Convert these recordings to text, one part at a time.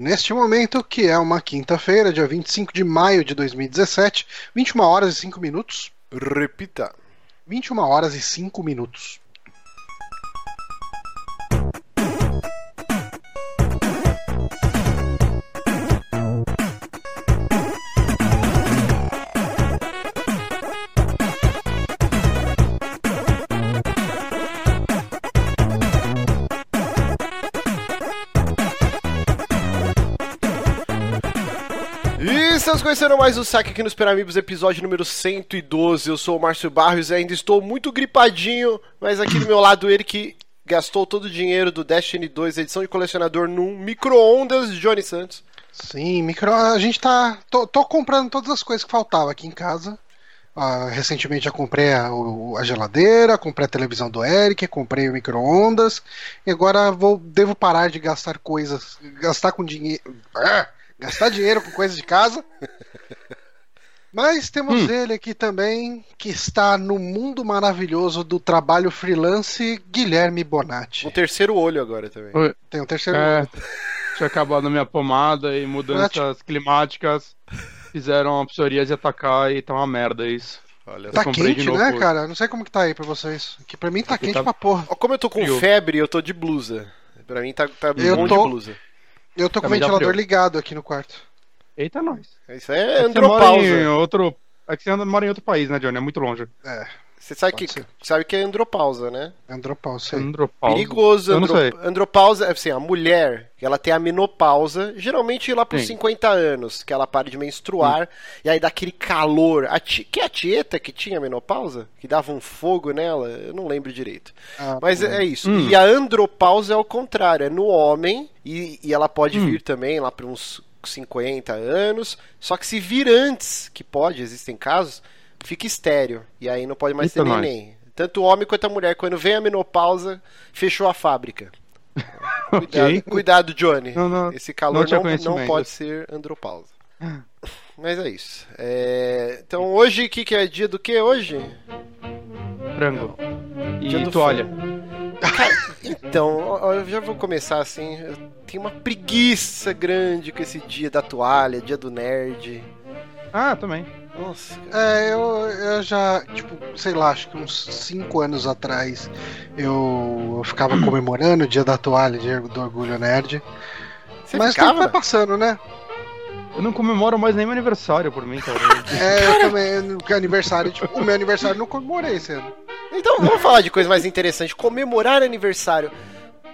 Neste momento, que é uma quinta-feira, dia 25 de maio de 2017, 21 horas e 5 minutos. Repita. 21 horas e 5 minutos. Estamos conhecendo mais um saque aqui no Super Amigos, episódio número 112. Eu sou o Márcio Barros e ainda estou muito gripadinho, mas aqui do meu lado ele que gastou todo o dinheiro do Destiny 2, edição de colecionador num micro-ondas, Johnny Santos. Sim, micro. A gente tá. Tô, tô comprando todas as coisas que faltavam aqui em casa. Ah, recentemente já comprei a, a geladeira, comprei a televisão do Eric, comprei o micro-ondas. E agora vou, devo parar de gastar coisas. Gastar com dinheiro. Ah, gastar dinheiro com coisas de casa. Mas temos ele aqui também, que está no mundo maravilhoso do trabalho freelance, Guilherme Bonatti. Um terceiro olho agora também. Oi. Tem um terceiro. É, tinha acabado minha pomada e mudanças climáticas fizeram a psoríase atacar e tá uma merda isso. Olha Tá só. comprei de quente, novo né, cara? Não sei como que tá aí pra vocês. Que pra mim tá Aqui quente tá- pra porra. Como eu tô com Frio. febre, eu tô de blusa. Pra mim tá, tá Eu bom tô- de blusa. Eu tô com o ventilador ligado aqui no quarto. Eita, nós. Isso aí é É que você mora em andropausa. outro. É que você mora em outro país, né, Johnny? É muito longe. É, Você sabe Pode que, ser. sabe que é andropausa, né? andropausa. sei. Andropausa. Perigoso. Andro-. Andropausa, assim, a mulher, ela tem a menopausa, geralmente lá pros Sim. 50 anos, que ela para de menstruar, e aí dá aquele calor. A ti, que é a Tieta que tinha menopausa? Que dava um fogo nela? Eu não lembro direito. Ah, Mas é, é isso. Hum. E a andropausa é o contrário, é no homem, e, e ela pode Hum. vir também lá para uns 50 anos, só que se vir antes, que pode, existem casos, fica estéreo, e aí não pode mais Eita, ter nós. neném. Tanto o homem quanto a mulher, quando vem a menopausa, fechou a fábrica. Cuidado, Ok. cuidado Johnny. Não, não, Esse não calor não, não, conhecimento. pode ser andropausa. Mas é isso. É, Então hoje, o que, que é dia do que hoje? Frango. Dia E toalha. Então, eu já vou começar assim. Eu tenho uma preguiça grande com esse dia da toalha, dia do nerd. Ah, também. Nossa. É, eu, eu já, tipo, sei lá, acho que uns 5 anos atrás eu, eu ficava comemorando o dia da toalha, dia do orgulho nerd. Você Mas o tempo ficava? vai passando, né? Eu não comemoro mais nem meu aniversário por mim, talvez. É, eu também, no aniversário, tipo, o meu aniversário eu não comemorei esse ano. Então vamos falar de coisa mais interessante. Comemorar aniversário.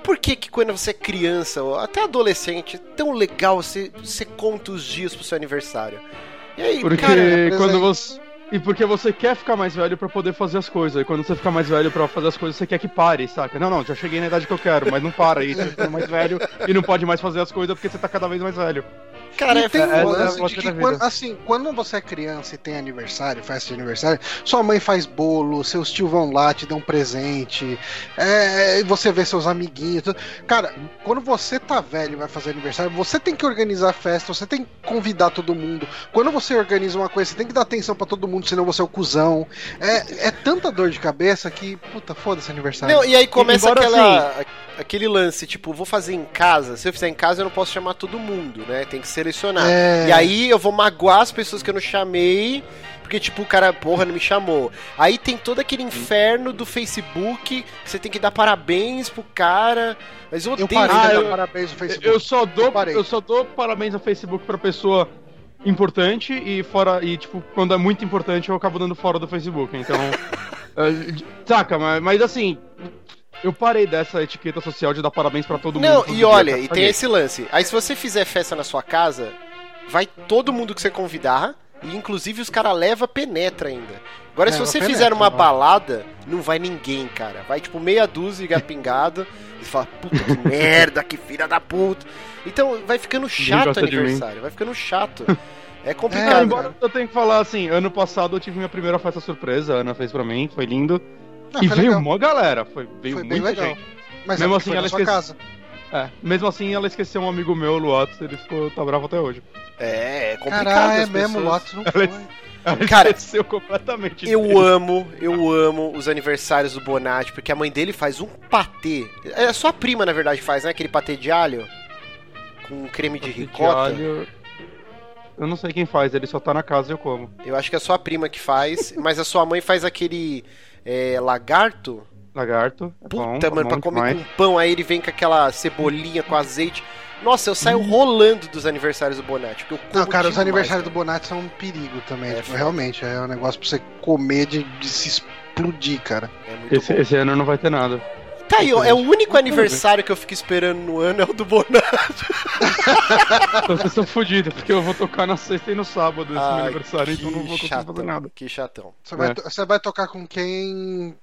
Por que, que quando você é criança, ou até adolescente, é tão legal você, você conta os dias pro seu aniversário? E aí, Porque cara, quando você. E porque você quer ficar mais velho pra poder fazer as coisas. E quando você fica mais velho pra fazer as coisas, você quer que pare, saca? Não, não, já cheguei na idade que eu quero, mas não para. E você fica mais velho e não pode mais fazer as coisas porque você tá cada vez mais velho. Cara, e é tem um é- lance é- de que, é- quando, assim, quando você é criança e tem aniversário, festa de aniversário, sua mãe faz bolo, seus tios vão lá, te dão presente, é, e você vê seus amiguinhos. tudo. Cara, quando você tá velho e vai fazer aniversário, você tem que organizar a festa, você tem que convidar todo mundo. Quando você organiza uma coisa, você tem que dar atenção pra todo mundo, senão você é o cuzão. É, é tanta dor de cabeça que, puta, foda-se aniversário. Não, e aí começa Embora aquela, aquele lance, tipo, vou fazer em casa. Se eu fizer em casa, eu não posso chamar todo mundo, né? Tem que selecionar. É. E aí eu vou magoar as pessoas que eu não chamei. Porque, tipo, o cara, porra, não me chamou. Aí tem todo aquele inferno do Facebook, que você tem que dar parabéns pro cara. Mas eu eu odeio. parei Ah, eu- parabéns no Facebook. Eu só dou, Eu eu só dou parabéns no Facebook pra pessoa importante e fora e tipo quando é muito importante eu acabo dando fora do Facebook. Então, é, saca, mas, mas assim, eu parei dessa etiqueta social de dar parabéns pra todo mundo. Não, e olha, e tem esse lance. Aí se você fizer festa na sua casa, vai todo mundo que você convidar, e inclusive os caras leva penetra ainda. Agora, se você penetra, fizer uma não. balada, não vai ninguém, cara. Vai tipo meia dúzia de pingado, e fala, puta que merda, que filha da puta. Então vai ficando chato o aniversário, vai ficando chato. É Ah, complicado. embora eu tenho que falar assim, ano passado eu tive minha primeira festa surpresa, a Ana fez pra mim, foi lindo. Ah, e foi veio legal. uma galera, foi, veio Foi bem muita legal. gente. Mas Mesmo é assim, foi ela na sua esquece- casa. É, mesmo assim ela esqueceu um amigo meu, o Watts, ele ficou, tá bravo até hoje. É, é complicado. Caralho, é mesmo, o Lotus não Ela- foi. Ela Cara, esqueceu completamente. Eu dele. amo, eu amo os aniversários do Bonatti, porque a mãe dele faz um patê. É a sua prima, na verdade, faz, né? Aquele patê de alho. com creme de ricota. alho, Eu não sei quem faz, ele só tá na casa e eu como. Eu acho que é a sua prima que faz, mas a sua mãe faz aquele é, lagarto. Lagarto, é bom, Puta, é mano, bom pra comer demais. com pão, aí ele vem com aquela cebolinha com azeite. Nossa, eu saio rolando dos aniversários do Bonatti. Porque eu como Não, cara, os aniversários do. Bonatti são um perigo também. É, tipo, realmente, é um negócio pra você comer de, de se explodir, cara. É muito Esse, bom. esse ano não vai ter nada. Tá aí, ó, é o único aniversário que eu fico esperando no ano é o do Bonatti. Então vocês estão fodidos, porque eu vou tocar na sexta e no sábado esse meu aniversário, então que não vou conseguir chatão, fazer nada. Que chatão. Você vai, É. to- você vai tocar com quem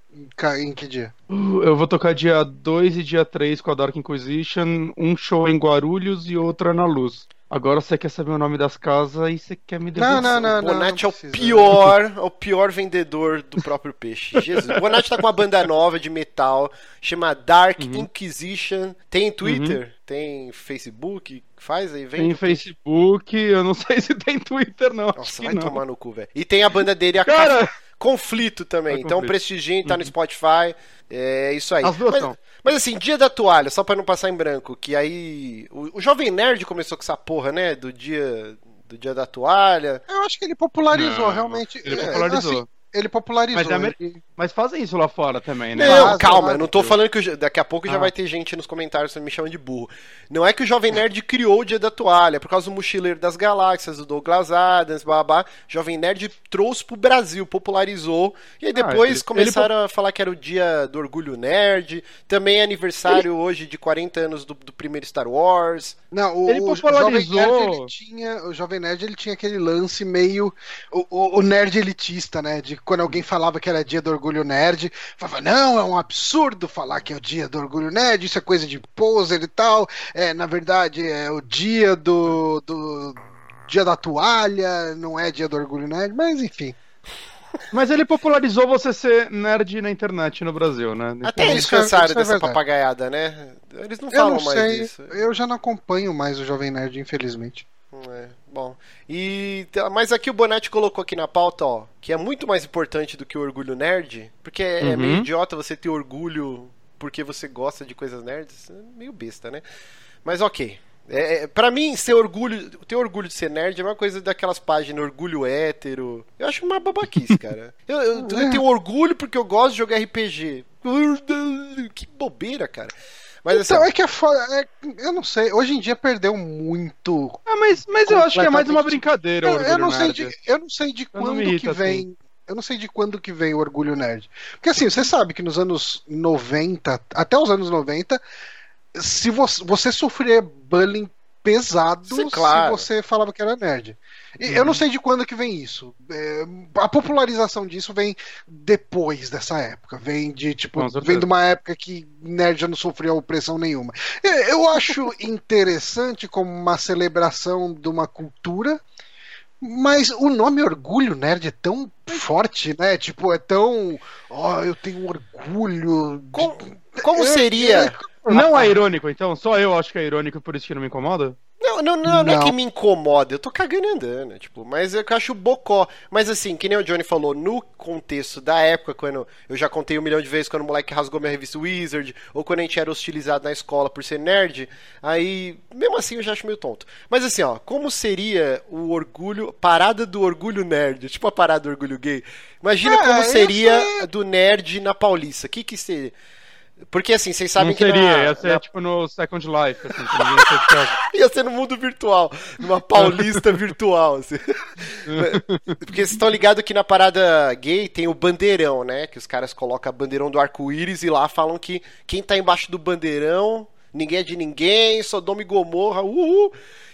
em que dia? Uh, Eu vou tocar dia 2 e dia 3 com a Dark Inquisition, um show em Guarulhos e outra na Luz. Agora você quer saber o nome das casas e você quer me devolver. Não, não, o Bonatti é o pior, é o pior vendedor do próprio peixe. Jesus. O Bonatti tá com uma banda nova de metal, chama Dark Uhum. Inquisition. Tem Twitter, tem Facebook, faz aí, vem. Tem Facebook, eu não sei se tem Twitter, não. acho Nossa, que vai não. tomar no cu, velho. E tem a banda dele, a Cara, Ca- Conflito também. Então prestigiem, tá no Spotify. É isso aí. as duas Mas, são. mas assim, dia da toalha, só pra não passar em branco, que aí. O, o Jovem Nerd começou com essa porra, né? Do dia. Do dia da toalha. Eu acho que ele popularizou, Não, realmente. Ele É, popularizou. assim, ele popularizou. Mas é amer- ele- Mas fazem isso lá fora também, né? Não, Mas, calma, mas- eu não tô falando que daqui a pouco já Ah. vai ter gente nos comentários me chamando de burro. Não é que o Jovem Nerd criou o Dia da Toalha, é por causa do Mochileiro das Galáxias, do Douglas Adams, babá. Jovem Nerd trouxe pro Brasil, popularizou. E aí Ah, depois ele- começaram a falar que era o Dia do Orgulho Nerd. Também é aniversário hoje de 40 anos do, do primeiro Star Wars. Não, o, Ele o Jovem popularizou- Nerd, ele tinha, o Jovem Nerd ele tinha aquele lance meio o, o- o nerd elitista, né? De quando alguém falava que era dia do orgulho nerd, falava, não, é um absurdo falar que é o dia do orgulho nerd, isso é coisa de poser e tal. É, na verdade, é o dia do, do dia da toalha, não é dia do orgulho nerd, mas enfim. Mas ele popularizou você ser nerd na internet no Brasil, né? Até eles isso é- cansaram é dessa verdade. papagaiada, né? Eles não Eu falam não mais sei, disso. eu já não acompanho mais o Jovem Nerd, infelizmente. É, bom. E tá- mas aqui o Bonatti colocou aqui na pauta, ó, que é muito mais importante do que o orgulho nerd, porque é, é Uhum. meio idiota você ter orgulho porque você gosta de coisas nerds, é meio besta, né? Mas ok. É, é, pra mim, ser orgulho, ter orgulho de ser nerd é uma coisa daquelas páginas orgulho hétero. Eu acho uma babaquice, cara. Eu, eu- eu tenho orgulho porque eu gosto de jogar RPG. Que bobeira, cara. Mas assim, Então, é que é foda. é- eu não sei. Hoje em dia perdeu muito. Ah, mas, mas eu acho que é mais uma brincadeira. Eu, eu não sei de, eu não sei de Eu quando que vem. Eu não sei de quando que vem o Orgulho Nerd. Porque assim, você sabe que nos anos 90, até os anos 90, se você, você sofria bullying pesado Sim, claro. se você falava que era nerd. E eu não sei de quando que vem isso. É, a popularização disso vem depois dessa época. Vem de tipo, vem de uma época que nerd já não sofria opressão nenhuma. É, Eu acho interessante como uma celebração de uma cultura. Mas o nome Orgulho Nerd é tão forte, né? Tipo, é tão. Ó, eu tenho orgulho. de- como, como Eu- seria? Não é irônico, então? Só eu acho que é irônico por isso que não me incomoda? Não, não, não, não é que me incomoda, eu tô cagando e andando, tipo, mas eu acho bocó. Mas assim, que nem o Johnny falou, no contexto da época, quando eu já contei um milhão de vezes quando o moleque rasgou minha revista Wizard, ou quando a gente era hostilizado na escola por ser nerd, aí, mesmo assim eu já acho meio tonto. Mas assim, ó, como seria o orgulho, parada do orgulho nerd, tipo a parada do orgulho gay? Imagina É, como seria é- do nerd na Paulista, o que que seria? Porque assim, vocês sabem não que seria, na- ia ser na tipo no Second Life, assim, que ninguém ia ser Ia ser no mundo virtual, numa paulista virtual, assim. Porque vocês estão ligados que na parada gay tem o bandeirão, né? Que os caras colocam bandeirão do arco-íris e lá falam que quem tá embaixo do bandeirão, ninguém é de ninguém, Sodoma e Gomorra, uhul.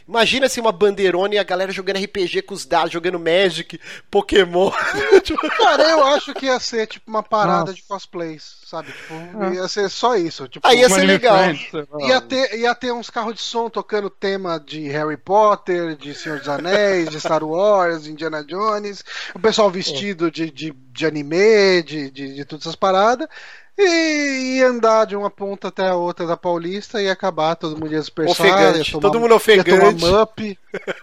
Imagina se uma bandeirona e a galera jogando RPG com os dados, jogando Magic, Pokémon. Tipo, Cara, eu acho que ia ser tipo uma parada Nossa. de cosplays, sabe? Tipo, ia ser só isso. Tipo, Aí ia ser legal. Ia ter, ia ter uns carros de som tocando tema de Harry Potter, de Senhor dos Anéis, de Star Wars, Indiana Jones, o pessoal vestido de, de, de anime, de, de, de todas essas paradas, e ia andar de uma ponta até a outra da Paulista e acabar, todo mundo ia dispersar. Ofegante, ia tomar- todo mundo Ia ofegante. tomar mup,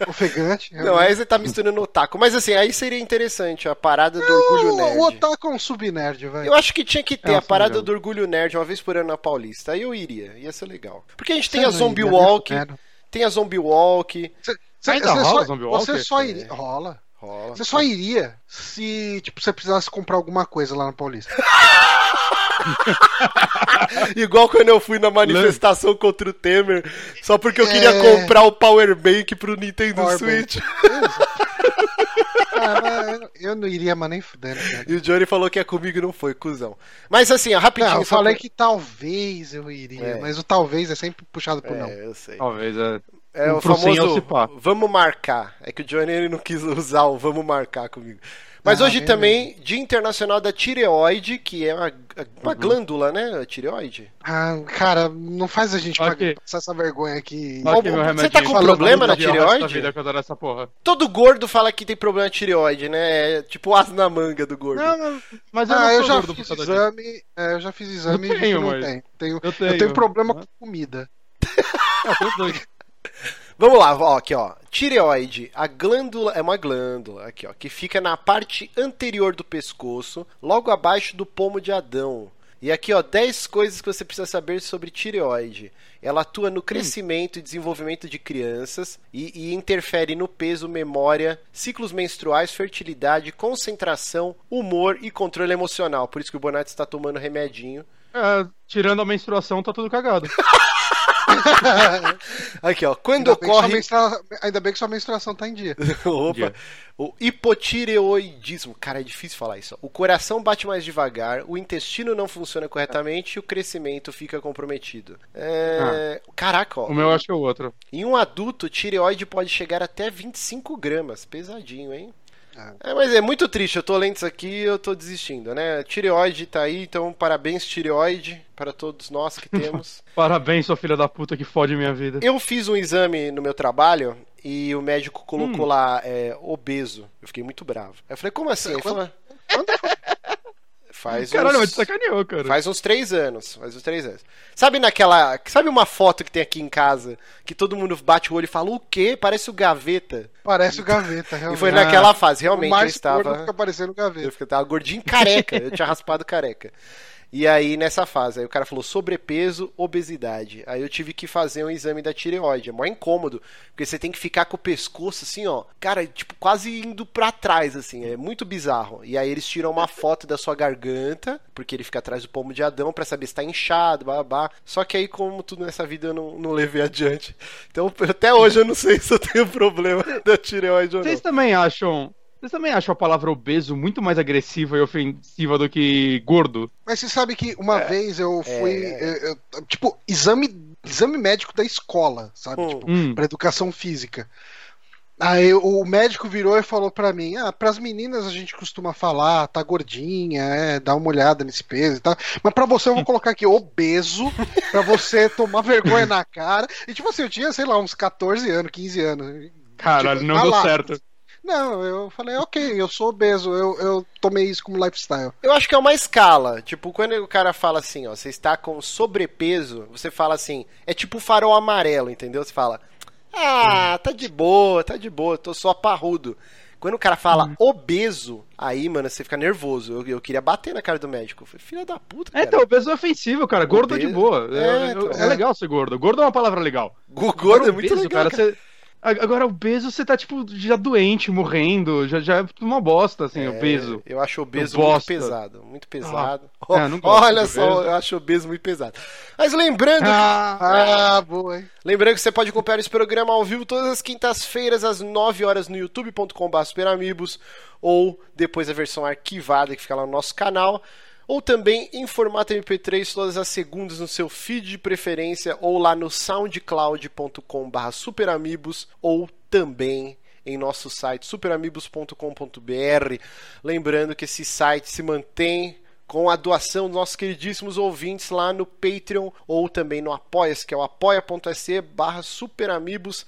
ofegante. Não, aí você tá misturando otaku. Mas assim, aí seria interessante a parada do orgulho nerd. o, o Otaku é um subnerd, velho. Eu acho que tinha que ter É, a parada do Orgulho Nerd uma vez por ano na Paulista. Aí eu iria, ia ser legal. Porque a gente tem Você a não Zombie ia, Walk, né? Tem a Zombie Walk. Cê, Ainda cê rola só, Zombie Você Walker? só É. iria. Rola. Rola. Você só iria se, tipo, você precisasse comprar alguma coisa lá na Paulista. Igual quando eu fui na manifestação contra o Temer, só porque eu queria É. comprar o Power Bank pro Nintendo Power Switch. Ah, eu não iria, mas nem fudendo. cara. E o Johnny falou que é comigo e não foi, cuzão. Mas assim, ó, rapidinho. Não, eu falei pra- que talvez eu iria, É. mas o talvez é sempre puxado não. É, eu sei. Talvez, é. É sim é o famoso vamos marcar. É que o Johnny ele não quis usar o vamos marcar comigo. Mas Ah, hoje beleza. também, Dia Internacional da Tireoide, que é uma, uma Uhum. glândula, né? A tireoide. Ah, cara, não faz a gente Ok. passar essa vergonha aqui. Meu você tá com problema na tireoide? eu. Todo gordo fala que tem problema de tireoide, né? É tipo as na manga do gordo. Não, mas, mas eu Ah, não eu já gordo fiz exame, é, eu já fiz exame Eu e tenho, não mas- tenho. Tenho- Eu tenho. Eu tenho problema com comida. Ah, tem dois. Vamos lá, ó, aqui ó. Tireoide, a glândula é uma glândula aqui ó, que fica na parte anterior do pescoço, logo abaixo do pomo de Adão. E aqui ó, 10 coisas que você precisa saber sobre tireoide. Ela atua no crescimento e desenvolvimento de crianças e, e interfere no peso, memória, ciclos menstruais, fertilidade, concentração, humor e controle emocional. Por isso que o Bonatti está tomando remedinho. É, tirando a menstruação, tá tudo cagado. Aqui ó, quando Ainda bem, ocorre menstrua- Ainda bem que sua menstruação tá em dia. Opa. dia. O hipotireoidismo. Cara, é difícil falar isso. O coração bate mais devagar, o intestino não funciona corretamente e o crescimento fica comprometido. É... Caraca, ó. O meu acho que é o outro. Em um adulto, tireoide pode chegar até 25 gramas. Pesadinho, hein? É, mas é muito triste, eu tô lendo isso aqui e eu tô desistindo, né? Tireoide tá aí, então parabéns, tireoide, para todos nós que temos. Parabéns, sua filha da puta que fode minha vida. Eu fiz um exame no meu trabalho e o médico colocou Hum. lá é, obeso. Eu fiquei muito bravo. Eu falei, como assim? Ele falou, faz Caralho, uns, te sacaneou, cara. faz uns três anos. Faz uns três anos. Sabe naquela. Sabe uma foto que tem aqui em casa que todo mundo bate o olho e fala, o quê? Parece o gaveta. Parece o gaveta, E realmente. foi naquela fase, o realmente eu mais gordo estava. fica parecendo o gaveta. Eu fiquei- tava gordinho careca. Eu tinha raspado careca. E aí, nessa fase, aí o cara falou sobrepeso, obesidade. Aí eu tive que fazer um exame da tireoide. É mó incômodo, porque você tem que ficar com o pescoço assim, ó. Cara, tipo, quase indo pra trás, assim. É muito bizarro. E aí eles tiram uma foto da sua garganta, porque ele fica atrás do pomo de Adão, pra saber se tá inchado, babá. Só que aí, como tudo nessa vida, eu não, não levei adiante. Então, até hoje eu não sei se eu tenho problema da tireoide ou não. Vocês também acham. Vocês também acham a palavra obeso muito mais agressiva e ofensiva do que gordo? Mas você sabe que uma É. vez eu fui. eu- eu- tipo, exame, exame médico da escola, sabe? Hum. Tipo, Hum. pra educação física. Aí o médico virou e falou pra mim: Ah, pras meninas a gente costuma falar, tá gordinha, é, dá uma olhada nesse peso e tal. Mas pra você eu vou colocar aqui obeso, pra você tomar vergonha na cara. E tipo assim, eu tinha, sei lá, uns 14 anos, 15 anos. Caralho, Tipo, não deu lá. certo. Não, eu falei, ok, eu sou obeso, eu, eu tomei isso como lifestyle. Eu acho que é uma escala. Tipo, quando o cara fala assim, ó, você está com sobrepeso, você fala assim, é tipo farol amarelo, entendeu? Você fala, ah, tá de boa, tá de boa, tô só parrudo. Quando o cara fala Hum. obeso, aí, mano, você fica nervoso. Eu, eu queria bater na cara do médico. Eu falei, filha da puta, É, cara. então, obeso é ofensivo, cara. Gordo é de Obeso- boa. É, É, é- então. é legal ser gordo. Gordo é uma palavra legal. O gordo é muito obeso, legal, cara. você- Agora, obeso, você tá, tipo, já doente, morrendo. Já, já é tudo uma bosta, assim, É, obeso. Eu acho obeso Eu muito bosta. pesado. Muito pesado. é, não gosto Olha só, obeso. eu acho obeso muito pesado. Mas lembrando que Ah, boa, hein? Lembrando que você pode acompanhar esse programa ao vivo todas as quintas-feiras, às 9 horas, no youtube.com.br ou depois a versão arquivada que fica lá no nosso canal, ou também em formato MP3 todas as segundas no seu feed de preferência, ou lá no soundcloud.com.br superamigos, ou também em nosso site superamigos.com.br. Lembrando que esse site se mantém com a doação dos nossos queridíssimos ouvintes lá no Patreon ou também no Apoia-se, que é o apoia.se barra superamigos,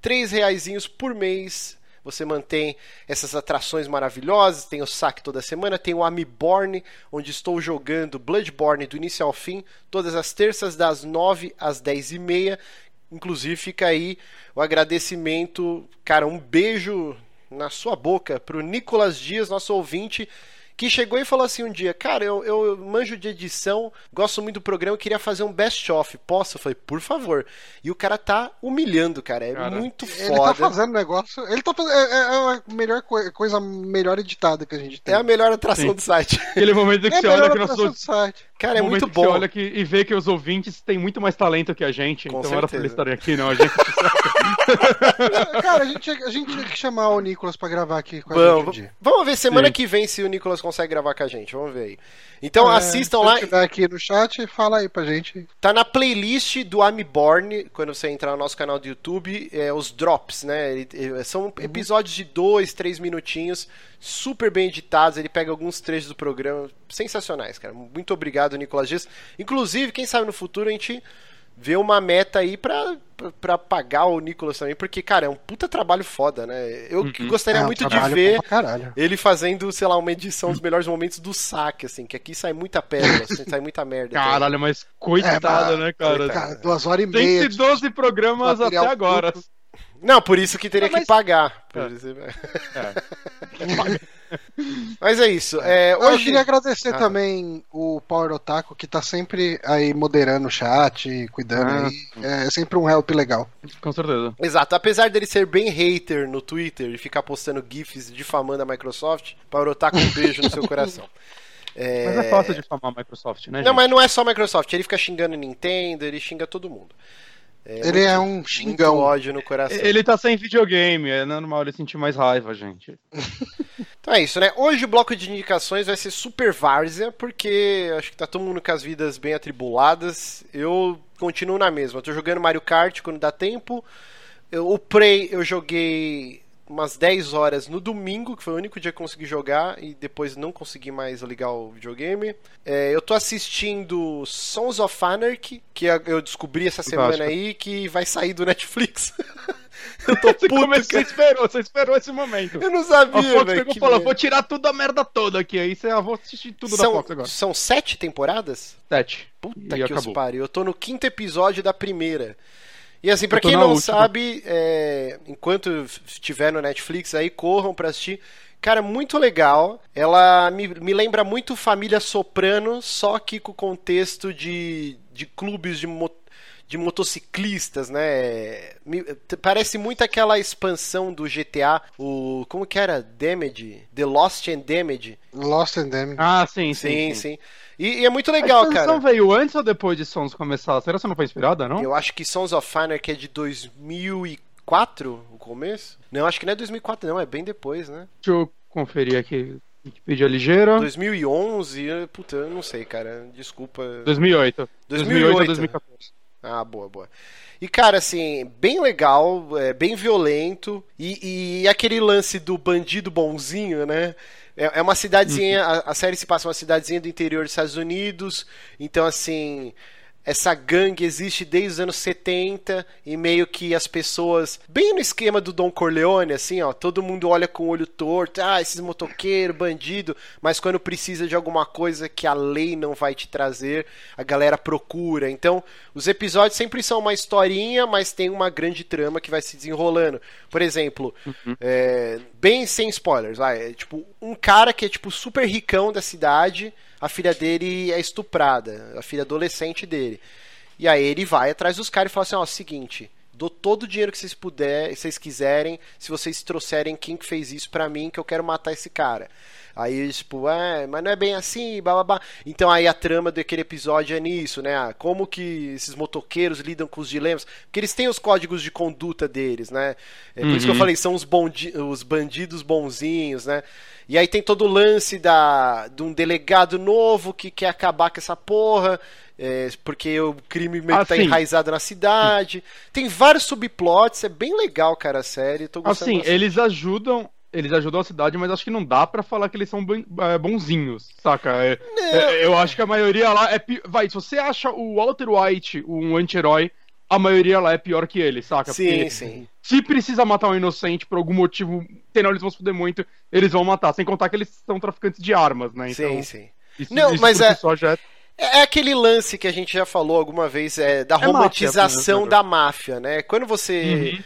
três reaisinhos por mês. Você mantém essas atrações maravilhosas, tem o saque toda semana, tem o Amiborn, onde estou jogando Bloodborne do início ao fim, todas as terças das 9 às 10 e meia. Inclusive fica aí o agradecimento, cara, um beijo na sua boca pro Nicolas Dias, nosso ouvinte, que chegou e falou assim um dia: Cara, eu, eu manjo de edição, gosto muito do programa, eu queria fazer um best-of. Posso? Eu falei, por favor. E o cara tá humilhando, cara. É Cara, muito foda. Ele tá fazendo negócio. Ele tá fazendo. É, é a melhor coi- coisa melhor editada que a gente tem. É a melhor atração Sim. do site. Aquele momento que É a você olha melhor que atração nossos do site. Cara, é muito que Você bom. olha que, e vê que os ouvintes têm muito mais talento que a gente, Com então era pra certeza. eles estarem aqui, não. A gente Cara, a gente, tinha- a gente tinha que chamar o Nicolas pra gravar aqui com a Vamos, gente um dia. vamos ver semana Sim. que vem se o Nicolas consegue gravar com a gente. Vamos ver aí. Então É, assistam se lá. estiver aqui no chat, fala aí pra gente. Tá na playlist do I'm Born, quando você entrar no nosso canal do YouTube, é, os drops, né? Ele- ele- são episódios de dois, três minutinhos, super bem editados. Ele pega alguns trechos do programa, sensacionais, cara. Muito obrigado, Nicolas Dias. Inclusive, quem sabe no futuro a gente vê uma meta aí pra, pra, pra pagar o Nicolas também, porque, cara, é um puta trabalho foda, né? Eu que gostaria É um muito de ver ele fazendo, sei lá, uma edição dos melhores momentos do saque, assim, que aqui sai muita pérola, assim, sai muita merda. também. Caralho, mas coitada, É, né, cara? Cara, duas horas e meia. de- 112 programas até agora. Não, por isso que teria Não, mas- que pagar. Por É. isso- É. Mas é isso. É, Eu hoje. queria agradecer Ah. também o Power Otaku, que tá sempre aí moderando o chat, cuidando Ah. aí. É sempre um help legal. Com certeza. Exato, apesar dele ser bem hater no Twitter e ficar postando GIFs difamando a Microsoft, Power Otaku, um beijo no seu coração. É, Mas é fácil de famar a Microsoft, né, Não, gente? mas não é só a Microsoft, ele fica xingando Nintendo, ele xinga todo mundo. É, Ele é um muito xingão. ódio no coração. Ele tá sem videogame, é normal ele sentir mais raiva, gente. Então é isso, né? Hoje o bloco de indicações vai ser Super Várzea, porque acho que tá todo mundo com as vidas bem atribuladas. Eu continuo na mesma. Eu tô jogando Mario Kart quando dá tempo. Eu- o Prey eu joguei umas 10 horas no domingo, que foi o único dia que eu consegui jogar, e depois não consegui mais ligar o videogame. É, eu tô assistindo Sons of Anarchy, que eu descobri essa semana Fantástico. aí, que vai sair do Netflix. eu tô Você, puto, começou, você cara. esperou, você esperou esse momento. Eu não A sabia, Fox velho. pegou e que falou, merda. vou tirar tudo a merda toda aqui. Aí você, ah, vou assistir tudo da são, Fox agora. são sete temporadas? Sete. Puta E que os acabou. pariu. Eu tô no quinto episódio da primeira. E assim, tô quem não última. sabe, é, enquanto estiver no Netflix aí, corram pra assistir. Cara, muito legal. Ela me, me lembra muito Família Soprano, só que com o contexto de, de clubes de, mo- de motociclistas, né? Me- parece muito aquela expansão do GTA, o. Como que era? Damage? The Lost and Damage. Lost and Damned. Ah, sim, Sim, sim. sim. E, e é muito A legal, expansão cara. veio antes ou depois de Sons começar? Será que você não foi inspirada, não? Eu acho que Sons of Anarchy é de 2004, o começo? Não, acho que não é 2004 não, é bem depois, né? Deixa eu conferir aqui. Wikipedia ligeira. 2011, eu- puta, eu não sei, cara, desculpa. 2008. 2008. a 2014. Ah, boa, boa. E, cara, assim, bem legal, é, bem violento. E, e aquele lance do bandido bonzinho, né? É, é uma cidadezinha, a, a série se passa uma cidadezinha do interior dos Estados Unidos. Então, assim, essa gangue existe desde os anos 70 e meio que as pessoas, bem no esquema do Don Corleone, assim, ó, todo mundo olha com o olho torto, ah, esses motoqueiros, bandido, mas quando precisa de alguma coisa que a lei não vai te trazer, a galera procura. Então, os episódios sempre são uma historinha, mas tem uma grande trama que vai se desenrolando. Por exemplo, é, bem sem spoilers, vai, é, tipo, um cara que é tipo super ricão da cidade, a filha dele é estuprada, a filha adolescente dele. E aí ele vai atrás dos caras e fala assim, ó, seguinte, dou todo o dinheiro que vocês puder, vocês quiserem, se vocês trouxerem quem que fez isso pra mim, que eu quero matar esse cara. Aí tipo, é, mas não é bem assim, babá. Então aí a trama daquele episódio é nisso, né? Ah, Como que esses motoqueiros lidam com os dilemas. Porque eles têm os códigos de conduta deles, né? É por isso que eu Uhum. falei, são os, bondi os bandidos bonzinhos, né? E aí tem todo o lance da, de um delegado novo que quer acabar com essa porra. é, porque o crime meio Ah, que tá sim. enraizado na cidade. Tem vários subplots, é bem legal, cara, a série. Tô gostando Assim, bastante. eles ajudam. Eles ajudam a cidade, mas acho que não dá pra falar que eles são é, bonzinhos, saca? É- é- eu acho que a maioria lá é. pi- Vai, se você acha o Walter White um anti-herói, a maioria lá é pior que ele, saca? Sim, Porque sim. Se precisa matar um inocente por algum motivo, senão eles vão se fuder muito, eles vão matar. Sem contar que eles são traficantes de armas, né? Então, sim, sim. Isso, Não, isso mas é- só já é É aquele lance que a gente já falou alguma vez, é, da máfia, romantização né, da máfia, né? Quando você. uh,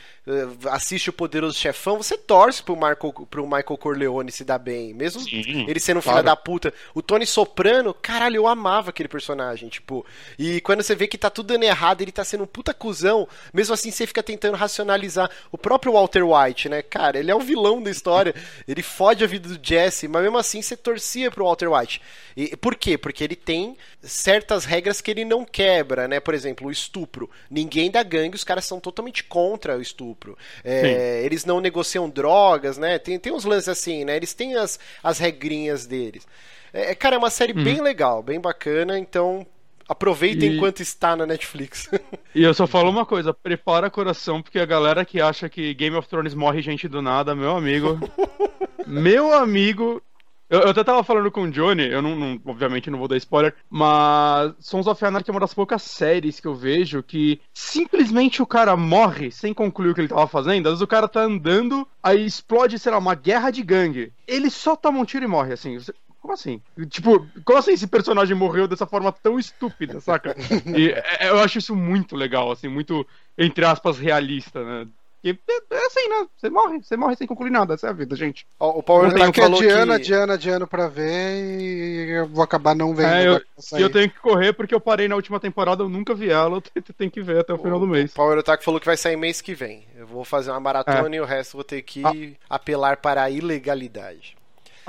assiste o Poderoso Chefão, você torce pro, Marco, pro Michael Corleone se dar bem. Mesmo Sim, ele sendo um claro. filho da puta. O Tony Soprano, caralho, eu amava aquele personagem, tipo. E quando você vê que tá tudo dando errado, ele tá sendo um puta cuzão, mesmo assim você fica tentando racionalizar. O próprio Walter White, né? Cara, ele é o vilão da história. Ele fode a vida do Jesse, mas mesmo assim você torcia pro Walter White. E por quê? Porque ele tem certas regras que ele não quebra, né? Por exemplo, o estupro. Ninguém da gangue, os caras são totalmente contra o estupro. É, eles não negociam drogas, né? Tem, tem uns lances assim, né? Eles têm as, as regrinhas deles. É, cara, é uma série uhum. bem legal, bem bacana, então aproveitem e... enquanto está na Netflix. e eu só falo uma coisa, prepara coração, porque a galera que acha que Game of Thrones morre gente do nada, meu amigo. meu amigo, eu, eu, até tava falando com o Johnny, eu não, não, obviamente não vou dar spoiler, mas Sons of Anarchy é uma das poucas séries que eu vejo que simplesmente o cara morre sem concluir o que ele tava fazendo. Às vezes o cara tá andando, aí explode, sei lá, uma guerra de gangue. Ele só toma um tiro e morre, assim. Como assim? Tipo, como assim esse personagem morreu dessa forma tão estúpida, saca? E é, eu acho isso muito legal, assim, muito, entre aspas, realista, né? Porque é, é assim, né? Você morre, você morre sem concluir nada, essa é a vida, gente. O Power Tank falou adiando, que... adiando, adiando pra ver e eu vou acabar não vendo. É, eu, eu tenho que correr porque eu parei na última temporada, eu nunca vi ela, eu tenho que ver até o, o final do mês. O Power Attack falou que vai sair mês que vem. Eu vou fazer uma maratona é. e o resto vou ter que ah. apelar para a ilegalidade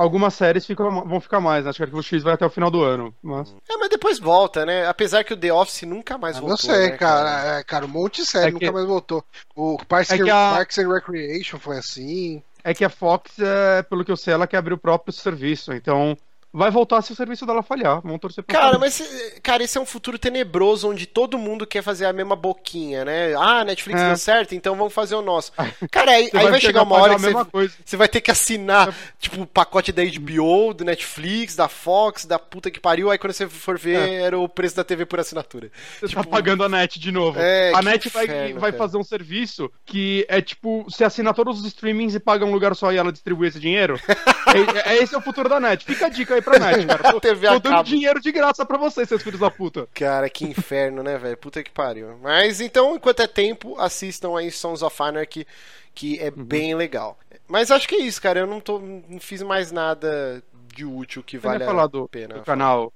algumas séries ficam, vão ficar mais, né? Acho que Arquivo X vai até o final do ano. Mas... É, mas depois volta, né? Apesar que o The Office nunca mais voltou. Não sei, né, cara. cara. É, cara, um monte de série é nunca que... mais voltou. O Parks, é que a... Parks and Recreation foi assim. É que a Fox, é, pelo que eu sei, ela quer abrir o próprio serviço. Então, vai voltar se o serviço dela falhar. Vamos torcer pra Cara, mas, cara, esse é um futuro tenebroso onde todo mundo quer fazer a mesma boquinha, né? Ah, Netflix é. deu certo, então vamos fazer o nosso. Cara, aí, aí vai, chegar uma hora que você, você, vai ter que assinar, é. tipo, o pacote da HBO, do Netflix, da Fox, da puta que pariu. Aí quando você for ver, é. era o preço da TV por assinatura. Você tá tipo, tá pagando a net de novo. É, a net inferno, vai, vai fazer um serviço que é tipo, você assina todos os streamings e paga um lugar só e ela distribui esse dinheiro. é, é, esse é o futuro da net. Fica a dica aí aí pra net, cara. Tô, TV tô dando dinheiro de graça pra vocês, seus filhos da puta. Cara, que inferno, né, velho? Puta que pariu. Mas então, enquanto é tempo, assistam aí Sons of Anarchy, que é uhum. bem legal. Mas acho que é isso, cara. Eu não, tô, não fiz mais nada de útil que vale a do, pena. Do canal.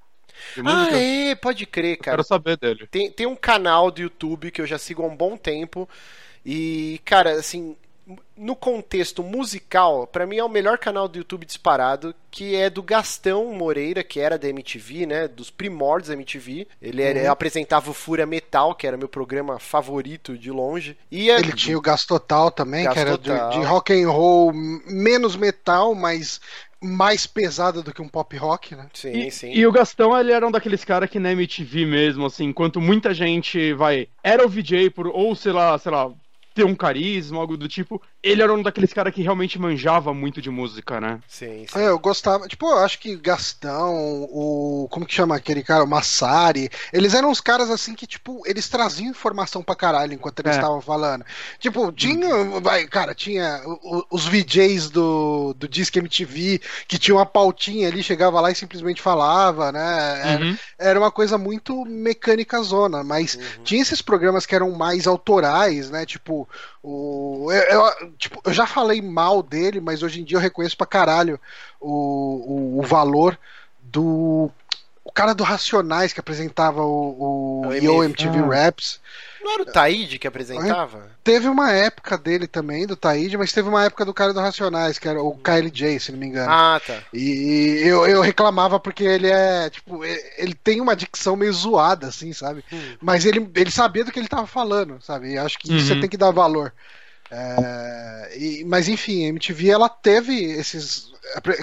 Ah, é, pode crer, cara. Eu quero saber dele. Tem, tem um canal do YouTube que eu já sigo há um bom tempo. E, cara, assim, no contexto musical, para mim é o melhor canal do YouTube disparado, que é do Gastão Moreira, que era da MTV, né, dos primórdios da MTV. Ele uhum. era, apresentava o Fúria Metal, que era meu programa favorito de longe. E Ele tinha o Gas Total também, Gas que era de, de, rock and roll menos metal, mas mais pesada do que um pop rock, né? Sim, e, sim. E o Gastão, ele era um daqueles caras que na MTV mesmo, assim, enquanto muita gente vai. Era o VJ por, ou sei lá, sei lá, ter um carisma, algo do tipo. Ele era um daqueles caras que realmente manjava muito de música, né? Sim, sim. É, eu gostava. Tipo, eu acho que Gastão, o. Como que chama aquele cara? O Massari. Eles eram uns caras assim que, tipo, eles traziam informação pra caralho enquanto eles é. estavam é. falando. Tipo, tinha. Vai, cara, tinha os VJs do, do Disque MTV que tinha uma pautinha ali, chegava lá e simplesmente falava, né? Era, uhum. era uma coisa muito mecânica zona, mas uhum. tinha esses programas que eram mais autorais, né? Tipo, o, eu, eu, tipo, eu já falei mal dele, mas hoje em dia eu reconheço pra caralho o, o, o valor do. O cara do Racionais que apresentava o, o, o Yo MTV ah. Raps. Não era o Taíde que apresentava? Teve uma época dele também, do Taíde, mas teve uma época do cara do Racionais, que era o KLJ, se não me engano. Ah, tá. E eu, eu reclamava porque ele é, tipo, ele tem uma dicção meio zoada, assim, sabe? Hum. Mas ele, ele sabia do que ele tava falando, sabe? E acho que uhum. isso você tem que dar valor. É, e, mas enfim, a MTV ela teve esses.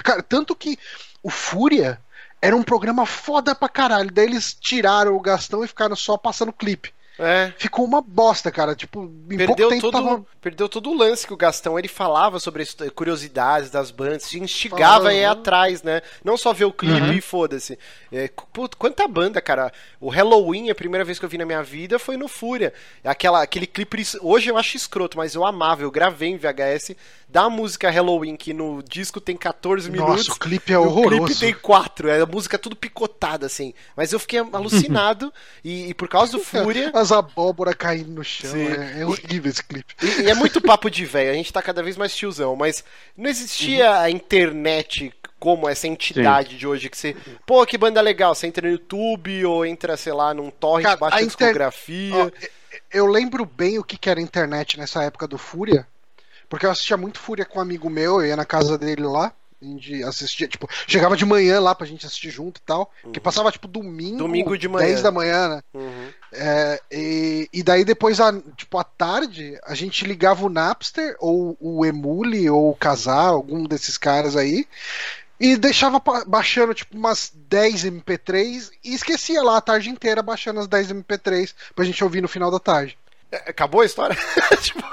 Cara, tanto que o Fúria era um programa foda pra caralho. Daí eles tiraram o Gastão e ficaram só passando clipe. É. Ficou uma bosta, cara. Tipo, em perdeu pouco todo, tava... Perdeu todo o lance que o Gastão ele falava sobre as curiosidades das bandas, instigava a ir atrás, né? Não só ver o clipe uhum. e foda-se. É, quanta banda, cara. O Halloween, a primeira vez que eu vi na minha vida foi no Fúria. Aquela, aquele clipe. Hoje eu acho escroto, mas eu amava. Eu gravei em VHS da música Halloween, que no disco tem 14 Nossa, minutos. o clipe é horroroso. O clipe tem 4. É a música tudo picotada, assim. Mas eu fiquei alucinado. e, e, por causa do Fúria. Abóbora caindo no chão. É, é, horrível esse clipe. E, e é muito papo de velho, a gente tá cada vez mais tiozão, mas não existia uhum. a internet como essa entidade Sim. de hoje que você. Pô, que banda legal! Você entra no YouTube ou entra, sei lá, num torrent, Cara, baixa a, inter... discografia. Ó, eu lembro bem o que era internet nessa época do Fúria, porque eu assistia muito Fúria com um amigo meu, eu ia na casa dele lá. A gente assistia, tipo, chegava de manhã lá pra gente assistir junto e tal. Uhum. Que passava, tipo, domingo. Domingo de manhã. 10 da manhã, né? Uhum. É, e, e daí depois, a, tipo, à tarde, a gente ligava o Napster, ou o Emule, ou o Casar, algum desses caras aí. E deixava baixando tipo umas 10 MP3 e esquecia lá a tarde inteira baixando as 10 MP3 pra gente ouvir no final da tarde. É, acabou a história? tipo,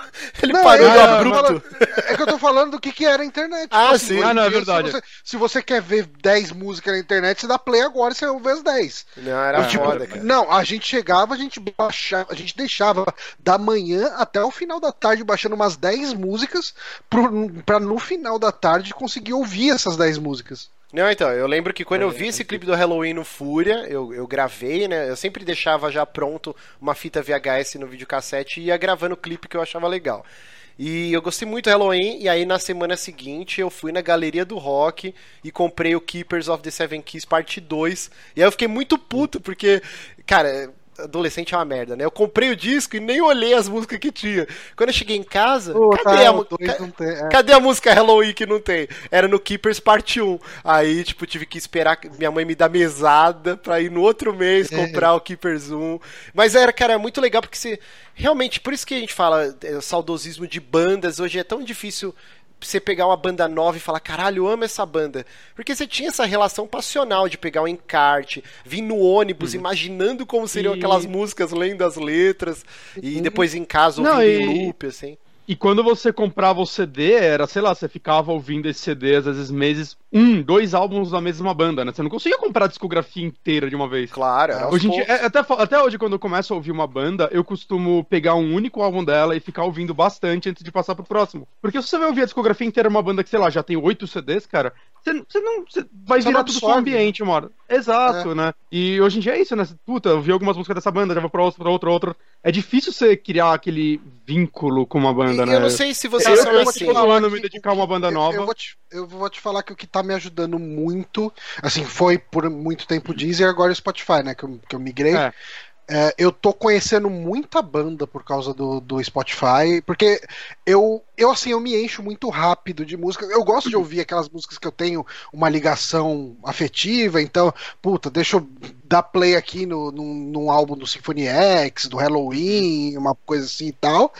ele não, parou do abrupto. é que eu tô falando do que, que era a internet. Ah, tipo, assim, sim. Ah, não, é verdade. Se você, se você, quer ver 10 músicas na internet, você dá play agora e você ouve as 10. Não, era tipo, foda, cara. Não, a gente chegava, a gente baixava, a gente deixava da manhã até o final da tarde baixando umas 10 músicas pro, pra no final da tarde conseguir ouvir essas 10 músicas. Não, então, eu lembro que quando eu vi esse clipe do Halloween no Fúria, eu, eu gravei, né? Eu sempre deixava já pronto uma fita VHS no videocassete e ia gravando o clipe que eu achava legal. E eu gostei muito do Halloween, e aí na semana seguinte eu fui na Galeria do Rock e comprei o Keepers of the Seven Keys parte 2. E aí eu fiquei muito puto, porque, cara, adolescente é uma merda, né? Eu comprei o disco e nem olhei as músicas que tinha. Quando eu cheguei em casa, cadê, tá, a, ca é. cadê a música Halloween que não tem? Era no Keepers Parte 1. Aí, tipo, tive que esperar minha mãe me dar mesada pra ir no outro mês é. comprar é. o Keepers 1. Mas era, cara, é muito legal porque você. Realmente, por isso que a gente fala é, saudosismo de bandas. Hoje é tão difícil você pegar uma banda nova e falar, caralho, eu amo essa banda. Porque você tinha essa relação passional de pegar um encarte, vir no ônibus, uhum. imaginando como seriam e... aquelas músicas, lendo as letras, e uhum. depois em casa ouvindo Não, e... em loop, assim. E quando você comprava o CD, era, sei lá, você ficava ouvindo esse CD às vezes meses, um, dois álbuns da mesma banda, né? Você não conseguia comprar a discografia inteira de uma vez. Claro, era hoje dia, é, até, até hoje, quando eu começo a ouvir uma banda, eu costumo pegar um único álbum dela e ficar ouvindo bastante antes de passar pro próximo. Porque se você vai ouvir a discografia inteira de uma banda que, sei lá, já tem oito CDs, cara, você, você não. Você vai você virar tudo pro ambiente, mano. Exato, é. né? E hoje em dia é isso, né? Puta, eu vi algumas músicas dessa banda, já vou pra outra, pra outra, outra. É difícil você criar aquele vínculo com uma banda, e, né? Eu não sei se vocês eu, são eu assim. Eu me dedicar a uma banda nova. Eu vou, te, eu vou te falar que o que tá me ajudando muito, assim, foi por muito tempo o Deezer e agora o Spotify, né? Que eu, que eu migrei. É. É, eu tô conhecendo muita banda por causa do, do Spotify, porque eu, eu, assim, eu me encho muito rápido de música. Eu gosto de ouvir aquelas músicas que eu tenho uma ligação afetiva, então, puta, deixa eu dar play aqui no, no, num álbum do Symphony X, do Halloween, uma coisa assim e tal.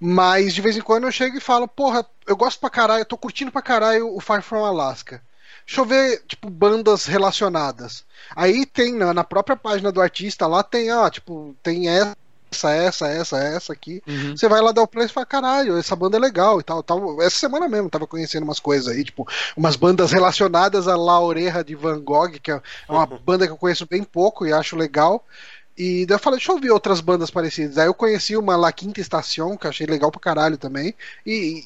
Mas de vez em quando eu chego e falo, porra, eu gosto pra caralho, eu tô curtindo pra caralho o Far From Alaska. Deixa eu ver, tipo, bandas relacionadas. Aí tem na, na própria página do artista lá, tem, ó, tipo, tem essa, essa, essa, essa aqui. Uhum. Você vai lá dar o play e fala, caralho, essa banda é legal e tal, tal. Essa semana mesmo tava conhecendo umas coisas aí, tipo, umas bandas relacionadas a La Oreja de Van Gogh, que é uma uhum. banda que eu conheço bem pouco e acho legal. E daí eu falei, deixa eu ouvir outras bandas parecidas. Aí eu conheci uma La Quinta Estação, que eu achei legal pra caralho também. E,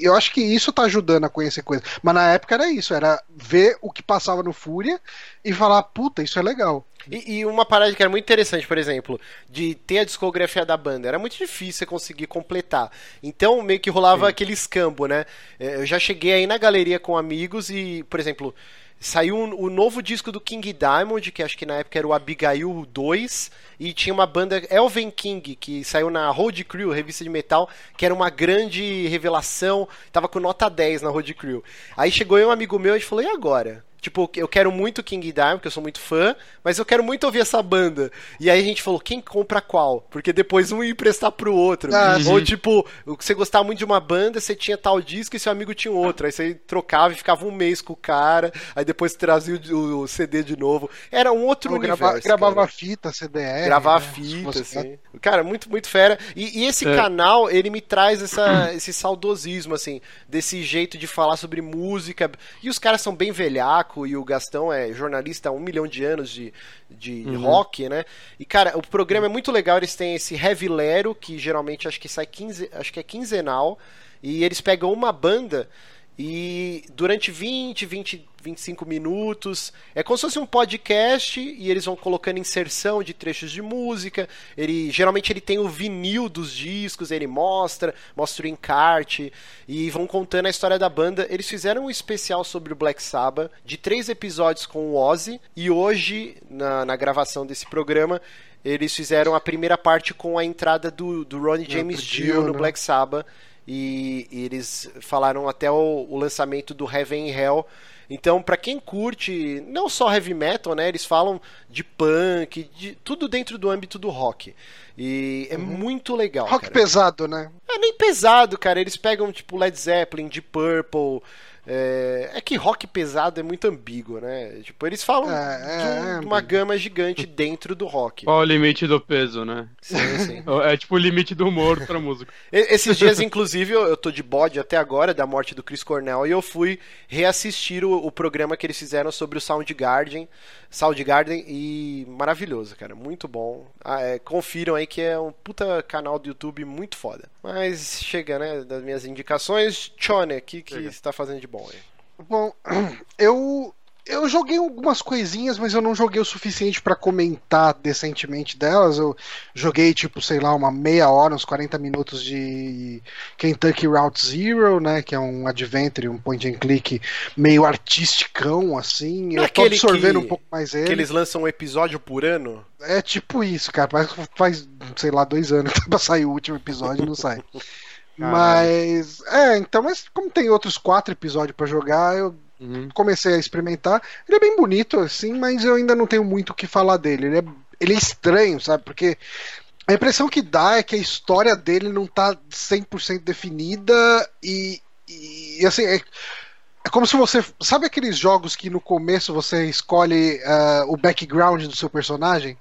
e, eu acho que isso tá ajudando a conhecer coisas. Mas na época era isso, era ver o que passava no Fúria e falar, puta, isso é legal. E, e, uma parada que era muito interessante, por exemplo, de ter a discografia da banda. Era muito difícil você conseguir completar. Então, meio que rolava Sim. aquele escambo, né? É, eu já cheguei aí na galeria com amigos e, por exemplo, Saiu o novo disco do King Diamond, que acho que na época era o Abigail 2, e tinha uma banda Elven King, que saiu na Road Crew, revista de metal, que era uma grande revelação, tava com nota 10 na Road Crew. Aí chegou um amigo meu e falou: "E agora?" Tipo, eu quero muito King Diamond, porque eu sou muito fã, mas eu quero muito ouvir essa banda. E aí a gente falou, quem compra qual? Porque depois um ia emprestar pro outro. Ah, Ou tipo, você gostava muito de uma banda, você tinha tal disco e seu amigo tinha outro. Aí você trocava e ficava um mês com o cara, aí depois trazia o, o CD de novo. Era um outro eu universo. Grava, gravava cara. fita, CDR. Gravava né? fita, assim. Cara, muito, muito fera. E, e esse é. canal, ele me traz essa, esse saudosismo, assim, desse jeito de falar sobre música. E os caras são bem velhacos e o Gastão é jornalista há um milhão de anos de, de uhum. rock, né? E, cara, o programa é muito legal, eles têm esse Heavy Lero, que geralmente acho que sai 15, acho que é quinzenal, e eles pegam uma banda E durante 20, 20, 25 minutos, é como se fosse um podcast e eles vão colocando inserção de trechos de música. Ele geralmente ele tem o vinil dos discos, ele mostra, mostra o encarte e vão contando a história da banda. Eles fizeram um especial sobre o Black Sabbath de três episódios com o Ozzy e hoje na, na gravação desse programa eles fizeram a primeira parte com a entrada do, do Ronnie James Dio no né? Black Sabbath e, e eles falaram até o, o, lançamento do Heaven and Hell. Então, para quem curte não só heavy metal, né, eles falam de punk, de tudo dentro do âmbito do rock. E é uhum. muito legal. Rock cara. pesado, né? É nem pesado, cara. Eles pegam tipo Led Zeppelin, de Purple, é, é, que rock pesado é muito ambíguo, né? Tipo, eles falam é, de, é, uma gama gigante dentro do rock. Qual o limite do peso, né? Sim, sim. É tipo o limite do humor pra música. Esses dias, inclusive, eu tô de bode até agora da morte do Chris Cornell e eu fui reassistir o, o programa que eles fizeram sobre o Soundgarden, Soundgarden e maravilhoso, cara, muito bom. Ah, é, confiram aí que é um puta canal do YouTube muito foda. Mas chega, né, das minhas indicações. Chone, o que, que você tá fazendo de bom? Bom aí. Bom, eu eu joguei algumas coisinhas, mas eu não joguei o suficiente para comentar decentemente delas. Eu joguei, tipo, sei lá, uma meia hora, uns 40 minutos de Kentucky Route Zero, né? Que é um adventure, um point and click meio artisticão, assim. eu tô absorvendo que, um pouco mais ele. Que eles lançam um episódio por ano? É tipo isso, cara. Faz, faz sei lá, dois anos pra sair o último episódio e não sai. Mas. É, então, mas como tem outros quatro episódios para jogar, eu uhum. comecei a experimentar. Ele é bem bonito, assim, mas eu ainda não tenho muito o que falar dele. Ele é, ele é estranho, sabe? Porque a impressão que dá é que a história dele não tá 100% definida e, e, assim. É, é como se você. Sabe aqueles jogos que no começo você escolhe uh, o background do seu personagem?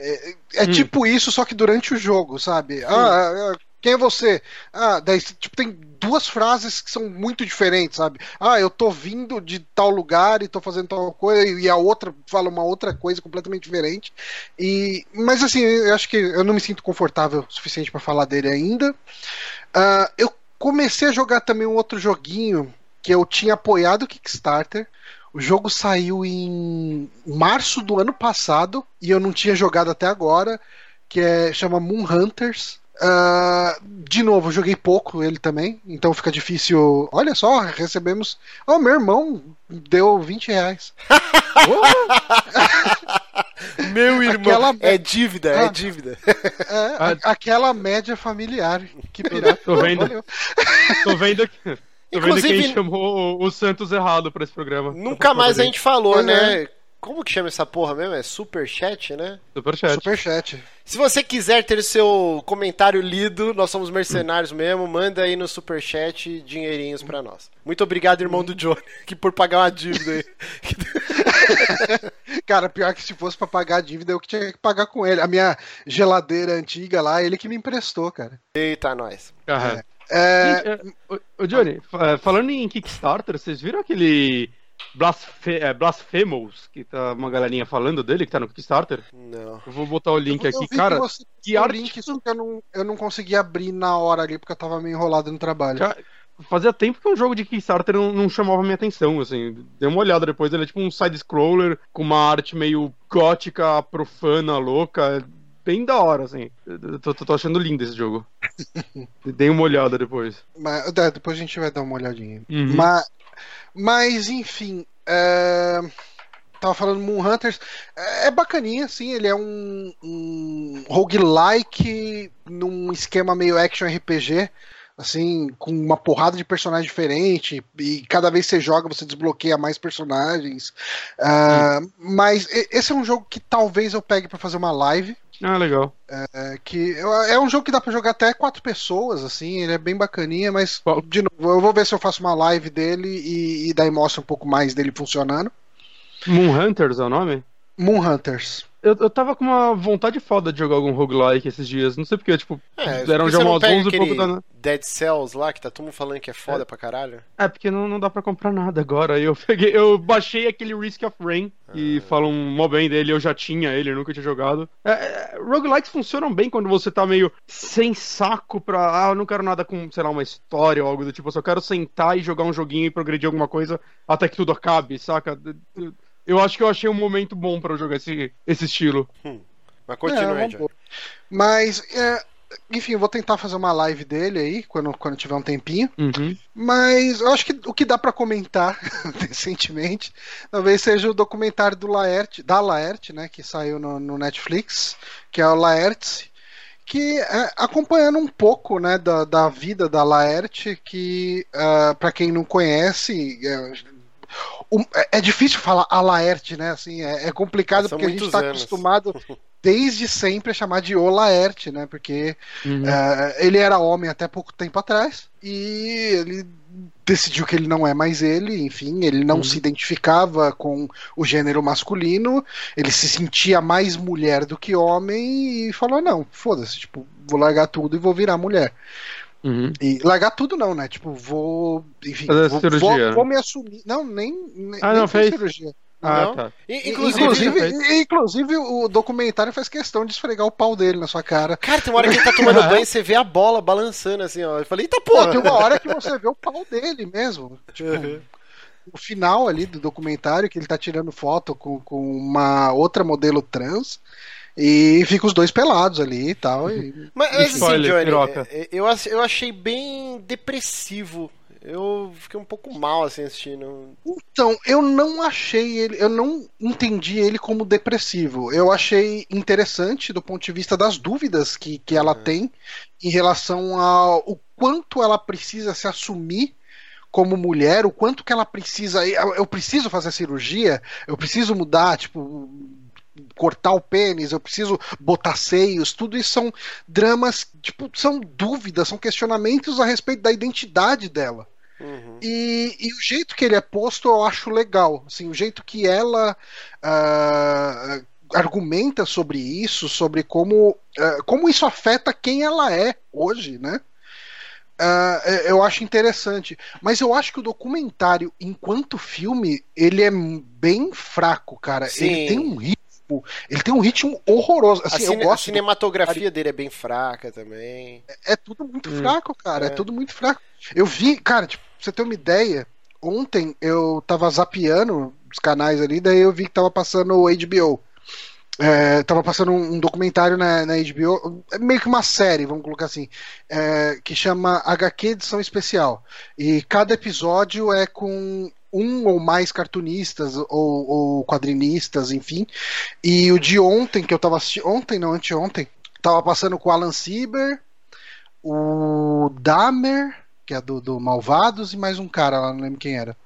É, é hum. tipo isso, só que durante o jogo, sabe? Ah, quem é você? Ah, daí, tipo, tem duas frases que são muito diferentes, sabe? Ah, eu tô vindo de tal lugar e tô fazendo tal coisa, e a outra fala uma outra coisa completamente diferente. E, mas assim, eu acho que eu não me sinto confortável o suficiente para falar dele ainda. Uh, eu comecei a jogar também um outro joguinho que eu tinha apoiado o Kickstarter. O jogo saiu em março do ano passado e eu não tinha jogado até agora, que é chama Moon Hunters. Uh, de novo, joguei pouco ele também, então fica difícil. Olha só, recebemos. Oh, meu irmão deu 20 reais. meu irmão. Aquela... É dívida, é ah, é dívida. É, aquela média familiar. Que pirata. Tô vendo. Tô vendo aqui. Tô Inclusive, vendo quem chamou o Santos errado pra esse programa. Nunca mais a gente falou, né? Como que chama essa porra mesmo? É Superchat, né? Superchat. Superchat. Se você quiser ter seu comentário lido, nós somos mercenários mesmo, manda aí no Superchat dinheirinhos para nós. Muito obrigado, irmão do Johnny, que por pagar uma dívida aí. Cara, pior que se fosse para pagar a dívida, eu que tinha que pagar com ele. A minha geladeira antiga lá, ele que me emprestou, cara. Eita, nós. É. É... Ô, Johnny, falando em Kickstarter, vocês viram aquele Blasfe é, Blasphemous, que tá uma galerinha falando dele, que tá no Kickstarter. Não. Eu vou botar o link eu, aqui, cara. Que, você, que arte... link, só que eu não, eu não consegui abrir na hora ali, porque eu tava meio enrolado no trabalho. Cara, fazia tempo que um jogo de Kickstarter não, não chamava minha atenção, assim. Dei uma olhada depois, ele é tipo um side-scroller com uma arte meio gótica, profana, louca. Bem da hora, assim. Tô, tô, tô achando lindo esse jogo. Dei uma olhada depois. Mas, é, depois a gente vai dar uma olhadinha. Uhum. Mas mas, enfim. É... Tava falando Moon Hunters. É, é bacaninha, assim. Ele é um, um roguelike num esquema meio action RPG assim, com uma porrada de personagens diferente, e cada vez que você joga você desbloqueia mais personagens. Uh, mas esse é um jogo que talvez eu pegue para fazer uma live. Ah, legal. É, que é um jogo que dá para jogar até quatro pessoas, assim, ele é bem bacaninha, mas de novo, eu vou ver se eu faço uma live dele e, e daí mostro um pouco mais dele funcionando. Moon Hunters é o nome? Moonhunters. Eu, eu tava com uma vontade foda de jogar algum roguelike esses dias. Não sei porque, tipo, É, eram por que já umas pega 11 e aquele pouco da. Dead Cells lá, que tá todo mundo falando que é foda pra caralho. É, porque não, não dá pra comprar nada agora. Eu peguei, eu baixei aquele Risk of Rain e falam mó bem dele, eu já tinha ele, eu nunca tinha jogado. É, é, roguelikes funcionam bem quando você tá meio sem saco pra. Ah, eu não quero nada com, sei lá, uma história ou algo do tipo. Eu só quero sentar e jogar um joguinho e progredir alguma coisa até que tudo acabe, saca? Eu acho que eu achei um momento bom pra eu jogar esse, esse estilo. Mas continua, É. Mas, é, enfim, eu vou tentar fazer uma live dele aí, quando, quando tiver um tempinho. Uhum. Mas eu acho que o que dá pra comentar recentemente talvez seja o documentário do Laerte, da Laerte, né, que saiu no, no Netflix, que é o Laerte, que é, acompanhando um pouco, né, da, da vida da Laerte, que ah, pra quem não conhece é, o- é- é difícil falar a Laerte, né? Assim, é, é complicado São porque a gente está acostumado desde sempre a chamar de O Laerte, né? Porque Uhum. é, ele era homem até pouco tempo atrás e ele decidiu que ele não é mais ele, enfim, ele não Uhum. se identificava com o gênero masculino, ele se sentia mais mulher do que homem e falou: não, foda-se, tipo, vou largar tudo e vou virar mulher. Uhum. E largar tudo não, né? Tipo, vou. Enfim, Fazer vou, cirurgia, vou- vou me assumir. Não, nem. nem Ah, não, nem fez cirurgia. Ah, Não? tá. Inclusive, Inclusive, inclusive, inclusive, o documentário faz questão de esfregar o pau dele na sua cara. cara, tem uma hora que ele tá tomando banho e você vê a bola balançando assim, ó. Eu falei, eita porra. tem uma hora que você vê o pau dele mesmo. Tipo, Uhum. o final ali do documentário, que ele tá tirando foto com, com uma outra modelo trans. E fica os dois pelados ali e tal. e- Mas, mas assim, Spoiler, Johnny, é, é, eu, eu achei bem depressivo. Eu fiquei um pouco mal assim assistindo. Então, eu não achei ele, eu não entendi ele como depressivo. Eu achei interessante do ponto de vista das dúvidas que, que ela Uhum. tem em relação ao o quanto ela precisa se assumir como mulher, o quanto que ela precisa. Eu, eu preciso fazer cirurgia, eu preciso mudar, tipo. Cortar o pênis, eu preciso botar seios, tudo isso são dramas, tipo, são dúvidas, são questionamentos a respeito da identidade dela. Uhum. E, e o jeito que ele é posto eu acho legal. Assim, o jeito que ela ah, argumenta sobre isso, sobre como, ah, como isso afeta quem ela é hoje, né? Ah, eu acho interessante. Mas eu acho que o documentário, enquanto filme, ele é bem fraco, cara. Sim. Ele tem um ritmo. Ele tem um ritmo horroroso. A, Assim, cine- eu a gosto do cinematografia dele é bem fraca também. é tudo muito Hum, fraco, cara. É. é. tudo muito fraco. Eu vi, cara, tipo, pra você ter uma ideia, ontem eu tava zapeando os canais ali, daí eu vi que tava passando o HBO. É, tava passando um, um documentário na, na HBO, é meio que uma série, vamos colocar assim, é, que chama HQ Edição Especial. E cada episódio é com um ou mais cartunistas ou, ou quadrinistas, enfim. E o de ontem, que eu tava assistindo, ontem não, anteontem, tava passando com o Alan Sieber, o Dahmer, que é do, do Malvados, e mais um cara lá, não lembro quem era.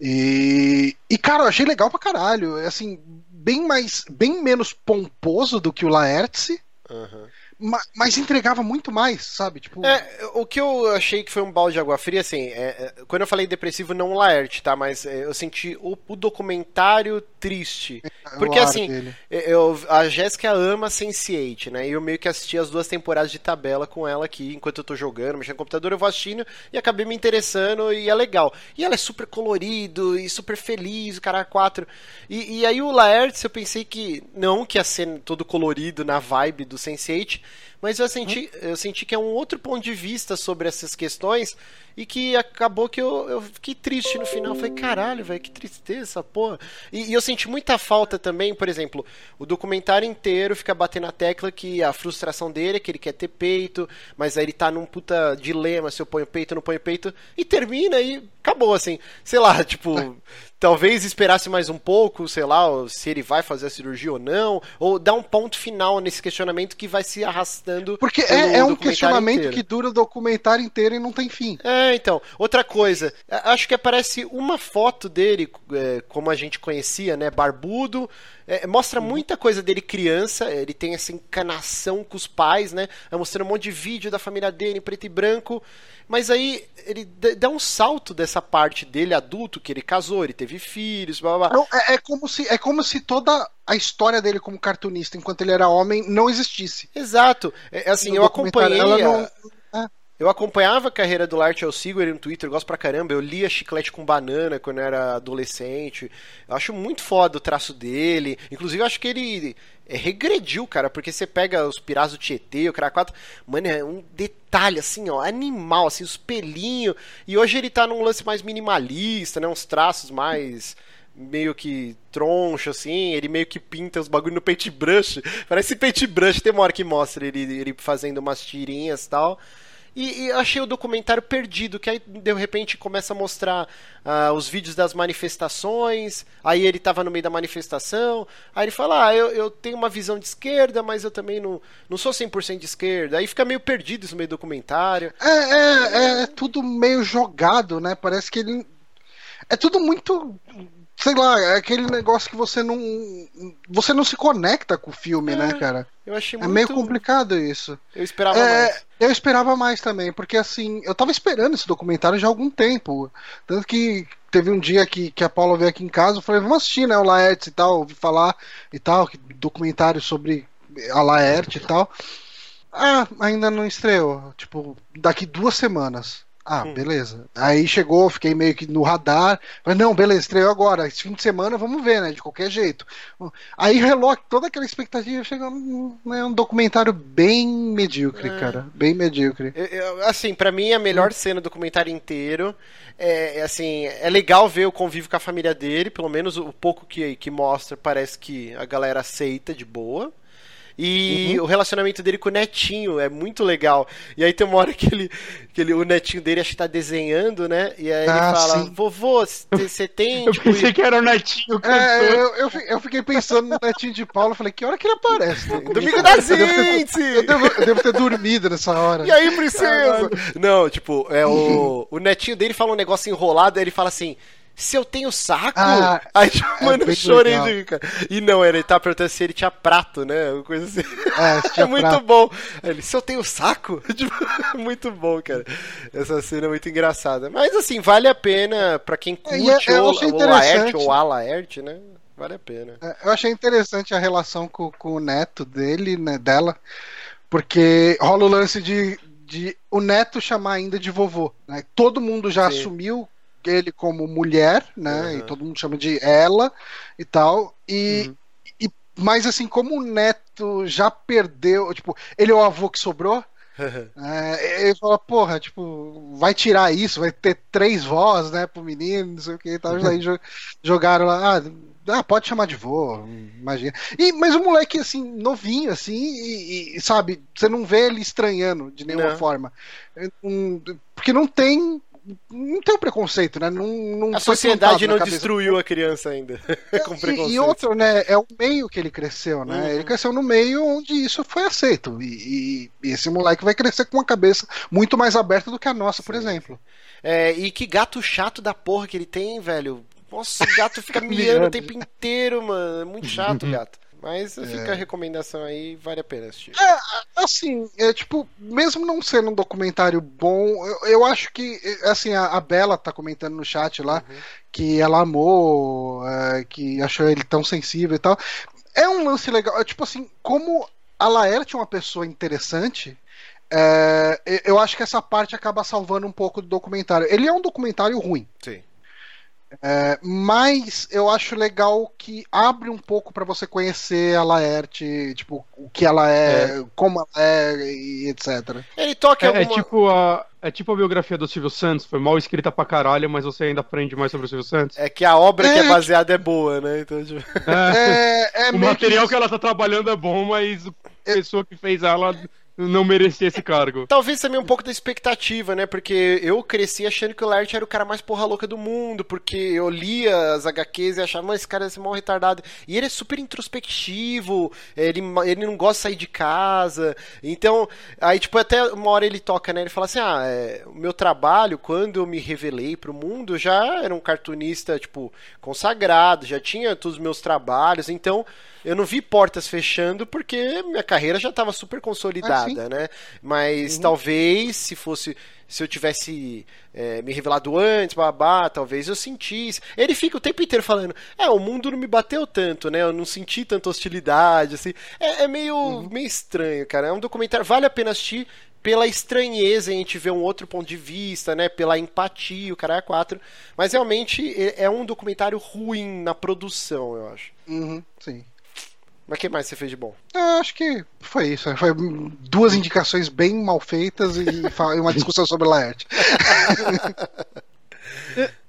E, e cara, eu achei legal pra caralho. Assim, bem mais, bem menos pomposo do que o Laertes, Uhum. Ma- mas entregava muito mais, sabe? Tipo, É, o que eu achei que foi um balde de água fria, assim, é, é, quando eu falei depressivo, não Laerte, tá? Mas é, eu senti o, o documentário triste. Porque assim, dele. eu, a Jéssica ama Sense8, né? E eu meio que assisti as duas temporadas de tabela com ela aqui, enquanto eu tô jogando, mexendo no computador, eu vou assistindo e acabei me interessando e é legal. E ela é super colorido e super feliz, o cara quatro. E, e aí o Laertes, eu pensei que, não que ia ser todo colorido na vibe do Sense8, mas eu senti, eu senti que é um outro ponto de vista sobre essas questões e que acabou que eu, eu fiquei triste no final. Eu falei, caralho, velho, que tristeza porra. E, e eu senti muita falta também, por exemplo, o documentário inteiro fica batendo na tecla que a frustração dele é que ele quer ter peito, mas aí ele tá num puta dilema se eu ponho peito ou não ponho peito, e termina e acabou, assim. Sei lá, tipo, talvez esperasse mais um pouco, sei lá, se ele vai fazer a cirurgia ou não, ou dar um ponto final nesse questionamento que vai se arrastando. Porque é, é um questionamento inteiro. que dura o documentário inteiro e não tem fim. É, então. Outra coisa, a- acho que aparece uma foto dele, é, como a gente conhecia, né? Barbudo, é, mostra muita coisa dele criança, ele tem essa encanação com os pais, né? É mostrando um monte de vídeo da família dele em preto e branco. Mas aí ele dá um salto dessa parte dele adulto, que ele casou, ele teve filhos, blá blá. Não, é, é, como se, é como se toda a história dele como cartunista, enquanto ele era homem, não existisse. Exato. É, assim, no eu acompanhei. Ela não, eu acompanhava a carreira do Lart, eu sigo ele no Twitter, gosto pra caramba. Eu lia Chiclete com Banana quando era adolescente. Eu acho muito foda o traço dele. Inclusive, eu acho que ele é, regrediu, cara, porque você pega os Piratas do Tietê, o Crack mano, é um detalhe, assim, ó, animal, assim, os pelinhos. E hoje ele tá num lance mais minimalista, né? Uns traços mais meio que troncho, assim, ele meio que pinta os bagulho no paintbrush. Parece paintbrush, tem uma hora que mostra ele, ele fazendo umas tirinhas e tal. E, e, achei o documentário perdido, que aí de repente começa a mostrar uh, os vídeos das manifestações, aí ele estava no meio da manifestação, aí ele fala, ah, eu, eu tenho uma visão de esquerda, mas eu também não, não sou 100% de esquerda. Aí fica meio perdido isso no meio do documentário. É, é, é, é tudo meio jogado, né? Parece que ele... É tudo muito sei lá, é aquele negócio que você não. Você não se conecta com o filme, né, é, né, cara? Eu achei muito... É meio complicado isso. Eu esperava é, mais. Eu esperava mais também, porque assim, eu tava esperando esse documentário já há algum tempo. Tanto que teve um dia que, que a Paula veio aqui em casa, eu falei, vamos assistir, né, o Laerte e tal, ouvi falar e tal, documentário sobre a Laerte e tal. Ah, ainda não estreou. Tipo, daqui duas semanas. Ah, hum. beleza. Aí chegou, fiquei meio que no radar. Falei, não, beleza, estreou agora. Esse fim de semana vamos ver, né? De qualquer jeito. Aí relógio, toda aquela expectativa chegou. É um documentário bem medíocre, é. cara. Bem medíocre. Eu, eu, assim, para mim a melhor hum. cena do documentário inteiro é, é, assim, é legal ver o convívio com a família dele, pelo menos o pouco que, que mostra, parece que a galera aceita de boa. E uhum. o relacionamento dele com o netinho é muito legal. E aí tem uma hora que ele, que ele o netinho dele acho que tá desenhando, né? E aí ah, ele fala: sim. Vovô, você tem. eu tipo, pensei que era o netinho É, eu, eu, eu, fiquei pensando no netinho de Paulo. Falei: Que hora que ele aparece? Domingo da gente! Eu devo, eu devo ter dormido nessa hora. E aí, princesa? Não, tipo, é o, o netinho dele fala um negócio enrolado. Aí ele fala assim se eu tenho saco. Ah, aí, é mano, eu chorei de cara. E não, ele tá perguntando se ele tinha prato, né? Uma coisa assim. É, é muito prato. bom. Ele, se eu tenho saco? Tipo, muito bom, cara. Essa cena é muito engraçada. Mas assim, vale a pena pra quem é, curte é, o, o Laerte ou a Laerte, né? Vale a pena. É, eu achei interessante a relação com, com o neto dele, né, dela, porque rola o lance de, de o neto chamar ainda de vovô. Né? Todo mundo já Sim. assumiu ele como mulher, né? Uhum. E todo mundo chama de ela e tal. E, uhum. e mas assim, como o neto já perdeu, tipo, ele é o avô que sobrou. é, ele fala, porra, tipo, vai tirar isso, vai ter três vozes, né, pro menino, não sei o que e tal. Aí jogaram lá, ah, ah, pode chamar de vô, imagina. E, mas o moleque, assim, novinho, assim, e, e sabe, você não vê ele estranhando de nenhuma não. forma. Porque não tem não tem o preconceito, né? Não, não a sociedade não destruiu a criança ainda com preconceito. E, e, outro, né? É o meio que ele cresceu, né? Uhum. Ele cresceu no meio onde isso foi aceito. E, e, esse moleque vai crescer com uma cabeça muito mais aberta do que a nossa, Sim. por exemplo. É, e que gato chato da porra que ele tem, velho. Nossa, o gato fica miando o tempo inteiro, mano. É muito chato, gato. Mas é. fica a recomendação aí, vale a pena assistir. É, assim, é tipo, mesmo não sendo um documentário bom, eu, eu acho que, assim, a, a, Bela tá comentando no chat lá uhum. que ela amou, é, que achou ele tão sensível e tal. É um lance legal, é, tipo assim, como a Laerte é uma pessoa interessante, é, eu acho que essa parte acaba salvando um pouco do documentário. Ele é um documentário ruim. Sim. É, mas eu acho legal que abre um pouco para você conhecer a Laerte, tipo, o que ela é, é. como ela é e etc. Ele toca é, é, alguma... é tipo a é tipo a biografia do Silvio Santos, foi mal escrita pra caralho, mas você ainda aprende mais sobre o Silvio Santos. É que a obra que é, é baseada é boa, né? Então, tipo... é, o material que... que ela tá trabalhando é bom, mas a pessoa que fez ela não merecia esse cargo. Talvez também um pouco da expectativa, né? Porque eu cresci achando que o Laird era o cara mais porra louca do mundo, porque eu lia as HQs e achava, mas esse cara é esse mal retardado. E ele é super introspectivo, ele, ele não gosta de sair de casa. Então, aí, tipo, até uma hora ele toca, né? Ele fala assim: ah, é, o meu trabalho, quando eu me revelei pro mundo, já era um cartunista, tipo, consagrado, já tinha todos os meus trabalhos, então eu não vi portas fechando porque minha carreira já estava super consolidada, ah, né? Mas uhum. talvez se fosse se eu tivesse é, me revelado antes, babá, talvez eu sentisse. Ele fica o tempo inteiro falando: É, o mundo não me bateu tanto, né? Eu não senti tanta hostilidade, assim. É, é meio, uhum. meio estranho, cara. É um documentário, vale a pena assistir pela estranheza em a gente ver um outro ponto de vista, né? Pela empatia, o cara é quatro. Mas realmente é, é um documentário ruim na produção, eu acho. Uhum, sim. Mas o que mais você fez de bom? Eu acho que foi isso. Foi duas indicações bem mal feitas e uma discussão sobre Laerte.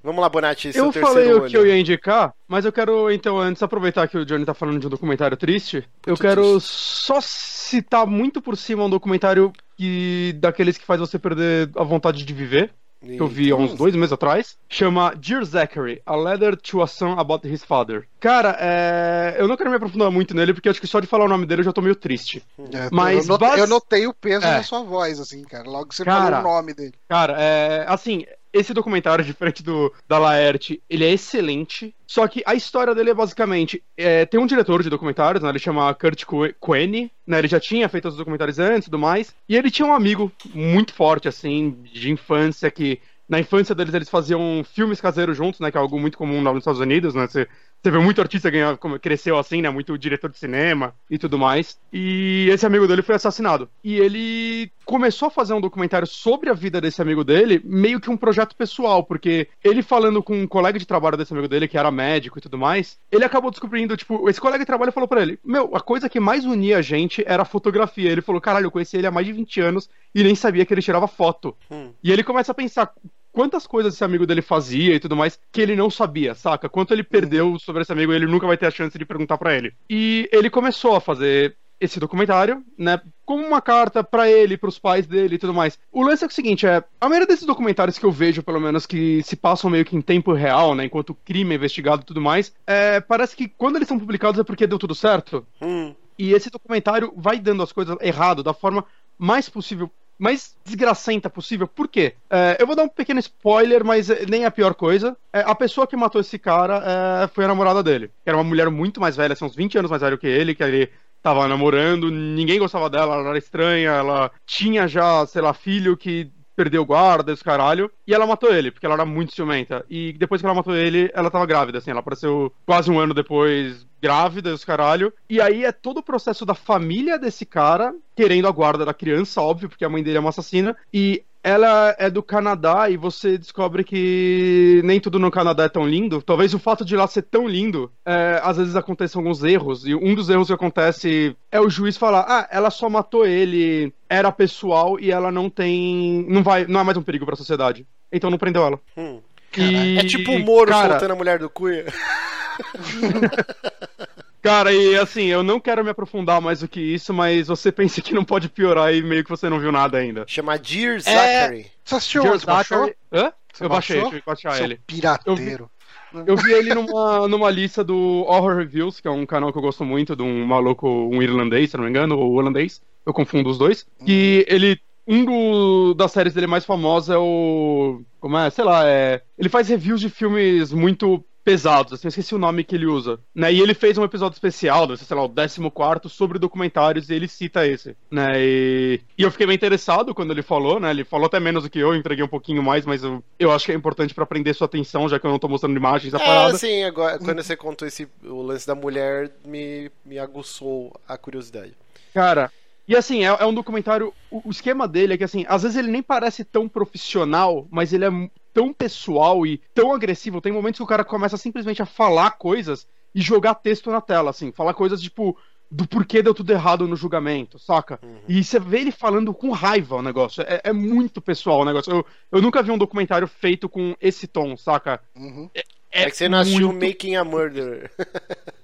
Vamos lá, Bonatti, seu Eu falei olho. o que eu ia indicar, mas eu quero, então, antes aproveitar que o Johnny tá falando de um documentário triste, eu quero triste. só citar muito por cima um documentário que, daqueles que faz você perder a vontade de viver eu vi há uns dois meses atrás, chama Dear Zachary, A Letter to a Son About His Father. Cara, é... eu não quero me aprofundar muito nele, porque acho que só de falar o nome dele eu já tô meio triste. É, Mas eu, notei, eu notei o peso é. na sua voz, assim, cara, logo que você cara, falou o nome dele. Cara, é... assim, esse documentário, diferente do da Laerte, ele é excelente. Só que a história dele é basicamente. É, tem um diretor de documentários, né? Ele chama Kurt Coeney, né? Ele já tinha feito os documentários antes e tudo mais. E ele tinha um amigo muito forte, assim, de infância, que na infância deles eles faziam filmes caseiros juntos, né? Que é algo muito comum lá nos Estados Unidos, né? Você você vê muito artista ganhar, cresceu assim, né? Muito diretor de cinema e tudo mais. E esse amigo dele foi assassinado. E ele começou a fazer um documentário sobre a vida desse amigo dele, meio que um projeto pessoal, porque ele falando com um colega de trabalho desse amigo dele, que era médico e tudo mais, ele acabou descobrindo, tipo, esse colega de trabalho falou para ele: Meu, a coisa que mais unia a gente era a fotografia. Ele falou: Caralho, eu conheci ele há mais de 20 anos e nem sabia que ele tirava foto. Hum. E ele começa a pensar: quantas coisas esse amigo dele fazia e tudo mais que ele não sabia, saca? Quanto ele perdeu sobre esse amigo e ele nunca vai ter a chance de perguntar para ele. E ele começou a fazer esse documentário, né, como uma carta para ele, para os pais dele e tudo mais. O lance é o seguinte, é, a maioria desses documentários que eu vejo, pelo menos, que se passam meio que em tempo real, né, enquanto o crime é investigado e tudo mais, é, parece que quando eles são publicados é porque deu tudo certo. Hum. E esse documentário vai dando as coisas errado da forma mais possível mais desgracenta possível. Por quê? É, eu vou dar um pequeno spoiler, mas nem a pior coisa. É, a pessoa que matou esse cara é, foi a namorada dele. Era uma mulher muito mais velha, assim, uns 20 anos mais velha que ele, que ele tava namorando, ninguém gostava dela, ela era estranha, ela tinha já, sei lá, filho que perdeu o guarda, esse caralho. E ela matou ele, porque ela era muito ciumenta. E depois que ela matou ele, ela tava grávida, assim. Ela apareceu quase um ano depois, grávida, esse caralho. E aí é todo o processo da família desse cara, querendo a guarda da criança, óbvio, porque a mãe dele é uma assassina. E ela é do Canadá e você descobre que nem tudo no Canadá é tão lindo. Talvez o fato de lá ser tão lindo, é, às vezes aconteçam alguns erros. E um dos erros que acontece é o juiz falar: ah, ela só matou ele, era pessoal e ela não tem. não vai. não é mais um perigo para a sociedade. Então não prendeu ela. Hum, e... É tipo o Moro cara... soltando a mulher do Cunha. Cara, e assim, eu não quero me aprofundar mais do que isso, mas você pensa que não pode piorar e meio que você não viu nada ainda. Chama Dear é, Zachary. É... Você assistiu Dear Zachary... Hã? Você eu baixei, deixa eu baixar Seu ele. pirateiro. Eu vi, eu vi ele numa, numa lista do Horror Reviews, que é um canal que eu gosto muito, de um maluco, um irlandês, se não me engano, ou holandês. Eu confundo os dois. Hum. Que ele um do, das séries dele mais famosas é o. Como é? Sei lá, é. Ele faz reviews de filmes muito pesados, assim, eu esqueci o nome que ele usa, né, e ele fez um episódio especial, sei lá, o 14 sobre documentários, e ele cita esse, né, e, e eu fiquei bem interessado quando ele falou, né, ele falou até menos do que eu, eu entreguei um pouquinho mais, mas eu, eu acho que é importante para prender sua atenção, já que eu não tô mostrando imagens da é, parada. sim, agora, quando você contou esse, o lance da mulher, me, me aguçou a curiosidade. Cara, e assim, é, é, um documentário. O, o, esquema dele é que, assim, às vezes ele nem parece tão profissional, mas ele é tão pessoal e tão agressivo. Tem momentos que o cara começa simplesmente a falar coisas e jogar texto na tela, assim, falar coisas tipo do porquê deu tudo errado no julgamento, saca? Uhum. E você vê ele falando com raiva o negócio. É, é, muito pessoal o negócio. Eu, eu nunca vi um documentário feito com esse tom, saca? Uhum. É, é, é, que você não assistiu Making a Murderer.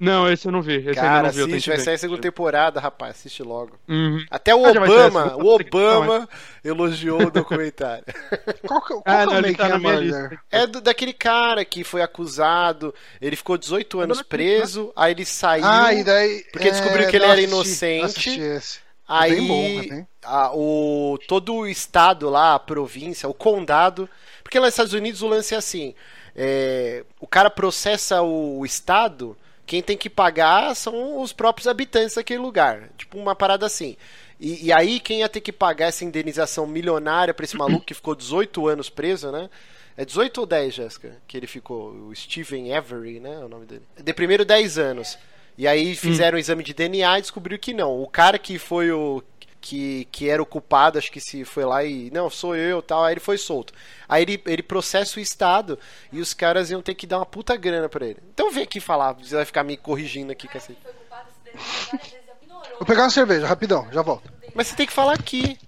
Não, esse eu não vi. Esse Cara, não vi. eu tenho assiste, vai sair a segunda temporada, rapaz. Assiste logo. Uhum. Até o Ah, Obama, o Obama elogiou o documentário. Qual que, qual Ah, que não, é o ele tá Making na a minha lista. É do- daquele cara que foi acusado, ele ficou 18 anos preso, aí ele saiu, Ah, e daí. porque descobriu que ele era inocente. É bom, aí né? a- o, todo o estado lá, a província, o condado, porque lá nos Estados Unidos o lance é assim, é, o cara processa o, o estado, quem tem que pagar são os próprios habitantes daquele lugar, tipo uma parada assim. E, e aí quem ia ter que pagar essa indenização milionária pra esse maluco que ficou 18 anos preso, né? É 18 ou 10, Jéssica? Que ele ficou. O Steven Avery, né? O nome dele. De primeiro 10 anos. E aí fizeram o exame de DNA e descobriu que não. O cara que foi o. Que, que era o culpado, acho que se foi lá e. Não, sou eu tal. Aí ele foi solto. Aí ele, ele processa o Estado e os caras iam ter que dar uma puta grana pra ele. Então vem aqui falar, você vai ficar me corrigindo aqui, cacete. Foi culpado se dele várias vezes ignorou. Vou pegar uma cerveja, rapidão, já volto. Mas você tem que falar aqui.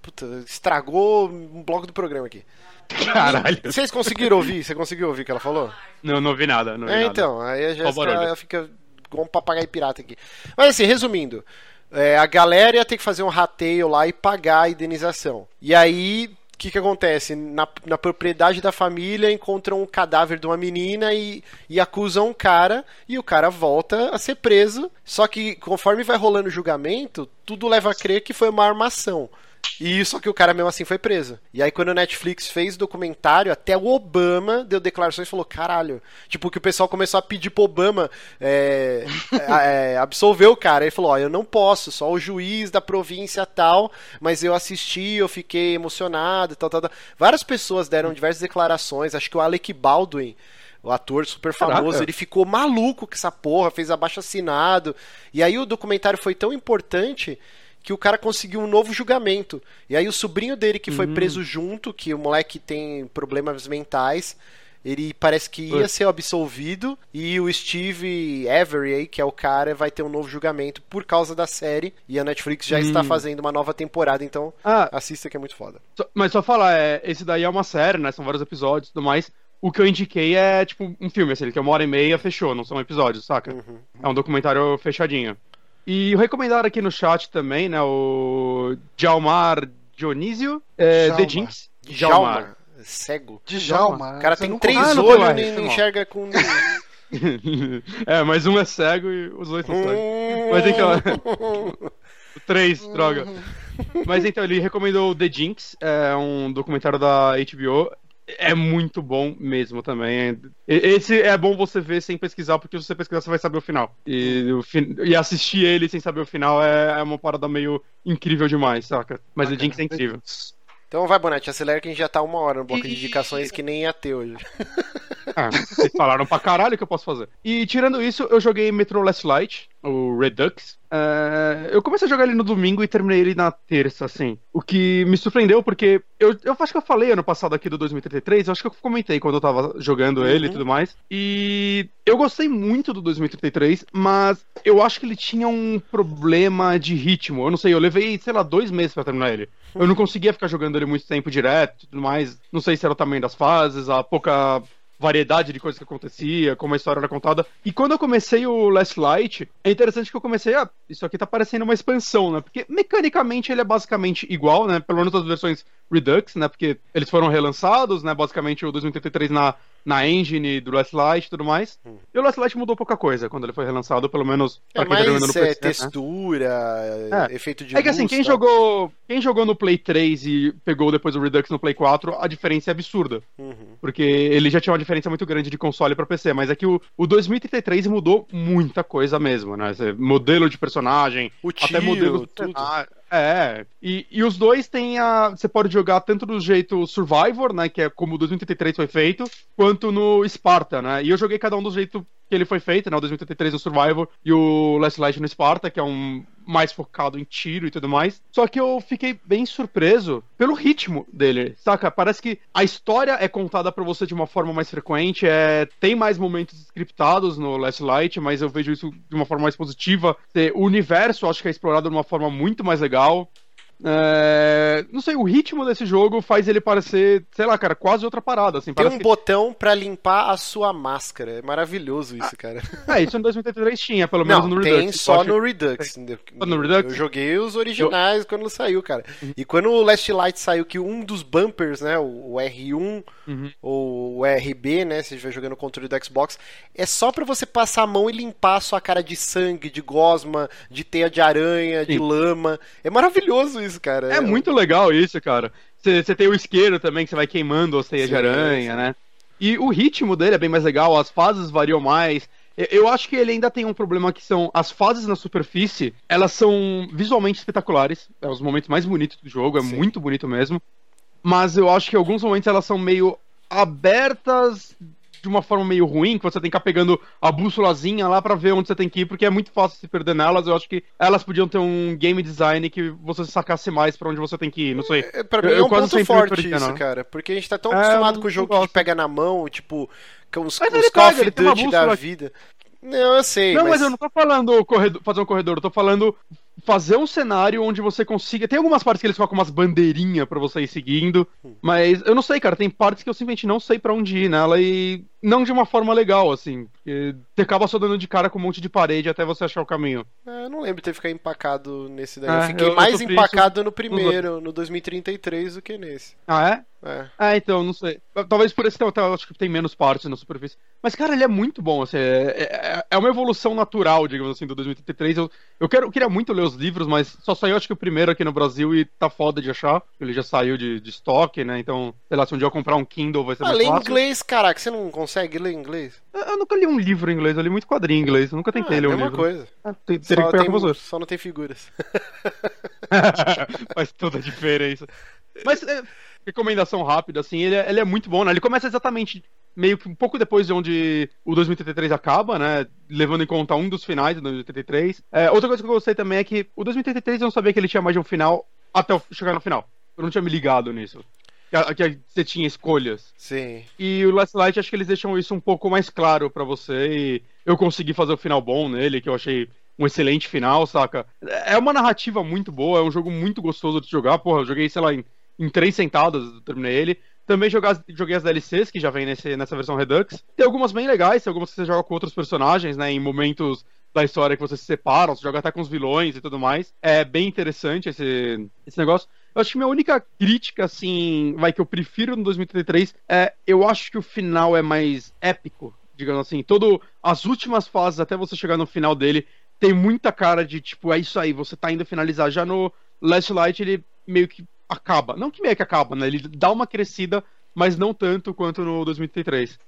Puta, estragou um bloco do programa aqui. Caralho. Vocês conseguiram ouvir? Você conseguiu ouvir o que ela falou? Não, não vi nada. Não vi É, nada. então, aí a Jéssica fica igual um papagaio pirata aqui. Mas assim, resumindo, é, a galera ia ter que fazer um rateio lá e pagar a indenização. E aí, o que que acontece? Na, na propriedade da família encontram um cadáver de uma menina e, e acusam um cara, e o cara volta a ser preso. Só que conforme vai rolando o julgamento, tudo leva a crer que foi uma armação. E só que o cara mesmo assim foi preso. E aí quando o Netflix fez o documentário, até o Obama deu declarações e falou, caralho. Tipo, que o pessoal começou a pedir pro Obama é, é, é, absolver o cara. Ele falou, ó, eu não posso, só o juiz da província tal, mas eu assisti, eu fiquei emocionado, tal, tal, tal. Várias pessoas deram diversas declarações, acho que o Alec Baldwin o ator super famoso, Caraca. ele ficou maluco com essa porra, fez abaixo assinado. E aí o documentário foi tão importante que o cara conseguiu um novo julgamento. E aí o sobrinho dele que foi preso junto, que o moleque tem problemas mentais, ele parece que ia ser absolvido e o Steve Avery, aí, que é o cara, vai ter um novo julgamento por causa da série e a Netflix já está fazendo uma nova temporada, então Ah, assista que é muito foda. só- mas só falar, é, esse daí é uma série, né? São vários episódios e tudo mais. O que eu indiquei é tipo um filme, assim, que é uma hora e meia, fechou, não são episódios, saca? Uhum. É um documentário fechadinho. E o recomendaram aqui no chat também, né? O Jalmar Dionísio, é, Djalma. The Jinx. Djalma, cego. Djalma. O cara você tem não três Ah, olhos e não enxerga com é, mas um é cego e os dois são cegos. Hum. Mas então. Três, droga. Mas então, ele recomendou The Jinx, é um documentário da HBO. É muito bom mesmo também. E- Esse é bom você ver sem pesquisar, porque se você pesquisar, você vai saber o final. E, o fin- e assistir ele sem saber o final é, é uma parada meio incrível demais, saca? Mas The Jinx é incrível. Então vai, Bonete, acelera que a gente já tá uma hora no bloco de indicações que nem ia ter hoje. Ah, vocês falaram pra caralho o que eu posso fazer. E tirando isso, eu joguei Metro Last Light, o Redux. É, eu comecei a jogar ele no domingo e terminei ele na terça, assim. O que me surpreendeu, porque eu, eu acho que eu falei ano passado aqui do 2033, eu acho que eu comentei quando eu tava jogando ele e tudo mais. E eu gostei muito do 2033, mas eu acho que ele tinha um problema de ritmo. Eu não sei, eu levei, sei lá, dois meses pra terminar ele. Eu não conseguia ficar jogando ele muito tempo direto e tudo mais. Não sei se era o tamanho das fases, a pouca variedade de coisas que acontecia, como a história era contada. E quando eu comecei o Last Light, é interessante que eu comecei, ah, isso aqui tá parecendo uma expansão, né? Porque mecanicamente ele é basicamente igual, né? Pelo menos as versões Redux, né? Porque eles foram relançados, né? Basicamente o 2033 na, na engine do Last Light e tudo mais. E o Last Light mudou pouca coisa quando ele foi relançado, pelo menos É pra quem tá jogando mais no é, PC, né? textura, É. efeito de É que assim, quem jogou, quem jogou no Play 3 e pegou depois o Redux no Play 4, a diferença é absurda. Uhum. Porque ele já tinha uma diferença muito grande de console pra PC, mas é que o, o 2033 mudou muita coisa mesmo, né? Modelo de personagem, O até tiro, modelo de tudo. cenário. É, e, e os dois têm a. Você pode jogar tanto do jeito Survivor, né? Que é como o 2033 foi feito, quanto no Sparta, né? E eu joguei cada um do jeito que ele foi feito, né? O 2033 no Survivor e o Last Light no Sparta, que é um mais focado em tiro e tudo mais. Só que eu fiquei bem surpreso pelo ritmo dele, saca? Parece que a história é contada pra você de uma forma mais frequente, é... tem mais momentos scriptados no Last Light, mas eu vejo isso de uma forma mais positiva. O universo, acho que é explorado de uma forma muito mais legal. É, Não sei, o ritmo desse jogo faz ele parecer, sei lá, cara, quase outra parada, assim. Tem um que... botão pra limpar a sua máscara. É maravilhoso isso, cara. É, isso no 2003 tinha, pelo menos Não, no tem Redux. só Eu acho- no Redux. Só no Redux? Uhum. Eu joguei os originais quando saiu, cara. E quando o Last Light saiu, que um dos bumpers, né, o o R1 Uhum. ou o RB, né, se estiver jogando o controle do Xbox, é só pra você passar a mão e limpar a sua cara de sangue, de gosma, de teia de aranha, de Sim. lama. É maravilhoso isso, cara. É muito legal isso, cara. Você tem o isqueiro também, que você vai queimando as teias de aranha, sim. né? E o ritmo dele é bem mais legal, as fases variam mais. Eu- Eu acho que ele ainda tem um problema que são as fases na superfície, elas são visualmente espetaculares, é os momentos mais bonitos do jogo, é Sim. muito bonito mesmo. Mas eu acho que em alguns momentos elas são meio abertas de uma forma meio ruim, que você tem que ficar pegando a bússolazinha lá pra ver onde você tem que ir, porque é muito fácil se perder nelas. Eu acho que elas podiam ter um game design que você sacasse mais pra onde você tem que ir, não sei. É, pra mim Eu- é um ponto forte isso, não. cara. Porque a gente tá tão É, acostumado com o jogo que pega na mão, tipo, com os, Mas os Call of Duty da vida. Não, eu sei, Não, mas... mas eu não tô falando corredor, fazer um corredor, eu tô falando fazer um cenário onde você consiga. Tem algumas partes que eles colocam umas bandeirinhas pra você ir seguindo, mas eu não sei, cara. Tem partes que eu simplesmente não sei pra onde ir nela e não de uma forma legal, assim. Porque você acaba só dando de cara com um monte de parede até você achar o caminho. É, eu não lembro de ter ficado empacado nesse daí. É, eu fiquei eu- eu mais sofri empacado no primeiro, no 2033, do que nesse. Ah, é? É. Ah, então, não sei. Talvez por esse eu eu acho que tem menos partes na superfície. Mas, cara, ele é muito bom. Assim, é, é, é uma evolução natural, digamos assim, do 2033. Eu, eu, quero, eu queria muito ler os livros, mas só saiu acho que o primeiro aqui no Brasil e tá foda de achar. Ele já saiu de, de estoque, né? Então, sei lá, se um dia eu comprar um Kindle vai ser Ah, mais fácil. inglês, caraca, você não consegue ler inglês? Eu, eu nunca li um livro em inglês, eu li muito quadrinho em inglês. Eu nunca tentei Ah, ler um livro. coisa. Ah, tem- Só, que tem- com só não tem figuras. Faz toda a diferença. Mas, é, recomendação rápida, assim, ele é, ele é muito bom, né? Ele começa exatamente meio que um pouco depois de onde o 2033 acaba, né? Levando em conta um dos finais do 2033. É, outra coisa que eu gostei também é que o 2033 eu não sabia que ele tinha mais de um final até chegar no final. Eu não tinha me ligado nisso. Que, você tinha escolhas. Sim. E o Last Light, acho que eles deixam isso um pouco mais claro pra você. E eu consegui fazer o final bom nele, que eu achei um excelente final, saca? É uma narrativa muito boa, é um jogo muito gostoso de jogar. Porra, eu joguei, sei lá, em, em três sentadas, eu terminei ele. Também jogar, as- joguei as DLCs, que já vem nesse, nessa versão Redux. Tem algumas bem legais, tem algumas que você joga com outros personagens, né? Em momentos da história que você se separa, você joga até com os vilões e tudo mais. É bem interessante esse, esse negócio. Eu acho que minha única crítica, assim, vai que eu prefiro no 2033 é eu acho que o final é mais épico, digamos assim. Todo as últimas fases até você chegar no final dele tem muita cara de tipo, é isso aí, você tá indo finalizar. Já no Last Light ele meio que acaba. Não que meio que acaba, né? Ele dá uma crescida, mas não tanto quanto no 2033.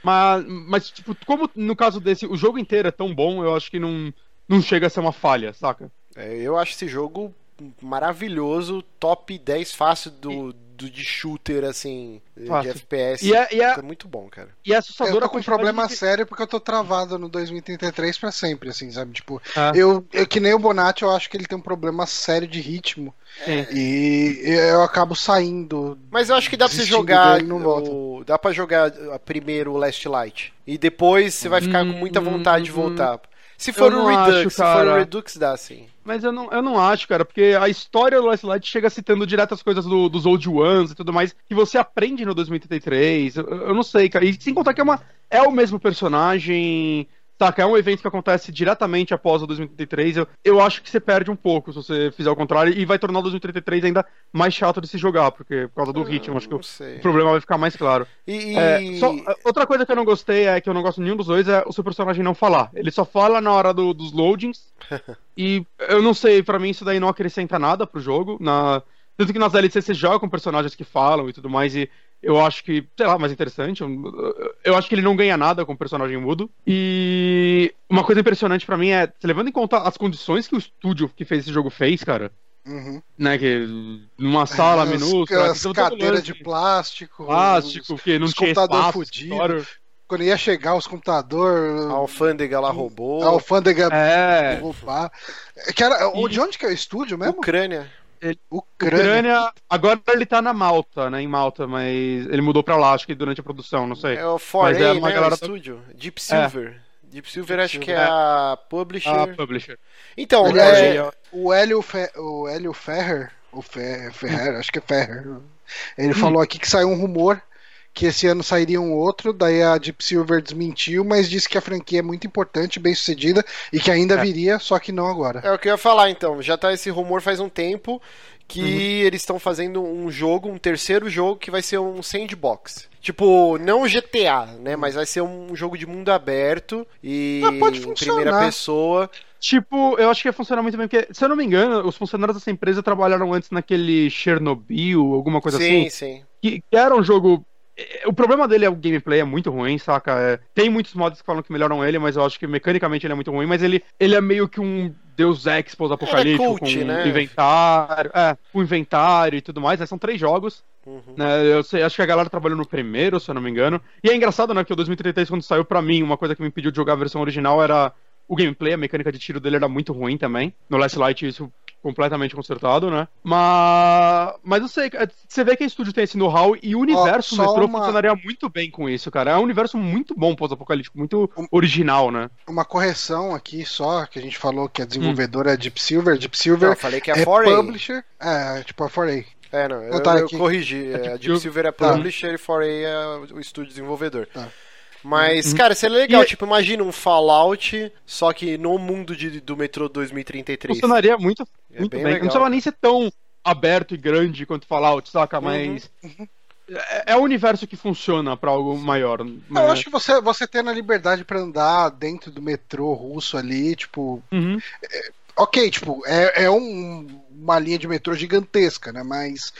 Mas, mas tipo, como no caso desse, o jogo inteiro é tão bom, eu acho que não, não chega a ser uma falha, saca? É, eu acho esse jogo maravilhoso, top 10 fácil do, do de shooter, assim, de Fácil. FPS. E é, e é, É muito bom, cara. e é Eu assustador tô a com um problema de- sério porque eu tô travado no 2033 pra sempre, assim, sabe? Tipo, Ah. eu, eu que nem o Bonatti, eu acho que ele tem um problema sério de ritmo. Sim. E eu acabo saindo. Mas eu acho que dá pra você jogar. dele, o- Dá pra jogar primeiro o Last Light. E depois você vai ficar com muita vontade de voltar. Se for Hum, eu o não Redux, acho, se for o Redux, dá sim. Mas eu não, eu não acho, cara, porque a história do Last Light chega citando direto as coisas do- dos Old Ones e tudo mais, que você aprende no 2033. Eu, eu não sei, cara. E sem contar que é, uma, é o mesmo personagem. Saca, é um evento que acontece diretamente após o 2033. Eu, eu acho que você perde um pouco se você fizer o contrário e vai tornar o 2033 ainda mais chato de se jogar, porque por causa do ritmo, acho que o, sei. problema vai ficar mais claro. E, É, só- outra coisa que eu não gostei é que eu não gosto nenhum dos dois é o seu personagem não falar. Ele só fala na hora do- dos loadings. e eu não sei, pra mim isso daí não acrescenta nada pro jogo. Na... Tanto que nas DLC você joga com personagens que falam e tudo mais, e eu acho que, sei lá, mais interessante. Eu, acho que ele não ganha nada com o personagem mudo. E uma coisa impressionante pra mim é, levando em conta as condições que o estúdio que fez esse jogo fez, cara, Uhum. né, que numa sala As- minúscula, As todo cadeiras de plástico. plástico, os- que não os tinha computador espaço, fudido. Quando ia chegar os a computadores. alfândega lá roubou. A alfândega É, roubar. Que era, E- De onde que é o estúdio mesmo? Ucrânia. Ucrânia. Ucrânia, agora ele tá na Malta, né, em Malta, mas ele mudou pra lá, acho que durante a produção, não sei. É o 4A, Mas é uma né? galera- O estúdio. Deep Silver. Deep Silver acho que é Silver, a publisher. A publisher. Então, Ele é, é- O Hélio, Fe... o Hélio Ferrer, o Fer, Ferrer, acho que é Ferrer. Ele falou aqui que saiu um rumor que esse ano sairia um outro, daí a Deep Silver desmentiu, mas disse que a franquia é muito importante, bem sucedida e que ainda É. viria, só que não agora. É o que eu ia falar então. Já tá esse rumor faz um tempo que Uhum. eles estão fazendo um jogo, um terceiro jogo que vai ser um sandbox. Tipo, não GTA, né? Mas vai ser um jogo de mundo aberto e Ah, pode em funcionar. primeira pessoa. Tipo, eu acho que ia funcionar muito bem, porque, se eu não me engano, os funcionários dessa empresa trabalharam antes naquele Chernobyl, alguma coisa sim, assim. sim. Que, que era um jogo. É, O problema dele é o gameplay, é muito ruim, saca? É, tem muitos mods que falam que melhoram ele, mas eu acho que mecanicamente ele é muito ruim, mas ele, ele é meio que um Deus Ex pós-apocalíptico, cult, com né? inventário, é, com inventário e tudo mais, né? São três jogos. Uhum. né? Eu sei, acho que a galera trabalhou no primeiro, se eu não me engano. E é engraçado, né? Que o 2033, quando saiu pra mim, uma coisa que me impediu de jogar a versão original era o gameplay, a mecânica de tiro dele era muito ruim também. No Last Light, isso completamente consertado, né? Mas. Mas eu sei, é, você vê que a estúdio tem esse know-how e o universo só metrô uma- funcionaria muito bem com isso, cara. É um universo muito bom pós-apocalíptico, muito original, né? Uma correção aqui só, que a gente falou que a desenvolvedora é Deep Silver. Deep Silver eu falei que é é 4A. publisher. É, tipo a 4A. É, não, eu, Ah, tá, eu corrigi. É a tipo- Deep Silver é Tá. publisher e 4A é o estúdio desenvolvedor. Tá. Mas, cara, seria legal. E- Tipo, imagina um Fallout, só que no mundo de- do metrô 2033. Funcionaria muito, É muito bem bem. legal. Não precisava nem ser tão aberto e grande quanto Fallout, saca? Mas. É, é um universo que funciona pra algo maior. Eu né? acho que você, você tendo a liberdade pra andar dentro do metrô russo ali, tipo, Uhum. ok, tipo, é, é um- uma linha de metrô gigantesca, né? Mas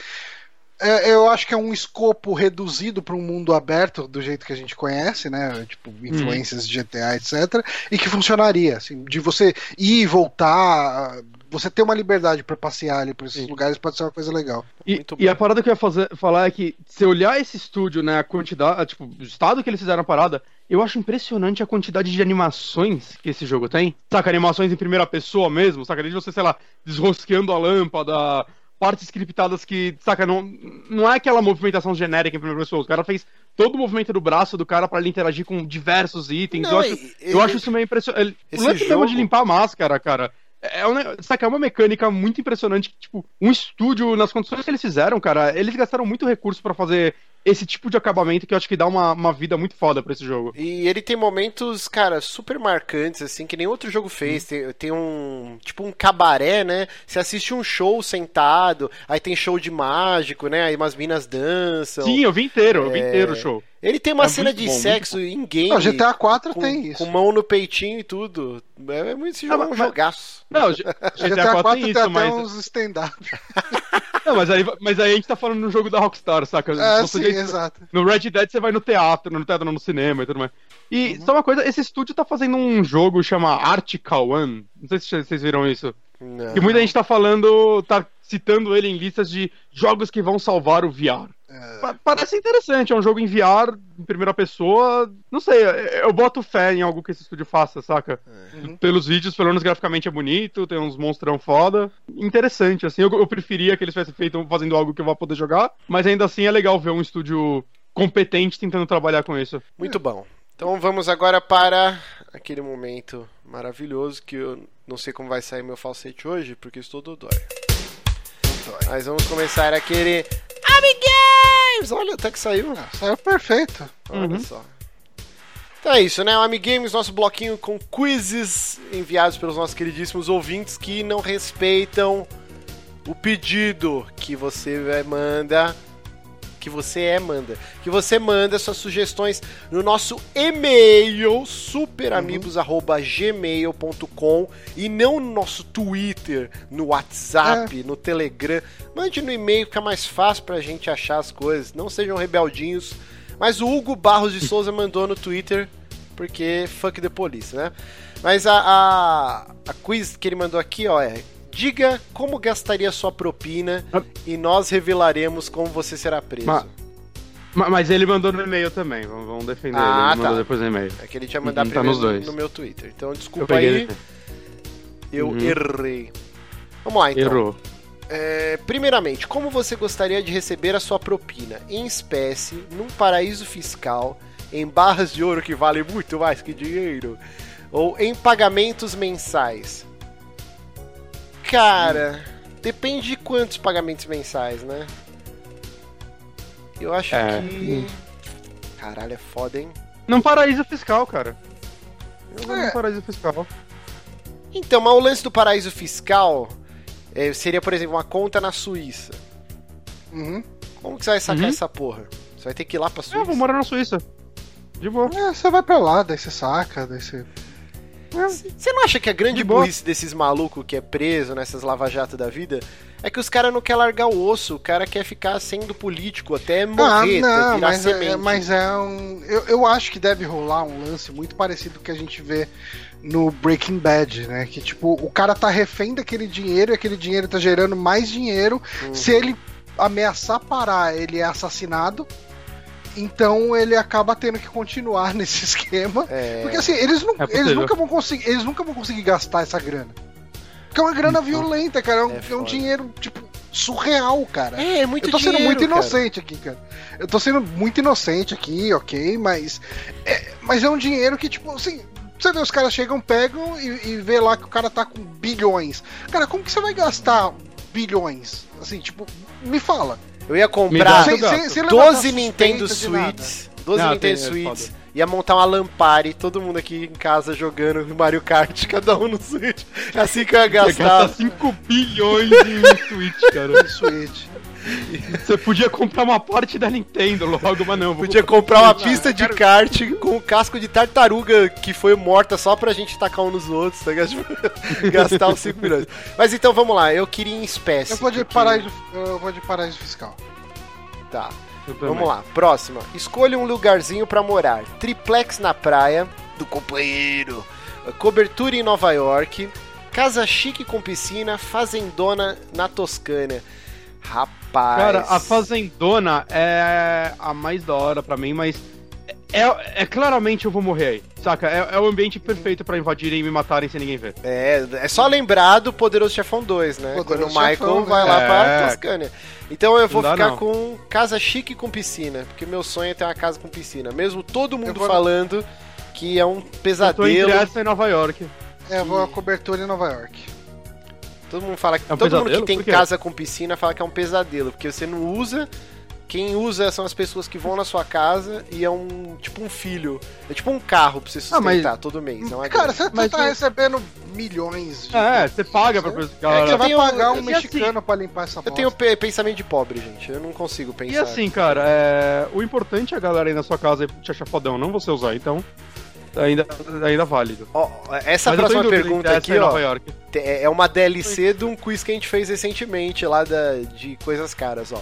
é, eu acho que é um escopo reduzido para um mundo aberto do jeito que a gente conhece, né? Tipo, influências de GTA, etc. E que funcionaria, assim, de você ir e voltar. Você ter uma liberdade para passear ali por esses Sim. lugares pode ser uma coisa legal. E, e a parada que eu ia fazer, falar é que, se olhar esse estúdio, né, a quantidade, tipo, o estado que eles fizeram a parada, eu acho impressionante a quantidade de animações que esse jogo tem. Saca, animações em primeira pessoa mesmo, saca, desde você, sei lá, desrosqueando a lâmpada, partes scriptadas que, saca, não, não é aquela movimentação genérica em primeira pessoa, o cara fez todo o movimento do braço do cara pra ele interagir com diversos itens, Não, eu acho, e- eu acho isso meio impressionante. O lance jogo- de limpar a máscara, cara, é, um, saca, é uma mecânica muito impressionante. que, Tipo, um estúdio, nas condições que eles fizeram, cara, eles gastaram muito recurso pra fazer esse tipo de acabamento que eu acho que dá uma, uma vida muito foda pra esse jogo. E ele tem momentos, cara, super marcantes, assim, que nem outro jogo fez. Tem, tem um. Tipo um cabaré, né? Você assiste um show sentado, aí tem show de mágico, né? Aí umas minas dançam. Sim, eu vi inteiro, eu vi É, inteiro o show. Ele tem uma É cena de bom, sexo em game. Não, GTA 4 com, tem isso. com mão no peitinho e tudo. É, é muito esse Ah, jogo é um mas- jogaço. Não, GTA GTA 4 tem tem isso, até mas. uns stand-up. Não, mas aí, mas aí a gente tá falando no jogo da Rockstar, saca? É, sim, já- exato. No Red Dead você vai no teatro, no teatro, não no cinema e tudo mais. E Uhum. só uma coisa, esse estúdio tá fazendo um jogo chama Article One. Não sei se vocês viram isso. Não. E muita gente tá falando, tá citando ele em listas de jogos que vão salvar o VR. É. Pa- Parece interessante, é um jogo em VR, em primeira pessoa. Não sei, eu- eu boto fé em algo que esse estúdio faça, saca? Uhum. Pelos vídeos, pelo menos graficamente é bonito, tem uns monstrão foda. Interessante, assim. Eu, eu preferia que eles tivessem feito fazendo algo que eu vá poder jogar, mas ainda assim é legal ver um estúdio competente tentando trabalhar com isso. Muito bom. Então vamos agora para aquele momento maravilhoso que eu não sei como vai sair meu falsete hoje, porque estou dodói. Mas vamos começar aquele Amigames! Olha, até que saiu. Ah, Saiu perfeito. Olha Uhum. só. Então é isso, né? O Amigames, nosso bloquinho com quizzes enviados pelos nossos queridíssimos ouvintes que não respeitam o pedido que você é, manda. Que você é, manda. Que você manda suas sugestões no nosso e-mail superamigos.gmail.com e não no nosso Twitter, no WhatsApp, no Telegram. Mande no e-mail, fica mais fácil pra gente achar as coisas. Não sejam rebeldinhos. Mas o Hugo Barros de Souza mandou no Twitter, porque fuck the police, né? Mas a, a, a quiz que ele mandou aqui, ó, é Diga como gastaria sua propina Ah. e nós revelaremos como você será preso. Ma- Ma- Mas ele mandou no e-mail também, vamos vamos defender Ah, ele. Ele mandou tá. depois no e-mail. É que ele tinha mandado Uhum, tá primeiro no, meu Twitter. Então Eu desculpa peguei aí, ele. eu Uhum. errei. Vamos lá então. Errou. É, primeiramente, como você gostaria de receber a sua propina em espécie, num paraíso fiscal, em barras de ouro que valem muito mais que dinheiro, ou em pagamentos mensais? Cara, depende de quantos pagamentos mensais, né? Eu acho É. que. Caralho, é foda, hein? Num paraíso fiscal, cara. Eu vou É. num paraíso fiscal. Então, mas o lance do paraíso fiscal é, seria, por exemplo, uma conta na Suíça. Uhum. Como que você vai sacar Uhum. essa porra? Você vai ter que ir lá pra Eu Suíça? vou morar na Suíça. De boa. É, você vai pra lá, daí você saca, daí você. Você não acha que a grande burrice desses malucos que é preso nessas lava-jato da vida é que os caras não querem largar o osso, o cara quer ficar sendo político até morrer, até virar mas semente. é, mas é um. Eu, eu acho que deve rolar um lance muito parecido com o que a gente vê no Breaking Bad, né? Que tipo, o cara tá refém daquele dinheiro e aquele dinheiro tá gerando mais dinheiro. Uhum. Se ele ameaçar parar, ele é assassinado. Então ele acaba tendo que continuar nesse esquema. É, Porque assim, eles, não, É eles nunca vão conseguir. Eles nunca vão conseguir gastar essa grana. Porque é uma grana violenta, cara. É um, É é um dinheiro, tipo, surreal, cara. é, é muito Eu tô sendo dinheiro, muito cara. inocente aqui, cara. Eu tô sendo muito inocente aqui, ok, mas. É, mas é um dinheiro que, tipo, assim. Você vê, os caras chegam, pegam e, e vê lá que o cara tá com bilhões. Cara, como que você vai gastar bilhões? Assim, tipo, me fala. Eu ia comprar Sem- sem- sem levantar 12 suspeita Nintendo. Switches. 12 Não, Nintendo é Switches. Ia montar uma Lampare, todo mundo aqui em casa jogando Mario Kart, cada um no Switch. É assim que eu ia Ia gastar gastar. 5 bilhões em Switch, cara. Switch. Você podia comprar uma parte da Nintendo logo, mas não. vou Podia comprar uma pista de kart com o casco de tartaruga que foi morta só pra gente tacar um nos outros, tá Gastar os 5 milhões. Mas então vamos lá, eu queria em espécie. Eu vou de paraíso, eu vou de paraíso fiscal. Tá. Vamos lá, próxima. Escolha um lugarzinho pra morar. Triplex na praia, do companheiro. Cobertura em Nova York. Casa chique com piscina. Fazendona na Toscana. Rapaz. Cara, a Fazendona é a mais da hora pra mim, mas é, é claramente eu vou morrer aí, saca? É, é o ambiente perfeito pra invadirem e me matarem sem ninguém ver. É, é só lembrar do Poderoso Chefão 2, né? Poderoso Quando o Michael Chefão, vai né? lá pra É. Toscânia. Então eu vou dá, ficar não. com casa chique com piscina, porque meu sonho é ter uma casa com piscina. Mesmo todo mundo vou- falando que é um Eu tô entre pesadelo. essa e Nova York. É, eu vou a cobertura em Nova York. Todo mundo fala que É um todo mundo que pesadelo? tem casa com piscina fala que é um pesadelo, porque você não usa. Quem usa são as pessoas que vão na sua casa e é um tipo um filho. É tipo um carro pra você Ah, mas- sustentar todo mês. Não é Cara, você Mas tá recebendo milhões de. É, você paga pra pessoa. É você vai tenho- pagar um e assim- mexicano pra limpar essa eu bosta. tenho pe- pensamento de pobre, gente. Eu não consigo pensar. E assim, cara, é, o importante é a galera aí na sua casa te achar fodão, não você usar, então ainda, ainda válido. Ó, essa Mas próxima pergunta aqui, ó, Nova York. te- é uma DLC de um quiz que a gente fez recentemente lá da, de coisas caras, ó.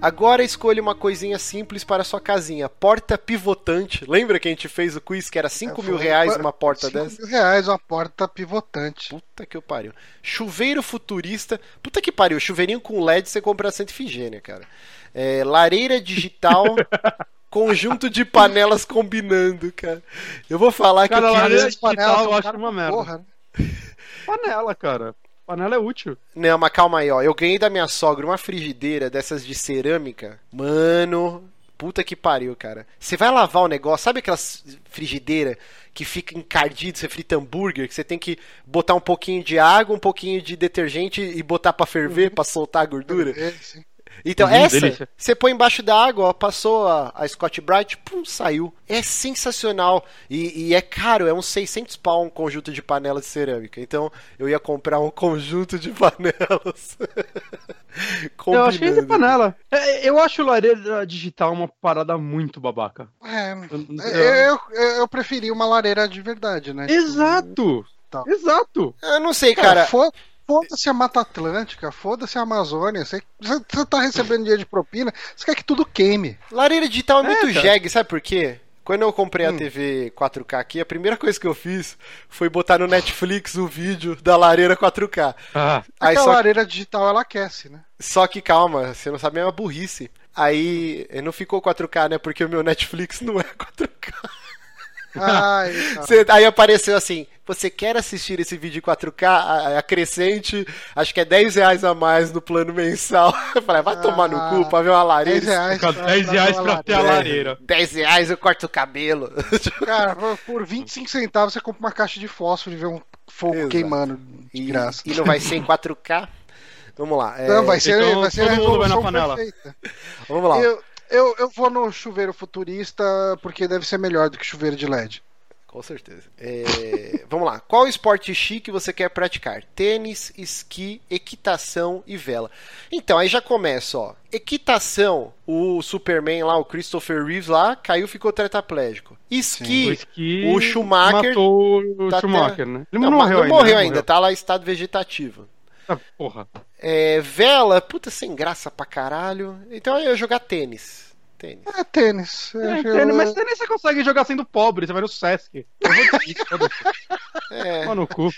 Agora escolha uma coisinha simples para sua casinha. Porta pivotante. Lembra que a gente fez o quiz que era 5 mil É, Foi- reais uma porta cinco dessa? mil reais uma porta pivotante. Puta que eu pariu. Chuveiro futurista. Puta que pariu. Chuveirinho com LED você compra Santa Ifigênia, cara. É, lareira digital. conjunto de panelas combinando, cara. Eu vou falar Cara, que eu queria... As panelas eu acho uma merda. Porra, né? Panela, cara. Panela é útil. Não, mas calma aí, ó. Eu ganhei da minha sogra uma frigideira dessas de cerâmica. Mano, puta que pariu, cara. Você vai lavar o negócio, sabe aquelas frigideira que fica encardido, você frita hambúrguer, que você tem que botar um pouquinho de água, um pouquinho de detergente e botar pra ferver, pra soltar a gordura? Esse. Então, essa, delícia. você põe embaixo da água, ó, passou a, a Scott Bright, pum, saiu. É sensacional. E, e é caro, é uns 600 pau um conjunto de panelas de cerâmica. Então, eu ia comprar um conjunto de panelas. Eu acho que é panela. É, eu acho lareira digital uma parada muito babaca. É, É, eu, eu, eu preferi uma lareira de verdade, né? Exato! Tá. Exato! Eu não sei, Cara, cara. fo- foda-se a Mata Atlântica, foda-se a Amazônia. Você, tá recebendo dinheiro de propina, você quer que tudo queime. Lareira digital é muito É, cara. jegue, sabe por quê? Quando eu comprei a Hum. TV 4K aqui, a primeira coisa que eu fiz foi botar no Netflix o vídeo da lareira 4K. Ah, Aí só lareira digital, ela aquece, né? Só que calma, você não sabe é uma burrice. Aí não ficou 4K, né? Porque o meu Netflix não é 4K. Ai. Você- aí apareceu assim: você quer assistir esse vídeo em 4K? A- Acrescente, acho que é 10 reais a mais no plano mensal. Eu falei, vai tomar no cu pra ver uma 10 lareira. reais. fica 10 reais pra ter a É, lareira. 10 reais eu corto o cabelo. Cara, por 25 centavos você compra uma caixa de fósforo e vê um fogo Exato. queimando de E, graça. e não vai ser em 4K. Vamos lá. é, Não, vai ser, então vai ser a todo mundo vai na panela. perfeita. Vamos lá. Eu, eu, eu vou no chuveiro futurista porque deve ser melhor do que chuveiro de LED. Com certeza. É, Vamos lá. Qual esporte chique você quer praticar? Tênis, esqui, equitação e vela. Então, aí já começa, ó. Equitação, o Superman lá, o Christopher Reeves lá, caiu ficou tetraplégico. O Esqui, esqui o Schumacher matou o tá Schumacher, até- né? Ele não, não, morreu não ainda. morreu né? ainda, tá lá em estado vegetativo. Ah, porra. É, vela, puta, sem graça pra caralho. Então eu ia jogar tênis. Tênis. É tênis. É, tênis, mas tênis você consegue jogar sendo pobre, você vai no Sesc. Eu vou foda-se. É, Toma no cu.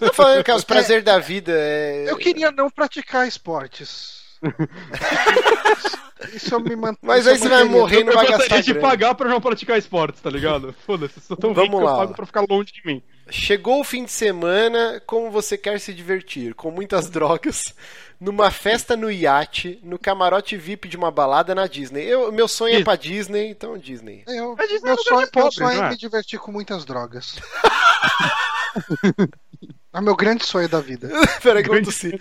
tô falando que é os prazeres da vida. É... Eu queria não praticar esportes. Isso eu me mantém. Mas aí você vai morrer e não eu vai gostaria gastar de grana. pagar pra não praticar esportes, tá ligado? Foda-se, sou tão Vamos rico que lá. eu pago pra ficar longe de mim. Chegou o fim de semana, como você quer se divertir? Com muitas drogas, numa festa no iate, no camarote VIP de uma balada na Disney. Eu, meu sonho é Disney. pra Disney, então Disney. Eu, é meu lugar sonho, de pobre, meu sonho é é? me divertir com muitas drogas. é o meu grande sonho da vida. Peraí que eu tossi.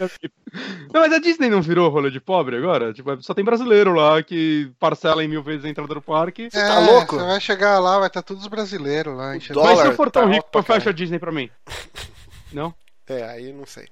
Não, mas a Disney não virou rolê de pobre agora? Tipo, só tem brasileiro lá que parcela em mil vezes a entrada do parque. Você tá louco? Você vai chegar lá, vai estar todos os brasileiros lá. Mas se eu for tão tá rico, fecho a. Disney pra mim. Não? É, aí não sei.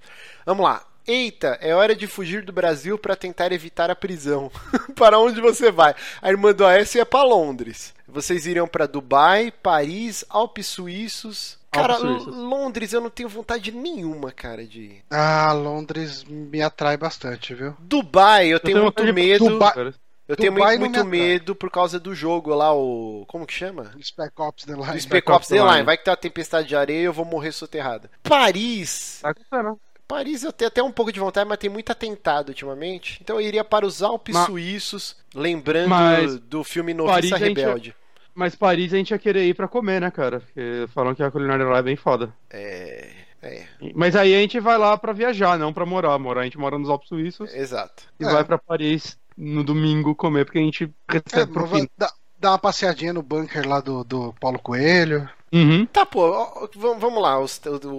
Vamos lá. Eita, é hora de fugir do Brasil pra tentar evitar a prisão. para onde você vai? A irmã do Aécio ia pra Londres. Vocês iriam pra Dubai, Paris, Alpes Suíços. Cara, Londres eu não tenho vontade nenhuma, cara, de ir. Ah, Londres me atrai bastante, viu? Dubai, eu tenho tenho muito de- medo. Dubai- Cara, Eu tenho Dubai muito, muito medo por causa do jogo lá, o. Como que chama? Spec Ops The Line. O Spec Ops The The Line. Line. Vai que tem uma tempestade de areia e eu vou morrer soterrado. Paris. Tá acontecendo. Paris eu tenho até um pouco de vontade, mas tem muito atentado ultimamente. Então eu iria para os Alpes Mas- Suíços, lembrando Mas do filme Noviça Paris a gente- Rebelde. Mas Paris a gente ia querer ir pra comer, né, cara? Porque falam que a culinária lá é bem foda. É. É, Mas aí a gente vai lá pra viajar, não pra morar. Morar, a gente mora nos Alpes Suíços exato. e É. vai pra Paris no domingo comer, porque a gente É, recebe pro fim. dá, dá uma passeadinha no bunker lá do, do Paulo Coelho. Uhum. Tá, pô, vamos lá, o,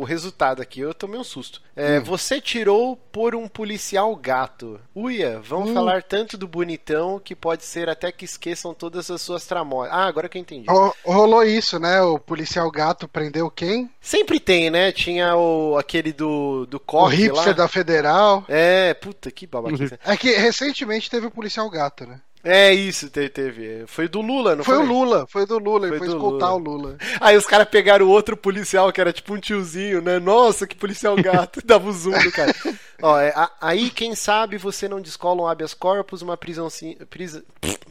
o resultado aqui, eu tomei um susto. É, Você tirou por um policial gato. Uia, vão Hum. falar tanto do bonitão que pode ser até que esqueçam todas as suas tramóias. Ah, agora que eu entendi. Ro- Rolou isso, né? O policial gato prendeu quem? Sempre tem, né? Tinha o aquele do, do O Coque hipster lá. da Federal. É, puta, que babaquice. É que recentemente teve o policial gato, né? É isso, teve. Foi do Lula, não Foi foi? o Lula, foi do Lula, ele Foi foi do escoltar Lula. o Lula. Aí os caras pegaram o outro policial, que era tipo um tiozinho, né? Nossa, que policial gato. Dava o zoom do cara. Ó, é, a- aí, quem sabe você não descola um habeas corpus, uma prisãozinha. Prisa,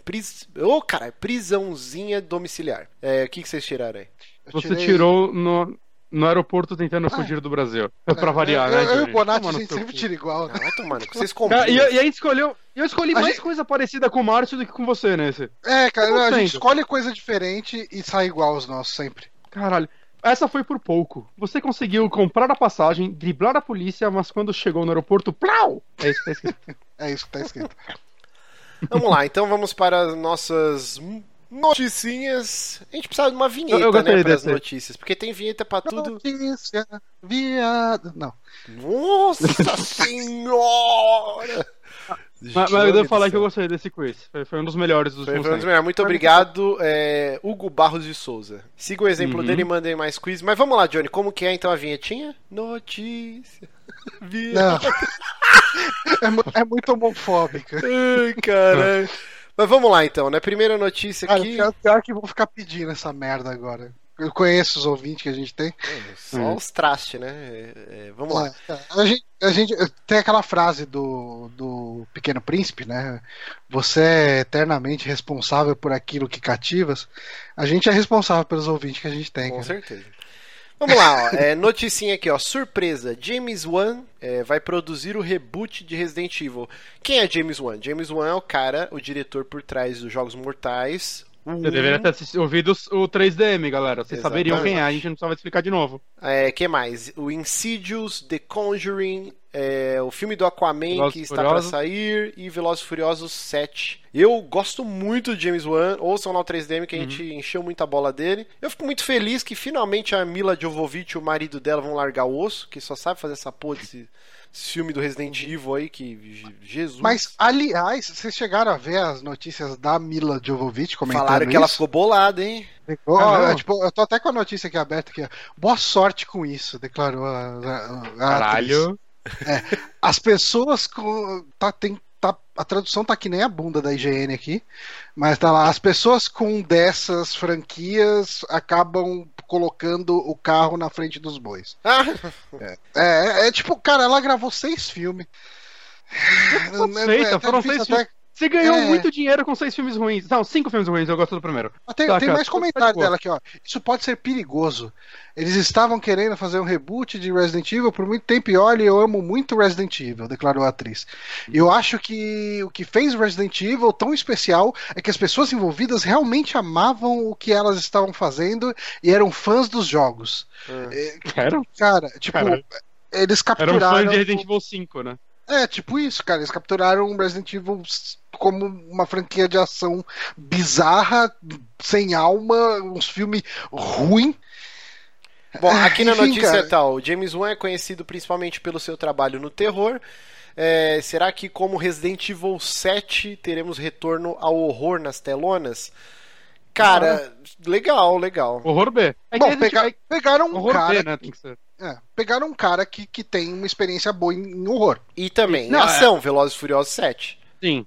pris, ô, cara, prisãozinha domiciliar. É, o que, que vocês tiraram aí? Você tirei- tirou no, no aeroporto tentando fugir do Brasil. pra variar, eu, né? Eu, eu e o Bonatti, a gente sempre tira igual, Não, né? vai tomar, no cu, vocês Cara, e, e a gente escolheu. Eu escolhi A mais gente- coisa parecida com o Márcio do que com você nesse. É, cara, a gente escolhe coisa diferente e sai igual aos nossos sempre. Caralho. Essa foi por pouco. Você conseguiu comprar a passagem, driblar a polícia, mas quando chegou no aeroporto, plau! É isso que tá escrito. É isso que tá escrito. Vamos lá, então vamos para as nossas noticinhas. A gente precisa de uma vinheta, Eu- eu né, para as notícias, porque tem vinheta pra tudo. Notícia, viado. Não. Nossa senhora! mas, mas eu devo falar que eu gostei desse quiz. Foi, foi um dos melhores dos Foi- últimos foi um dos melhores. Muito obrigado, é, Hugo Barros de Souza. Siga o exemplo Uhum. dele e mandem mais quiz. Mas vamos lá, Johnny, como que é então a vinhetinha? Notícia. Não. é, é muito homofóbica. Ai, caralho. Mas vamos lá então, né? Primeira notícia Cara, aqui. pior, pior que vão ficar pedindo essa merda agora. Eu conheço os ouvintes que a gente tem. É, Só Hum. os trastes, né? É, é, vamos lá. É, a, gente, a gente tem aquela frase do, do Pequeno Príncipe, né? Você é eternamente responsável por aquilo que cativas. A gente é responsável pelos ouvintes que a gente tem. Com cara. certeza. Vamos lá, ó. É, noticinha aqui, ó. Surpresa. James Wan é, vai produzir o reboot de Resident Evil. Quem é James Wan? James Wan é o cara, o diretor por trás dos Jogos Mortais. O Eu deveria ter ouvido o 3DM, galera. Vocês Exatamente. saberiam quem é, a gente não precisava explicar de novo. É, que mais? O Insidious, The Conjuring, é, o filme do Aquaman Velozes que está para sair e Velozes e Furiosos 7. Eu gosto muito de James Wan, ouçam lá o 3DM que a gente Uhum. encheu muito a bola dele. Eu fico muito feliz que finalmente a Mila Jovovich e o marido dela vão largar o osso, que só sabe fazer essa porra desse, filme do Resident Evil aí, que Je- Jesus. Mas, aliás, vocês chegaram a ver as notícias da Mila Jovovich comentando Falaram que ela isso? ficou bolada, hein? Tipo, eu tô até com a notícia aqui aberta aqui. ó. Boa sorte com isso, declarou a, a- a atriz. Caralho. As pessoas com. Tá, tem, tá, a tradução tá que nem a bunda da IGN aqui. Mas tá lá. As pessoas com dessas franquias acabam colocando o carro na frente dos bois. Ah, É, é tipo, cara, ela gravou seis filmes. Satisfeita, até foram difícil seis até- Você ganhou É. muito dinheiro com seis filmes ruins. Não, cinco filmes ruins, eu gosto do primeiro. Tem, Tá, tem cara, mais tá de comentário dela aqui, ó. Isso pode ser perigoso. Eles estavam querendo fazer um reboot de Resident Evil por muito tempo e olha, eu amo muito Resident Evil, declarou a atriz. E eu acho que o que fez Resident Evil tão especial é que as pessoas envolvidas realmente amavam o que elas estavam fazendo e eram fãs dos jogos. É, Era, cara, tipo, Caralho. eles era um capturaram. fã de Resident Evil 5, né? É, tipo isso, cara. Eles capturaram Resident Evil como uma franquia de ação bizarra, sem alma, uns filmes ruins. Bom, aqui na Enfim, notícia cara. tal, o James Wan é conhecido principalmente pelo seu trabalho no terror. É, será que, como Resident Evil 7, teremos retorno ao horror nas telonas? Cara, legal, legal. Horror B. É Bom, pega- pegaram um horror cara. B, né? Tem que ser. É, pegaram um cara que, que tem uma experiência boa em, em horror. E também, Não, é. ação, Velozes e Furiosos 7. Sim.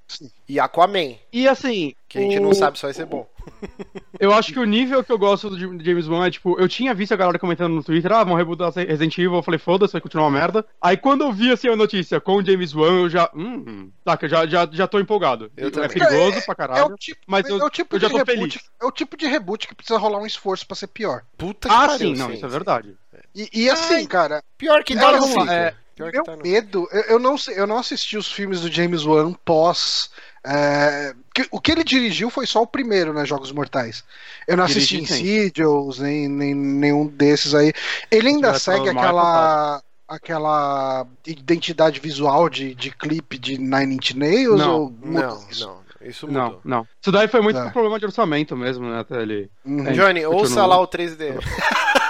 E Aquaman, E assim. que a gente o- não sabe se vai ser bom. Eu acho que o nível que eu gosto do Jam- James Wan é tipo, eu tinha visto a galera comentando no Twitter, ah, vão rebootar Resident Evil, eu falei, foda-se, vai continuar uma merda. Aí quando eu vi assim a notícia com o James Wan, eu já. Hum, saca, já, já, já tô empolgado. Eu é também. perigoso pra É caralho. o tipo, mas eu- é o tipo eu já de tô reboot. feliz. É o tipo de reboot que precisa rolar um esforço pra ser pior. Puta que Ah, pariu, sim, não, isso é verdade. E, e assim, Ai. cara, Pior que É, vamos lá, fica. é, Pior que meu tá no... medo, eu, eu não eu não assisti os filmes do James Wan pós. é, que- o que ele dirigiu foi só o primeiro, né? Jogos Mortais. Eu não assisti. Insidious, nem, nem nenhum desses aí. Ele ainda tivesse segue aquela. aquela identidade visual de, de clipe de Nine Inch Nails? Não, ou muda Não, isso? não, isso Não, mudou. não. Isso daí foi muito Tá. por problema de orçamento mesmo, né? Até ele. Uhum. É. Johnny, ouça lá o 3D.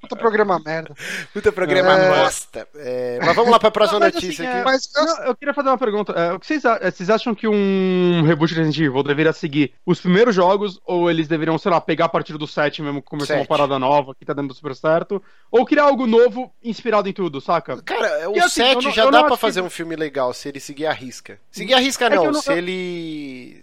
Puta programa merda. Puta programa É. bosta. É, mas vamos lá pra próxima Não, notícia assim, aqui. é- Mas Não, eu queria fazer uma pergunta. É, o que vocês, a- vocês acham que um reboot de Resident Evil deveria seguir os primeiros jogos, ou eles deveriam, sei lá, pegar a partir do 7 mesmo, começar uma parada nova que tá dando super certo, ou criar algo novo inspirado em tudo, saca? Cara, o E assim, 7 eu não- já dá pra fazer que- um filme legal se ele seguir a risca. Seguir a risca É não, não- se ele.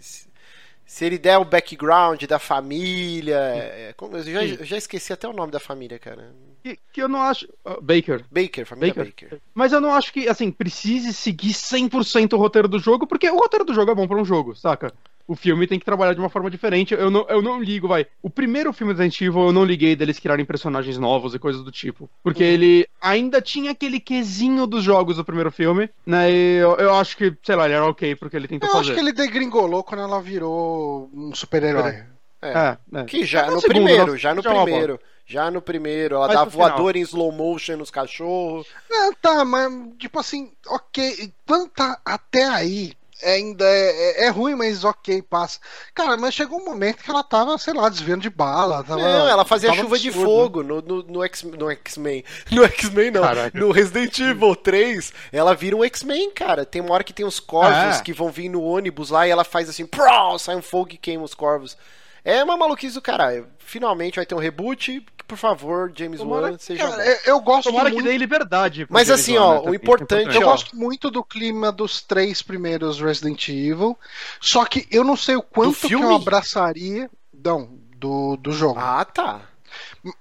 Se ele der o background da família. é, como- eu já, eu já esqueci até o nome da família, cara. Que, que eu não acho. ah, Baker. Baker, família Baker. Baker. Mas eu não acho que, assim, precise seguir 100% o roteiro do jogo, porque o roteiro do jogo é bom pra um jogo, saca? O filme tem que trabalhar de uma forma diferente. Eu não, eu não ligo, vai. O primeiro filme do Resident Evil eu não liguei deles criarem personagens novos e coisas do tipo. Porque Uhum. ele ainda tinha aquele quesinho dos jogos do primeiro filme, né? E eu, eu acho que, sei lá, ele era ok porque ele tentou eu fazer. acho que ele degringolou quando ela virou um super-herói. É. É, é. Que já No no segundo, primeiro, não, já no já é primeiro. Já no primeiro, ela Mas dá voador em slow motion nos cachorros. Não, tá, mas tipo assim, ok. Quando tá até aí, ainda é, é- é ruim, mas ok, passa. Cara, mas chegou um momento que ela tava, sei lá, desviando de bala. Tava, Não, ela fazia chuva de absurdo. fogo no, no, no X-Men. No X-Men, não. Caraca. No Resident Evil 3, ela vira um X-Men, cara. Tem uma hora que tem os corvos É. que vão vir no ônibus lá e ela faz assim, pró, sai um fogo e queima os corvos. É uma maluquice do caralho. Finalmente vai ter um reboot. Por favor, James Tomara Wan, que- seja Cara, bom. eu, eu gosto Tomara que muito. dê liberdade. Mas James assim, Wan, ó, né, o também, importante, que é Eu ó. gosto muito do clima dos três primeiros Resident Evil. Só que eu não sei o quanto que eu abraçaria. Não, do, do jogo. Ah, tá.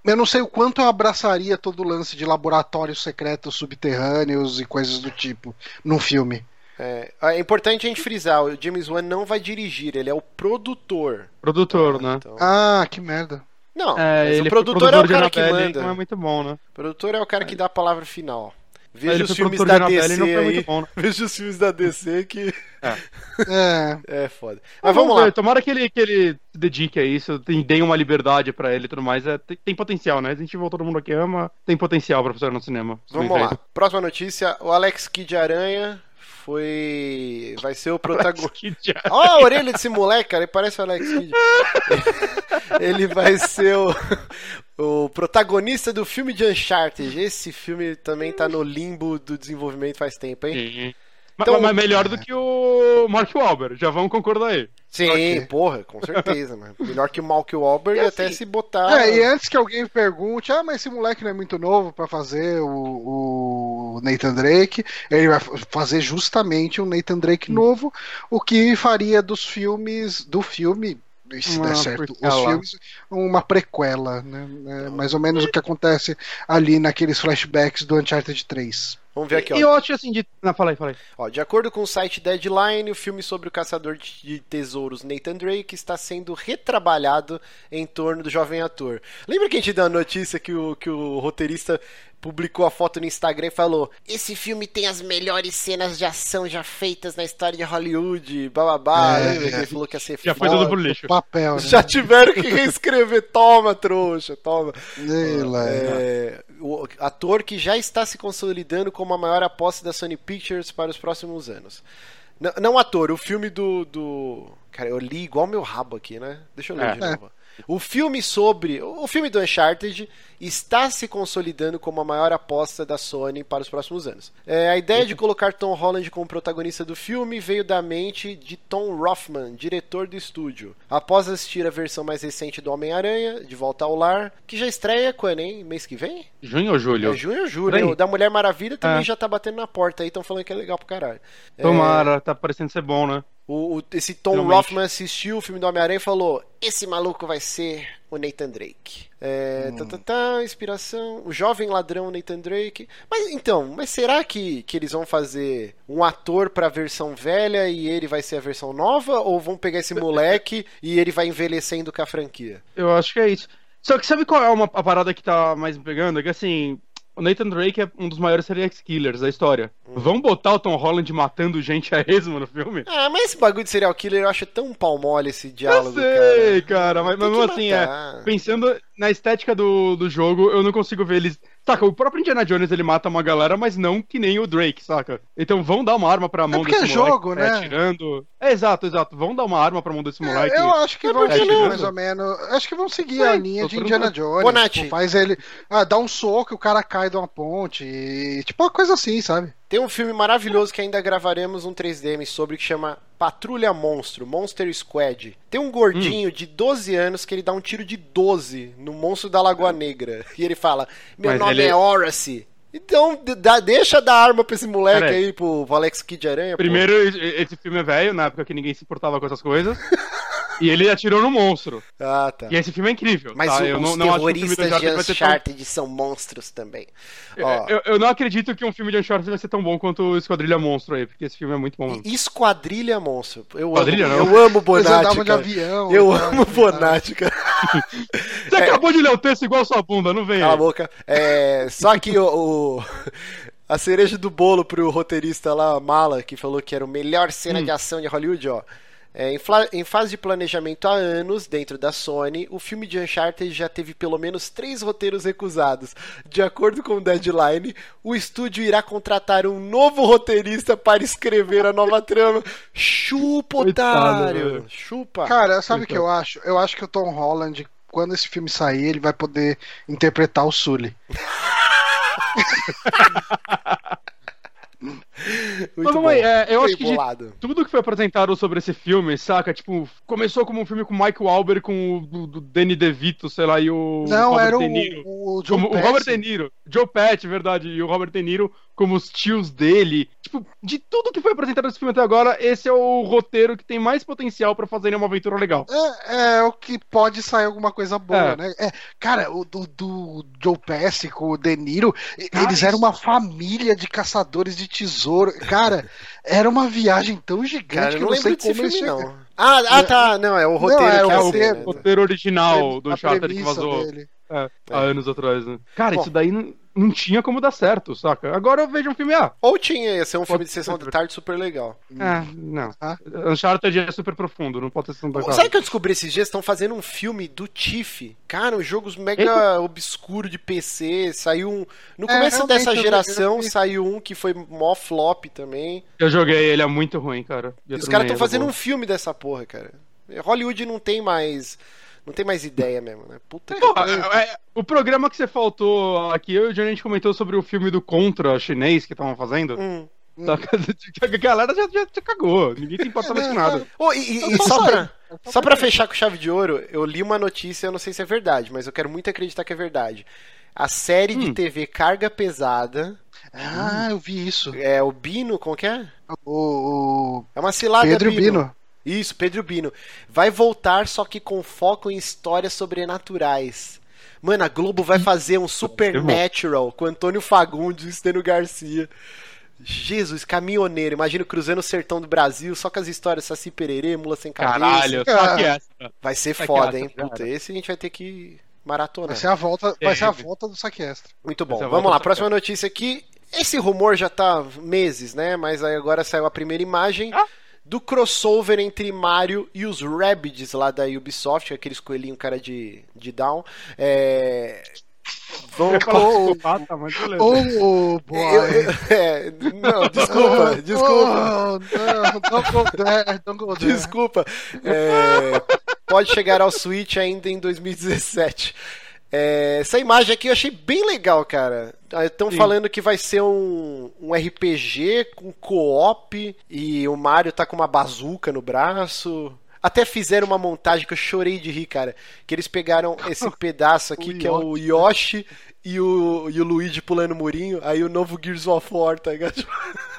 Eu não sei o quanto eu abraçaria todo o lance de laboratórios secretos subterrâneos e coisas do tipo num filme. É, é importante a gente frisar, o James Wan não vai dirigir, ele é o produtor. Produtor, né? Então- Ah, que merda. Não, É, mas ele o produtor é o cara que Annabelle, manda. Não é muito bom, né? O produtor é o cara que dá a palavra final. Veja os filmes produtor da DC aí. bom, né? Veja os filmes da DC que É. é foda. Mas vamos ver, lá. Tomara que ele, que ele se dedique a isso, deem uma liberdade pra ele e tudo mais. É, tem, tem potencial, né? Resident Evil todo mundo aqui ama, tem potencial pra funcionar no cinema. Vamos lá. feito. Próxima notícia, o Alex Kidd Aranha foi vai ser o protagonista. Dia- Olha a orelha desse moleque, cara, ele parece o Alex Kidd. ele vai ser o, o protagonista do filme de Uncharted. Esse filme também tá no limbo do desenvolvimento faz tempo, hein? Sim. Mas, Então- mas melhor do que o Mark Wahlberg, já vamos concordar aí. Sim, Ok. porra, com certeza, mano. Melhor que o Malk Wahlberg E até assim- se botar. É, e antes que alguém pergunte, ah, mas esse moleque não é muito novo pra fazer o, o Nathan Drake, ele vai fazer justamente um Nathan Drake novo, o que faria dos filmes, do filme, se Uma der certo, os filmes, uma prequela, né? É mais ou menos o que acontece ali naqueles flashbacks do Uncharted 3. Vamos ver aqui, ó. E eu acho assim de. Não, fala aí, fala aí. Ó, de acordo com o site Deadline, o filme sobre o caçador de tesouros Nathan Drake está sendo retrabalhado em torno do jovem ator. Lembra que a gente deu a notícia que o, que o roteirista publicou a foto no Instagram e falou: Esse filme tem as melhores cenas de ação já feitas na história de Hollywood, bababá. É, Lembra que é. ele falou que ia ser Já foi tudo pro lixo. Papel, né? Já tiveram que reescrever. Toma, trouxa, toma. Sei lá. É, o ator que já está se consolidando como a maior aposta da Sony Pictures para os próximos anos. Não, não ator, o filme do, do. Cara, eu li igual meu rabo aqui, né? Deixa eu ler É. de novo. O filme sobre. O filme do Uncharted está se consolidando como a maior aposta da Sony para os próximos anos. É, a ideia de colocar Tom Holland como protagonista do filme veio da mente de Tom Rothman, diretor do estúdio. Após assistir a versão mais recente do Homem-Aranha, De Volta ao Lar, que já estreia quando, hein? Mês que vem? Junho ou julho? É junho ou julho. O da Mulher Maravilha também É. já tá batendo na porta aí, estão falando que é legal pro caralho. É, Tomara, tá parecendo ser bom, né? O, o- esse Tom Finalmente. Rothman assistiu o filme do Homem-Aranha e falou: Esse maluco vai ser o Nathan Drake. É, Hum. tá, tá, tá, inspiração. O jovem ladrão Nathan Drake. Mas então, mas será que, que eles vão fazer um ator pra versão velha e ele vai ser a versão nova? Ou vão pegar esse moleque e ele vai envelhecendo com a franquia? Eu acho que é isso. Só que sabe qual é uma, a parada que tá mais me pegando? É que assim, o Nathan Drake é um dos maiores serial killers da história. Uhum. Vão botar o Tom Holland matando gente a esmo no filme? Ah, mas esse bagulho de serial killer eu acho tão pau mole esse Eu diálogo, sei, cara. cara, mas Tem mesmo assim, é. Pensando na estética do, do jogo, eu não consigo ver eles. Saca, o próprio Indiana Jones ele mata uma galera, mas não que nem o Drake, saca? Então vão dar uma arma pra mão porque desse é moleque jogo, que né? tá atirando. É, exato, exato. Vão dar uma arma pra mão desse moleque. É, eu acho que É vão porque seguir mais ou menos. Acho que vão seguir É, a linha de. Indiana Jones. Bonatti. tipo, faz ele. Ah, dá um soco e o cara cai de uma ponte. E, tipo, uma coisa assim, sabe? Tem um filme maravilhoso que ainda gravaremos um 3DM sobre que chama Patrulha Monstro, Monster Squad. Tem um gordinho Hum. de 12 anos que ele dá um tiro de 12 no monstro da Lagoa Negra. E ele fala: Meu Mas nome ele- é Horace. Então, dá- deixa dar arma pra esse moleque Pera aí. pro, pro Alex Kidd Aranha. pô. Primeiro, e- esse filme é velho, na época que ninguém se importava com essas coisas. e ele atirou no monstro. Ah, tá. E esse filme é incrível. Mas tá? o- eu não, os não acho que o filme do terroristas de Uncharted tão são monstros também. Ó, Eu, eu não acredito que um filme de Uncharted vai ser tão bom quanto o Esquadrilha Monstro aí, porque esse filme é muito bom. Esquadrilha Monstro. Eu Quadrilha, amo, não? eu amo Bonatti, cara. avião. Eu e tal, amo e tal. Bonatti, cara. Você acabou de ler o texto igual sua bunda, não vem Cala a boca. É, só que o, o- a cereja do bolo pro roteirista lá, Mala, que falou que era a melhor cena Hum. de ação de Hollywood, ó. É, em, em fase de planejamento há anos, dentro da Sony, o filme de Uncharted já teve pelo menos três roteiros recusados. De acordo com o Deadline, o estúdio irá contratar um novo roteirista para escrever a nova trama. Chupa, otário! velho. Chupa! Cara, sabe o que eu acho? Eu acho que o Tom Holland, quando esse filme sair, ele vai poder interpretar o Sully. Muito Mas aí, é, eu Bem acho que de tudo que foi apresentado sobre esse filme, saca? Tipo, começou como um filme com o Mike Wahlberg, com o do, do Danny DeVito, sei lá, e o Não, Robert era De o, Niro. o John Como, o Robert De. Niro, Joe Pesci, verdade, e o Robert De Niro como os tios dele. Tipo, de tudo que foi apresentado nesse filme até agora, esse é o roteiro que tem mais potencial pra fazerem uma aventura legal. É, é o que pode sair alguma coisa boa, É. né? É, cara, o do, do Joe Pesci com o De Niro, Cara, eles eram uma família de caçadores de tesouro. Cara, era uma viagem tão gigante Cara, eu que não eu não sei lembro desse como eles filme, chegaram. não. Ah, ah, tá. Não, é o roteiro Não, é o É o roteiro. né? roteiro original do A Uncharted que vazou é, há É. anos atrás, né? Cara, Bom. isso daí não... tinha como dar certo, saca? Agora eu vejo um filme, ah, Ou tinha, ia ser um filme de sessão da tarde super legal. é, não. Ah. Uncharted é super profundo, não pode ser sessão da Sabe tarde. que eu descobri esses dias? Estão fazendo um filme do Tiff. Cara, um jogo mega obscuro de PC. Saiu um. No É, começo realmente, dessa geração saiu um que foi mó flop também. Eu joguei, ele é muito ruim, cara. E os caras estão fazendo um filme dessa porra, cara. Hollywood não tem mais. Não tem mais ideia mesmo, né? Puta que pariu. é, o programa que você faltou aqui, eu e o Johnny a gente comentou sobre o filme do Contra chinês que estavam fazendo. Hum. Saca? A galera já, já, já cagou, ninguém se importa mais com nada. Ô, e, e- e só pra, só pra fechar com chave de ouro, eu li uma notícia, eu não sei se é verdade, mas eu quero muito acreditar que é verdade. A série de Hum. TV Carga Pesada, Ah, eu vi isso. é o Bino, como que é? O, o É uma cilada Pedro Bino. Isso, Pedro Bino. Vai voltar, só que com foco em histórias sobrenaturais. Mano, a Globo vai fazer um Supernatural com Antônio Fagundes e Estênio Garcia. Jesus, caminhoneiro. Imagina cruzando o sertão do Brasil, só com as histórias Saci Pererê, Mula Sem Cabeça. Caralho, só que essa. Vai ser Vai foda, hein? cara. Puta, esse a gente vai ter que maratonar. Vai ser a volta, vai ser a volta do saque extra. Muito bom. Essa Vamos lá, próxima notícia aqui. Esse rumor já tá meses, né? Mas aí agora saiu a primeira imagem Ah. Do crossover entre Mario e os Rabbids lá da Ubisoft, aqueles coelhinhos cara de, de down. É... Vão. Oh. Eu- eu- é, não, desculpa, desculpa. Oh, não, don't go there, don't go there. Desculpa. É, pode chegar ao Switch ainda em 2017. É, essa imagem aqui eu achei bem legal, cara. Estão Sim. falando que vai ser um, um RPG com co-op e o Mario tá com uma bazuca no braço. Até fizeram uma montagem que eu chorei de rir, cara. Que eles pegaram esse pedaço aqui, que é o Yoshi e o, e o Luigi pulando murinho, aí o novo Gears of War, tá ligado?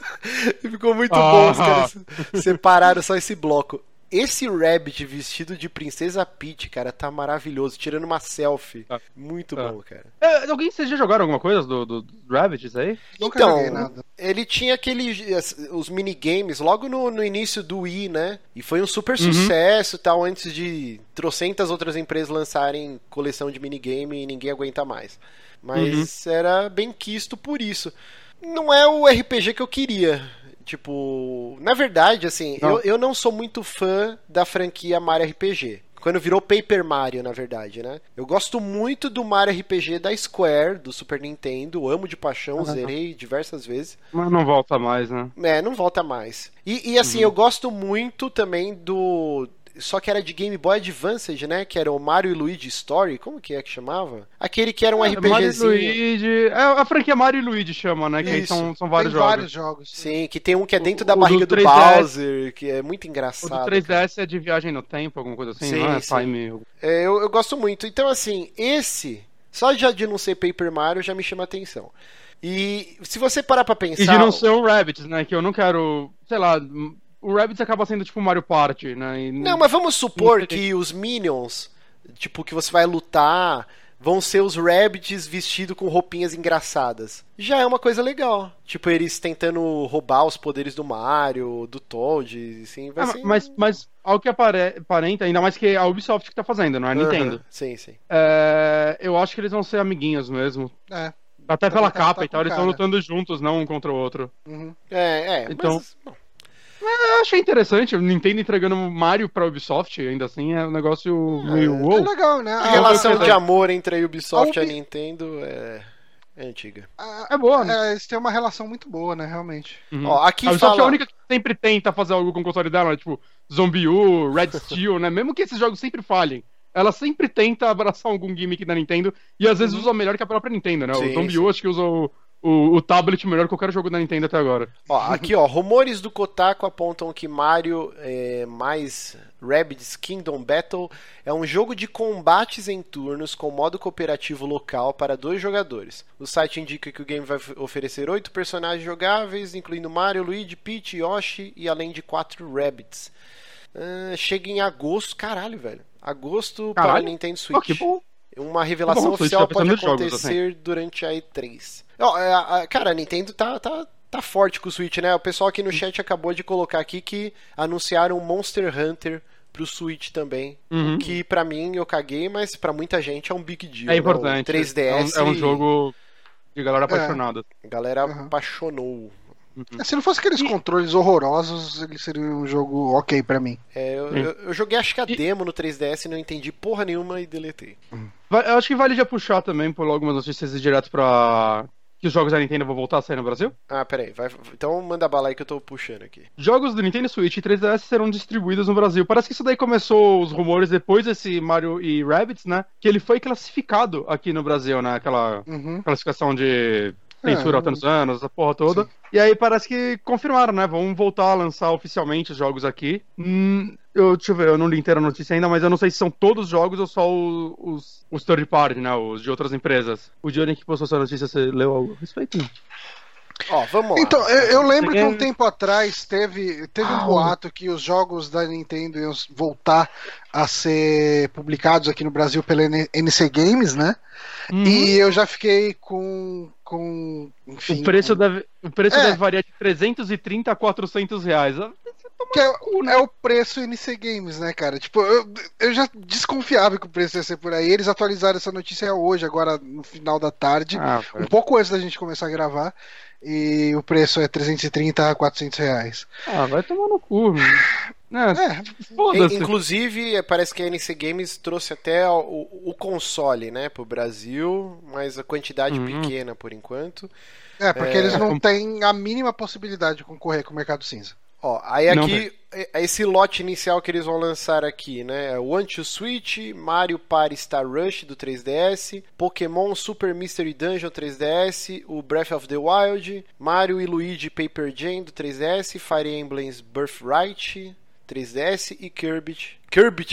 Ficou muito bom, os Ah. caras separaram só esse bloco. Esse Rabbit vestido de Princesa Peach, cara, tá maravilhoso, tirando uma selfie. Ah. Muito Ah. bom, cara. É, alguém, vocês já jogaram alguma coisa do, do, do Rabbids aí? Então, ele tinha aqueles os minigames logo no, no início do Wii, né? E foi um super Uhum. sucesso tal, antes de trocentas outras empresas lançarem coleção de minigame e ninguém aguenta mais. Mas Uhum. era bem quisto por isso. Não é o RPG que eu queria. Tipo, na verdade, assim, Não. eu, eu não sou muito fã da franquia Mario RPG. Quando virou Paper Mario, na verdade, né? Eu gosto muito do Mario RPG da Square, do Super Nintendo, amo de paixão, Uhum. zerei diversas vezes. Mas não volta mais, né? É, não volta mais. E, e, assim, eu gosto muito também do. Só que era de Game Boy Advance, né? Que era o Mario e Luigi Story. Como que é que chamava? Aquele que era um É, Mario e RPGzinho. Luigi. É, a franquia Mario e Luigi chama, né? Que aí são, são vários Tem jogos. vários jogos. Sim, que tem um que é dentro O- da barriga do do 3DS. Bowser, que é muito O do engraçado. 3DS é de viagem no tempo, alguma coisa assim, Sim, não é? sim. Time. É, eu, eu gosto muito. Então, assim, esse, só já de não ser Paper Mario, já me chama atenção. E se você parar pra pensar. E de não ser um Rabbids, né? Que eu não quero. Sei lá. O Rabbids acaba sendo tipo Mario Party, né? E- Não, mas vamos supor que os Minions, tipo, que você vai lutar, vão ser os Rabbids vestidos com roupinhas engraçadas. Já é uma coisa legal. Tipo, eles tentando roubar os poderes do Mario, do Toad, assim, vai Ah, ser... mas, mas ao que apare- aparenta, ainda mais que é a Ubisoft que tá fazendo, não é a Nintendo. Sim, sim. É, eu acho que eles vão ser amiguinhos mesmo. É. Até Também pela tá- capa tá e tal, eles estão lutando juntos, não um contra o outro. Uhum. É, é, Então- mas... bom, Eu achei interessante, o Nintendo entregando Mario pra Ubisoft, ainda assim é um negócio meio É wow. legal, né? A A- relação eu- de amor entre a Ubisoft e a Ubi- Nintendo é, é antiga. a- É boa, né? é, eles têm uma relação muito boa, né? Realmente. Uhum. Ó, aqui a Ubisoft é fala... a única que sempre tenta fazer algo com o console dela, né? tipo Zombie U, Red Steel, né? Mesmo que esses jogos sempre falhem. Ela sempre tenta abraçar algum gimmick da Nintendo e às vezes usa melhor que a própria Nintendo, né? Sim, o Zombie sim. U acho que usa o, o, o tablet melhor que qualquer jogo da Nintendo até agora. Ó, aqui, ó, rumores do Kotaku apontam que Mario é, mais Rabbids Kingdom Battle é um jogo de combates em turnos com modo cooperativo local para dois jogadores. O site indica que o game vai oferecer oito personagens jogáveis, incluindo Mario, Luigi, Peach, Yoshi e além de quatro Rabbids. Ah, chega em agosto, caralho, velho. Agosto para Caralho. Nintendo Pô, Switch. que bom. Uma revelação Bom, oficial pode de jogos, acontecer durante a E3. Ó, é, a- a- cara, a Nintendo tá, tá, tá forte com o Switch, né? O pessoal aqui no chat acabou de colocar aqui que anunciaram Monster Hunter pro Switch também. Uhum. Que pra mim eu caguei, mas pra muita gente é um big deal. É né? importante. O 3DS. É um, é um jogo. de galera apaixonada. A galera Uhum. apaixonou. Se não fosse aqueles controles horrorosos, ele seria um jogo ok pra mim. É, eu, Sim. eu- eu joguei acho que a E- demo no 3DS e não entendi porra nenhuma e deletei. Va- Eu acho que vale já puxar também por algumas notícias direto pra. Que os jogos da Nintendo vão voltar a sair no Brasil? Ah, peraí. Vai, então manda bala aí que eu tô puxando aqui. Jogos do Nintendo Switch e 3DS serão distribuídos no Brasil. Parece que isso daí começou os rumores depois desse Mario e Rabbids, né? Que ele foi classificado aqui no Brasil, né? Aquela Uhum. classificação de censura há tantos anos, a porra toda. Sim. E aí parece que confirmaram, né? Vão voltar a lançar oficialmente os jogos aqui. Hum, eu, deixa eu ver, eu não li inteira a notícia ainda, mas eu não sei se são todos os jogos ou só os, os third party, né? Os de outras empresas. O Johnny que postou essa notícia, você leu algo a respeito? Não? Ó, vamos lá. Então, eu, eu lembro Você que um tempo atrás teve, teve um Ah, boato que os jogos da Nintendo iam voltar a ser publicados aqui no Brasil pela NC Games, né? Uhum. E eu já fiquei com. Com enfim, o preço, deve, o preço É. deve variar de 330 a 400 reais. Que é, cu, né? é o preço NC Games, né, cara? Tipo, eu, eu já desconfiava que o preço ia ser por aí. Eles atualizaram essa notícia hoje, agora no final da tarde, Ah, um pouco antes da gente começar a gravar. E o preço é 330 a 400 reais. ah, vai tomar no cu. meu. É, É, foda-se. In- Inclusive, parece que a NC Games trouxe até o, o- o console, né, pro Brasil, mas a quantidade Uhum. pequena por enquanto. É, porque É, eles não têm a mínima possibilidade de concorrer com o mercado cinza. Ó, aí aqui, eh, esse lote inicial que eles vão lançar aqui, né? é One to Switch, Mario Party Star Rush do 3DS, Pokémon Super Mystery Dungeon 3DS, o Breath of the Wild, Mario e Luigi Paper Jam do 3DS, Fire Emblems Birthright 3DS e Kirby. Kirby,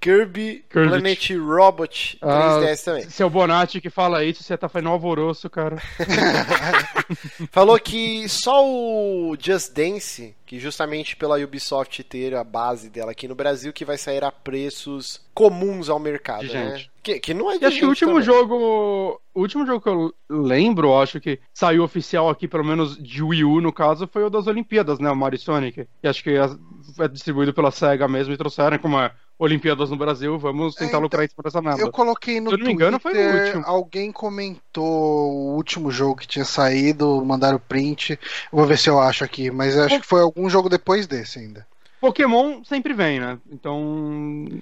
Kirby, Kirby. Planet Robot 3DS Ah, também. Seu Bonatti que fala isso, você tá fazendo um alvoroço, cara. Falou que só o Just Dance, que justamente pela Ubisoft ter a base dela aqui no Brasil, que vai sair a preços comuns ao mercado, De né? gente. Que, que não é de acho que o último também. jogo. O último jogo que eu lembro, acho que saiu oficial aqui, pelo menos de Wii U, no caso, foi o das Olimpíadas, né? O Mario Sonic. E acho que as- é distribuído pela SEGA mesmo e trouxeram como é Olimpíadas no Brasil, vamos tentar então, lucrar em cima dessa merda. Eu coloquei no Se eu não me engano, foi Twitter, último. alguém comentou o último jogo que tinha saído, mandaram print. Eu vou ver se eu acho aqui, mas eu acho que foi algum jogo depois desse ainda. Pokémon sempre vem, né? Então,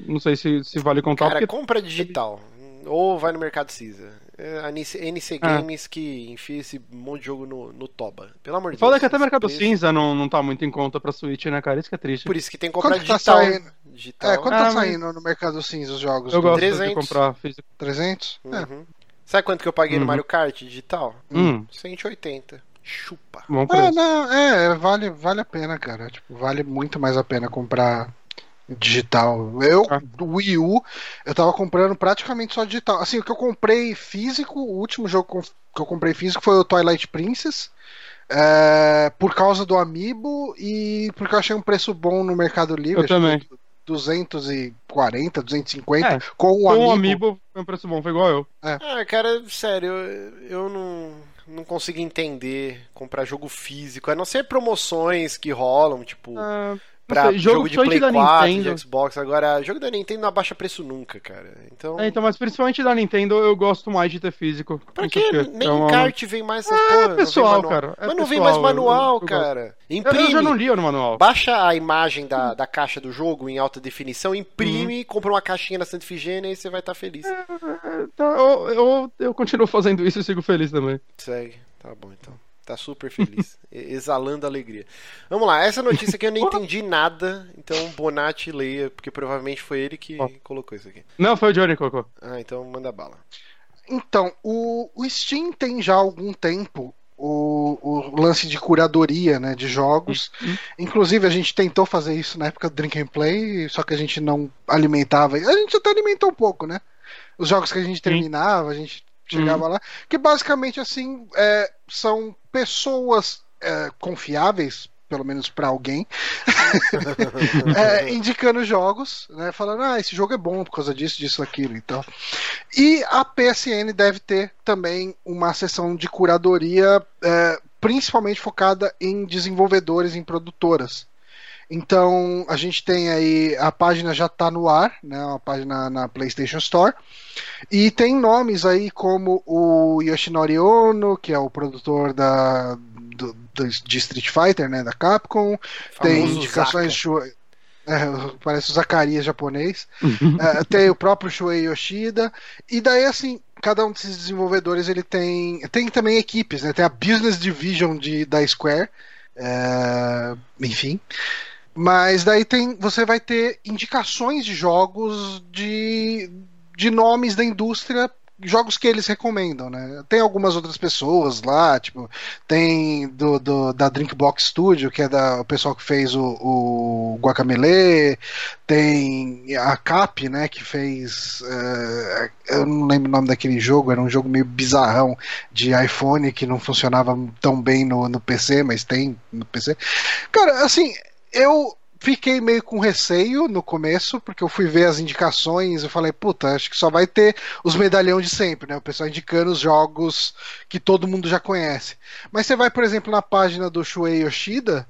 não sei se, se vale contar, Cara, porque compra digital. Ou vai no mercado cinza. É a NC, NC Ah. Games que enfia esse monte de jogo no, no Toba. Pelo amor de Foda Deus. que até Mercado preço- Cinza não, não tá muito em conta pra Switch, né, cara? Isso que é triste. Por isso que tem que comprar Quanto tá digital. saindo? digital. É, quanto Ah, tá mas- saindo no mercado cinza os jogos? Eu do- gosto 300. de comprar físico. 300? É. Uhum. Sabe quanto que eu paguei no Uhum. Mario Kart digital? Hum, 180. Chupa. bom É, preço. não, é, vale, vale a pena, cara. Tipo, vale muito mais a pena comprar digital. Eu, Ah. do Wii U, eu tava comprando praticamente só digital. Assim, o que eu comprei físico, o último jogo com- que eu comprei físico foi o Twilight Princess. é, por causa do Amiibo e porque eu achei um preço bom no Mercado Livre. Eu acho que também. foi 240, 250 É, com o Com Amiibo. o Amiibo foi um preço bom, foi igual eu. Ah, cara, sério, eu, eu não, não consigo entender comprar jogo físico, a não ser promoções que rolam, tipo, Ah, pra sei, jogo, de Play principalmente 4, Nintendo. de Xbox. Agora, jogo da Nintendo não abaixa preço nunca, cara. Então, É, então, mas principalmente da Nintendo eu gosto mais de ter físico. pra que porquê. nem É uma- kart vem mais essas É, porra, vem pessoal, cara, é Mas não vem pessoal, mais eu- manual, eu gosto. cara. Eu, Imprime. eu já não lia no manual. Baixa a imagem da, da caixa do jogo em alta definição, imprime, Uhum. compra uma caixinha na Santa Ifigênia e você vai estar feliz. É, tá, eu, eu, eu continuo fazendo isso e sigo feliz também. Segue. Tá bom, então. Tá super feliz. Exalando alegria. Vamos lá, essa notícia aqui eu não entendi nada, então Bonatti leia, porque provavelmente foi ele que Ó. colocou isso aqui. Não, foi o Johnny que colocou. Ah, então manda bala. Então, o, o Steam tem já há algum tempo o, o lance de curadoria né, de jogos. Inclusive, a gente tentou fazer isso na época do Drink and Play, só que a gente não alimentava. A gente até alimentou um pouco, né? Os jogos que a gente terminava, a gente chegava lá. Que basicamente, assim, é, são pessoas é, confiáveis. Pelo menos pra alguém, é, indicando jogos, né? Falando, ah, esse jogo é bom por causa disso, disso, aquilo e tal. E a PSN deve ter também uma sessão de curadoria, é, principalmente focada em desenvolvedores, em produtoras. Então a gente tem aí a página já está no ar, né? Uma página na PlayStation Store e tem nomes aí como o Yoshinori Ono, que é o produtor da do, do- de Street Fighter, né? Da Capcom. tem indicações Zaka. Shu- é, parece o Zacarias japonês. É, tem o próprio Shuei Yoshida. E daí, assim, cada um desses desenvolvedores ele tem. Tem também equipes, né? Tem a Business Division de, da Square. é, enfim. Mas daí tem. Você vai ter indicações de jogos de, de nomes da indústria. Jogos que eles recomendam, né? Tem algumas outras pessoas lá, tipo, tem do, do- da Drinkbox Studio, que é da, o pessoal que fez o, o Guacamele, tem a Cap, né, que fez. eh, eu não lembro o nome daquele jogo, era um jogo meio bizarrão de iPhone que não funcionava tão bem no, no PC, mas tem no PC. Cara, assim, eu fiquei meio com receio no começo, porque eu fui ver as indicações e falei, puta, acho que só vai ter os medalhão de sempre, né? O pessoal indicando os jogos que todo mundo já conhece. Mas você vai, por exemplo, na página do Shuei Yoshida,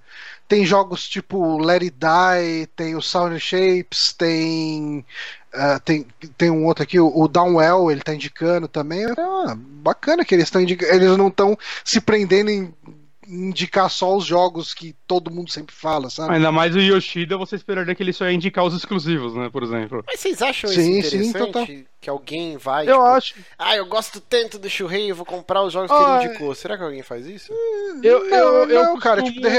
tem jogos tipo Let It Die, tem o Sound Shapes, tem. ah, tem, tem um outro aqui, o, Downwell, ele tá indicando também. Ah, bacana que eles estão. Eles não estão se prendendo em indicar só os jogos que todo mundo sempre fala, sabe? Ainda mais o Yoshida, você esperaria que ele só ia indicar os exclusivos, né, por exemplo. Mas vocês acham Sim, isso sim, interessante? total. Que alguém vai. Eu tipo, acho. Ah, eu gosto tanto do Shurrei, eu vou comprar os jogos Ah, que ele indicou. Será que alguém faz isso? Eu, Não, eu, eu, não, cara, costumo- tipo, de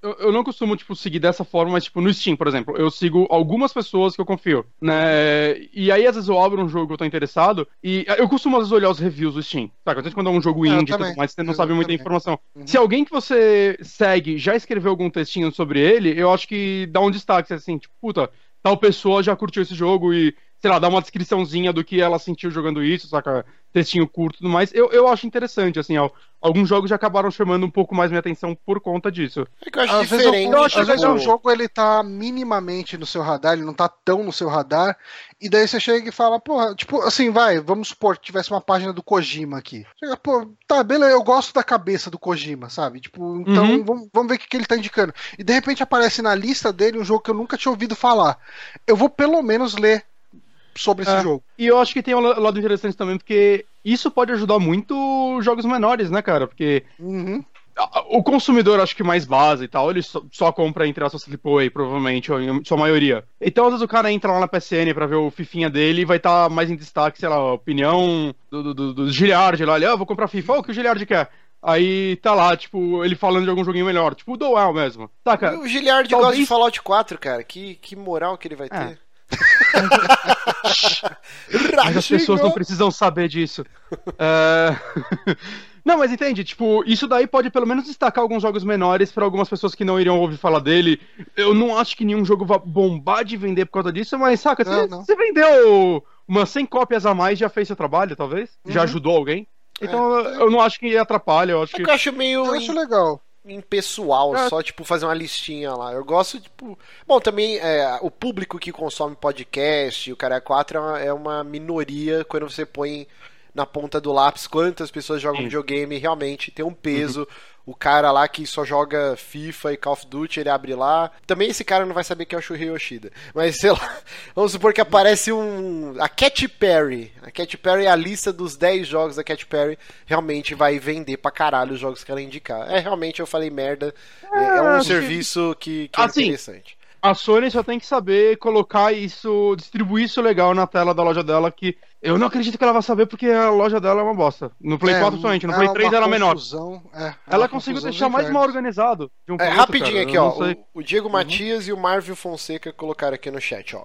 eu, eu não costumo, tipo, seguir dessa forma, mas, tipo, no Steam, por exemplo, eu sigo algumas pessoas que eu confio, né? E aí, às vezes, eu abro um jogo que eu tô interessado, e eu costumo, às vezes, olhar os reviews do Steam, sabe? Às vezes, quando é um jogo Eu indie e tudo mais, você não Eu sabe muita também. informação. Uhum. Se alguém que você segue já escreveu algum textinho sobre ele, eu acho que dá um destaque, assim, tipo, puta, tal pessoa já curtiu esse jogo e, sei lá, dá uma descriçãozinha do que ela sentiu jogando isso, saca? Textinho curto e tudo mais. Eu, eu acho interessante, assim, ó. Alguns jogos já acabaram chamando um pouco mais minha atenção por conta disso. É que eu acho Às vezes, diferente. eu, às vezes tipo, um jogo ele tá minimamente no seu radar, ele não tá tão no seu radar, e daí você chega e fala, porra, tipo, assim, vai, vamos supor que tivesse uma página do Kojima aqui. Chega, pô, tá, beleza, eu gosto da cabeça do Kojima, sabe? Tipo, então Uhum. vamos, vamos ver o que, que ele tá indicando. E de repente aparece na lista dele um jogo que eu nunca tinha ouvido falar. Eu vou pelo menos ler sobre esse É. jogo. E eu acho que tem um la- lado interessante também, porque isso pode ajudar muito jogos menores, né, cara? Porque Uhum. o consumidor, acho que mais base e tal, ele só, só compra entre aspas AAA, provavelmente, ou em sua maioria. Então, às vezes o cara entra lá na PSN pra ver o fifinha dele e vai estar mais em destaque, sei lá, a opinião do, do, do, do Giliard lá, ele, ah, vou comprar FIFA, oh, o que o Giliard quer? Aí tá lá, tipo, ele falando de algum joguinho melhor, tipo o Doel mesmo. Saca? O Giliard Talvez- gosta de Fallout 4, cara. Que, que moral que ele vai É. ter. Mas as pessoas não precisam saber disso. É, Não, mas entende, tipo, isso daí pode pelo menos destacar alguns jogos menores pra algumas pessoas que não iriam ouvir falar dele. Eu não acho que nenhum jogo vá bombar de vender por causa disso, mas saca, Não, você, não. você vendeu umas 100 cópias a mais, já fez seu trabalho, talvez? Já Uhum. ajudou alguém? Então eu não acho que atrapalha, eu acho É que. que eu acho meio Eu acho legal. Impessoal, É. só tipo fazer uma listinha lá. Eu gosto, tipo. Bom, também é, o público que consome podcast, o cara 4 é uma, é uma minoria quando você põe na ponta do lápis quantas pessoas jogam Sim. videogame realmente tem um peso. O cara lá que só joga FIFA e Call of Duty, ele abre lá. Também esse cara não vai saber que é o Shuhei Yoshida. Mas sei lá, vamos supor que aparece um. A Cat Perry. A Cat Perry é a lista dos 10 jogos da Cat Perry. Realmente vai vender pra caralho os jogos que ela indicar. É, realmente eu falei merda. É, é um que- serviço que, que é Assim, interessante. A Sony só tem que saber colocar isso, distribuir isso legal na tela da loja dela, que eu não acredito que ela vai saber porque a loja dela é uma bosta. No Play É, 4 somente, no é Play 3 uma era menor. confusão, é, é Ela conseguiu deixar mais mal organizado. um É, outro, rapidinho cara, aqui, ó. O, o Diego Matias e o Marvio Fonseca colocaram aqui no chat, ó.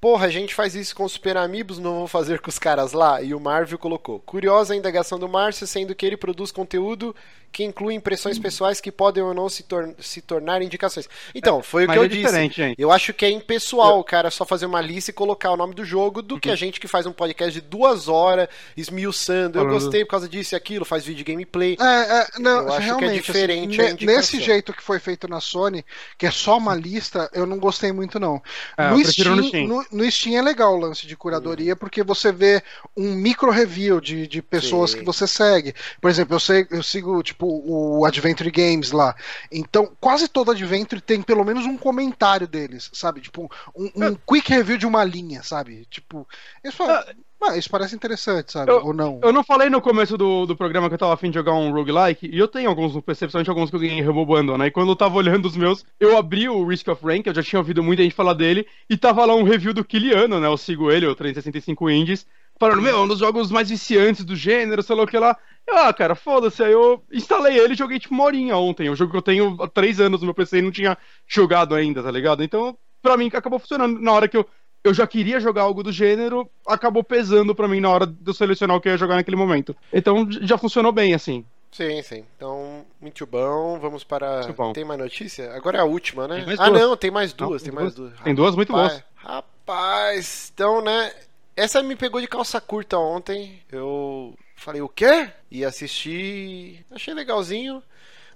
Porra, a gente faz isso com os Super Amigos, não vou fazer com os caras lá? E o Marvio colocou. Curiosa a indagação do Márcio, sendo que ele produz conteúdo que inclui impressões pessoais que podem ou não se, tor- se tornar indicações. Então, foi o que eu é disse. gente. Eu acho que é impessoal o cara só fazer uma lista e colocar o nome do jogo do Uhum. que a gente que faz um podcast de duas horas, esmiuçando. Eu gostei por causa disso e aquilo, faz vídeo gameplay. É, é, não, Eu acho que é realmente, diferente assim, nesse jeito que foi feito na Sony, que é só uma lista, eu não gostei muito não. É, no, Steam, no Steam. no, no Steam é legal o lance de curadoria, porque você vê um micro review de, de pessoas Sim. que você segue. Por exemplo, eu, sei, eu sigo tipo o Adventure Games lá. Então, quase todo Adventure tem pelo menos um comentário deles, sabe? Tipo, um, um quick review de uma linha, sabe? Tipo, eles falam, ah, isso parece interessante, sabe? Eu- Ou não. Eu não falei no começo do, do programa que eu tava afim de jogar um roguelike, e eu tenho alguns no PC, principalmente alguns que eu ganhei Rebobando, né? E quando eu tava olhando os meus, eu abri o Risk of Rain, que eu já tinha ouvido muita gente falar dele, e tava lá um review do Kiliano, né? Eu sigo ele, o 365 Indies, falando, meu, um dos jogos mais viciantes do gênero, sei lá o que lá. Eu, ah, cara, foda-se, aí eu instalei ele e joguei tipo uma horinha ontem. É um jogo que eu tenho há três anos no meu PC e não tinha jogado ainda, tá ligado? Então, pra mim, acabou funcionando. Na hora que eu eu já queria jogar algo do gênero, acabou pesando pra mim na hora de eu selecionar o que eu ia jogar naquele momento. Então já funcionou bem, assim. Sim, sim. Então, muito bom. Vamos para. Muito bom. Tem mais notícia? Agora é a última, né? Tem ah, duas. não, tem mais duas. Não, tem mais duas. Tem duas muito Rapaz, boas. Rapaz, então, né? Essa me pegou de calça curta ontem. Eu falei, o quê? E assisti. Achei legalzinho.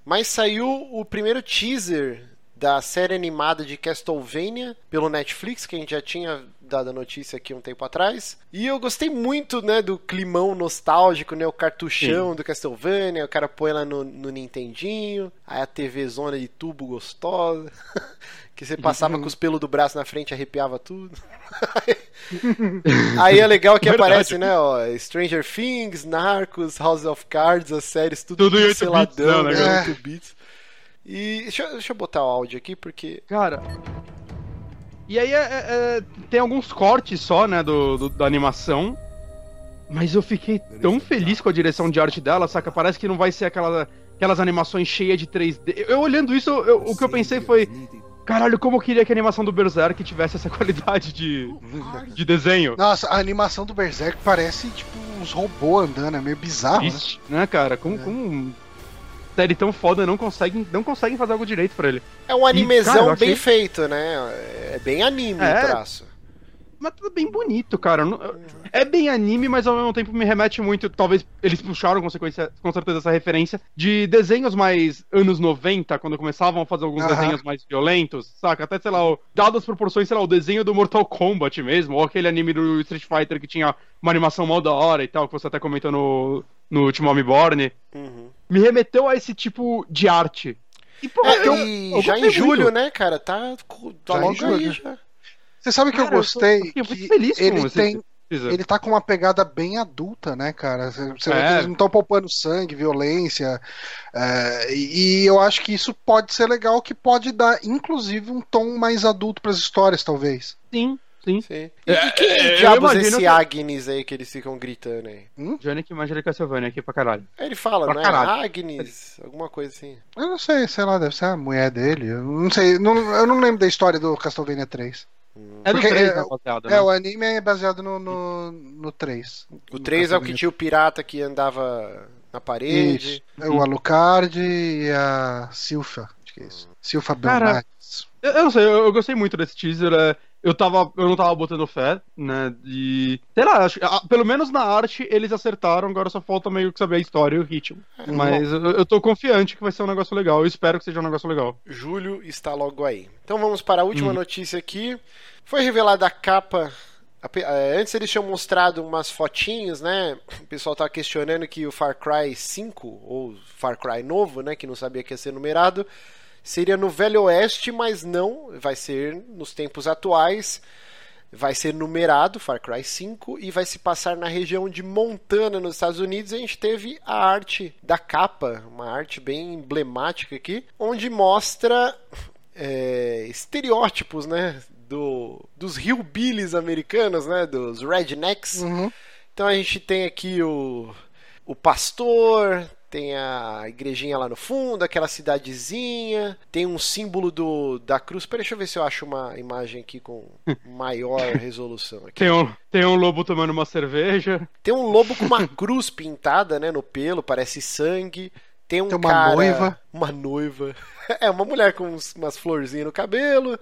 Mas saiu o primeiro teaser da série animada de Castlevania pelo Netflix, que a gente já tinha dado a notícia aqui um tempo atrás. E eu gostei muito, né, do climão nostálgico, né, o cartuchão do Castlevania, o cara põe lá no, no Nintendinho, aí a TV zona de tubo gostosa, que você passava com os pelos do braço na frente e arrepiava tudo. aí é legal que Verdade. aparece, né, ó, Stranger Things, Narcos, House of Cards, as séries, tudo, Tudo em 8 bits, pixeladão, né, né, negócio? 8 bits. E deixa, eu- deixa eu botar o áudio aqui, porque Cara. E aí é- é- é, tem alguns cortes só, né, do, do- da animação. Mas eu fiquei tão feliz com a direção de arte dela, saca? Parece que não vai ser aquela, aquelas animações cheias de 3D. Eu, olhando isso, eu- o que eu pensei foi. Caralho, como eu queria que a animação do Berserk tivesse essa qualidade de, de desenho. Nossa, a animação do Berserk parece tipo uns robôs andando, é meio bizarro, né? Triste, né, cara? Com, com série tão foda, não conseguem, não conseguem fazer algo direito pra ele. é um animezão cara, eu achei- bem feito, né? É bem anime É. o traço. Mas tudo bem bonito, cara. É bem anime, mas ao mesmo tempo me remete muito. Talvez eles puxaram consequência, com certeza essa referência de desenhos mais anos 90, quando começavam a fazer alguns Aham. desenhos mais violentos, saca? Até, sei lá, o, dadas as proporções, sei lá, o desenho do Mortal Kombat mesmo, ou aquele anime do Street Fighter que tinha uma animação mal da hora e tal, que você até comentou no, no último Homeborn. Uhum. Me remeteu a esse tipo de arte. E, pô, É, eu, e eu já em gostei julho, muito. né, cara? Tá, tá Já logo julho. aí já. Você sabe que Cara, eu eu tô- gostei? eu fiquei muito que feliz com ele tem, ele tá com uma pegada bem adulta, né, cara? Você você vê É. que eles não estão poupando sangue, violência. é, e e eu acho que isso pode ser legal, que pode dar, inclusive, um tom mais adulto pras histórias, talvez. Sim, sim. Sim. E, É, quem é, diabos é esse que- Agnes aí que eles ficam gritando aí? Johnny que manja de Castlevania aqui pra caralho. Aí ele fala, Pra né? caralho. Agnes, alguma coisa assim. Eu não sei, sei lá, deve ser a mulher dele. Eu não sei, não- eu não lembro da história do Castlevania 3. É do Porque 3, é- né, rapaziada, É, né? o anime é baseado no, no, no 3. O 3 é o que tinha o pirata que andava na parede. Isso. É o Alucard e a Silfa. Acho que é isso. Silfa Cara, Belmatis. Eu, eu não sei, eu, eu gostei muito desse teaser. é, eu, tava, eu não tava botando fé, né? E. Sei lá, acho, ah, pelo menos na arte eles acertaram, agora só falta meio que saber a história e o ritmo. Mas eu, eu tô confiante que vai ser um negócio legal. Eu espero que seja um negócio legal. Julho está logo aí. Então vamos para a última Hum. notícia aqui. Foi revelada a capa. a eh, Antes eles tinham mostrado umas fotinhos, né? O pessoal tava questionando que o Far Cry 5, ou Far Cry novo, né? Que não sabia que ia ser numerado, seria no Velho Oeste, mas não, vai ser nos tempos atuais. Vai ser numerado Far Cry 5 e vai se passar na região de Montana, nos Estados Unidos. E a gente teve a arte da capa, uma arte bem emblemática aqui, onde mostra é, estereótipos, né? Do, dos hillbillies americanos, né? Dos rednecks. Uhum. Então a gente tem aqui o, o pastor, tem a igrejinha lá no fundo, aquela cidadezinha, tem um símbolo do, da cruz. Peraí, deixa eu ver se eu acho uma imagem aqui com maior resolução. Aqui. Tem um, tem um lobo tomando uma cerveja. Tem um lobo com uma cruz pintada né, no pelo, parece sangue. Tem um Tem uma cara, noiva. Uma noiva. É, uma mulher com uns- umas florzinhas no cabelo.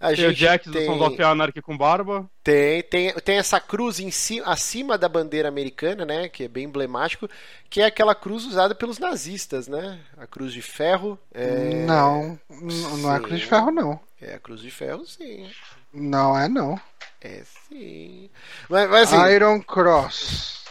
A Tem o Jax do tem... Sons of Anarchy com barba. Tem, tem, tem essa cruz em ci, acima da bandeira americana, né? Que é bem emblemático, que é aquela cruz usada pelos nazistas, né? A cruz de ferro. É, Não, n- não é sim. Cruz de Ferro, não. É a cruz de ferro, sim. Não é não. É sim. Mas, mas assim, Iron Cross.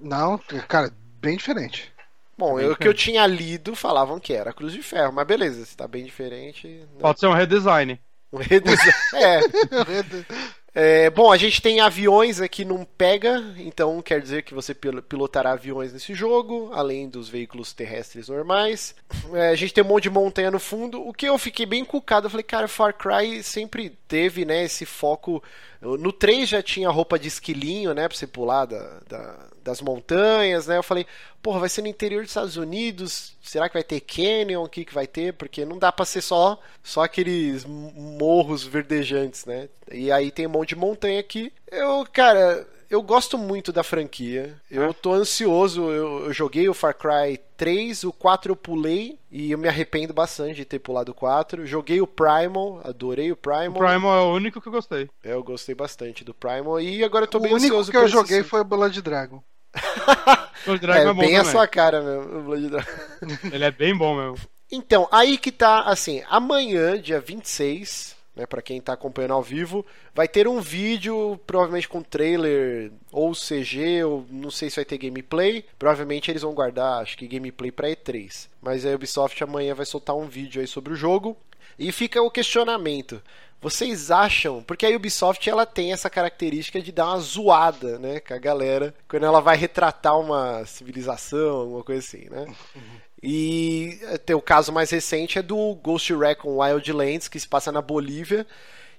Não, cara, bem diferente. bom, eu- o que eu tinha lido falavam que era Cruz de Ferro, mas beleza, se tá bem diferente. né? Pode ser um redesign. Um redesign. é. É, bom, a gente tem aviões aqui não pega, então quer dizer que você pil- pilotará aviões nesse jogo, além dos veículos terrestres normais. É, a gente tem um monte de montanha no fundo. O que eu fiquei bem cucado, eu falei, cara, Far Cry sempre teve, né, esse foco. No 3 já tinha roupa de esquilinho, né, pra você pular da- da- das montanhas, né? Eu falei, porra, vai ser no interior dos Estados Unidos, será que vai ter canyon? O que, que vai ter? Porque não dá pra ser só, só aqueles morros verdejantes, né? E aí tem um monte de montanha aqui. Eu, cara, eu gosto muito da franquia. Eu tô ansioso. Eu, eu joguei o Far Cry 3, o 4 eu pulei e eu me arrependo bastante de ter pulado o 4. Joguei o Primal, adorei o Primal. O Primal é o único que eu gostei. É, Eu gostei bastante do Primal e agora eu tô o bem único ansioso que eu pra esse joguei foi o Blood Dragon. O Dragon É, é, bom bem a também. sua cara mesmo, o Blood Dragon. Ele é bem bom mesmo. Então, aí que tá, assim, amanhã, dia 26, né, para quem tá acompanhando ao vivo, vai ter um vídeo, provavelmente com trailer ou CG, ou não sei se vai ter gameplay. Provavelmente eles vão guardar, acho que gameplay pra E3. Mas a Ubisoft amanhã vai soltar um vídeo aí sobre o jogo. E fica o questionamento. Vocês acham, porque a Ubisoft ela tem essa característica de dar uma zoada, né, com a galera, quando ela vai retratar uma civilização, alguma coisa assim, né? E tem o caso mais recente é do Ghost Recon Wildlands, que se passa na Bolívia.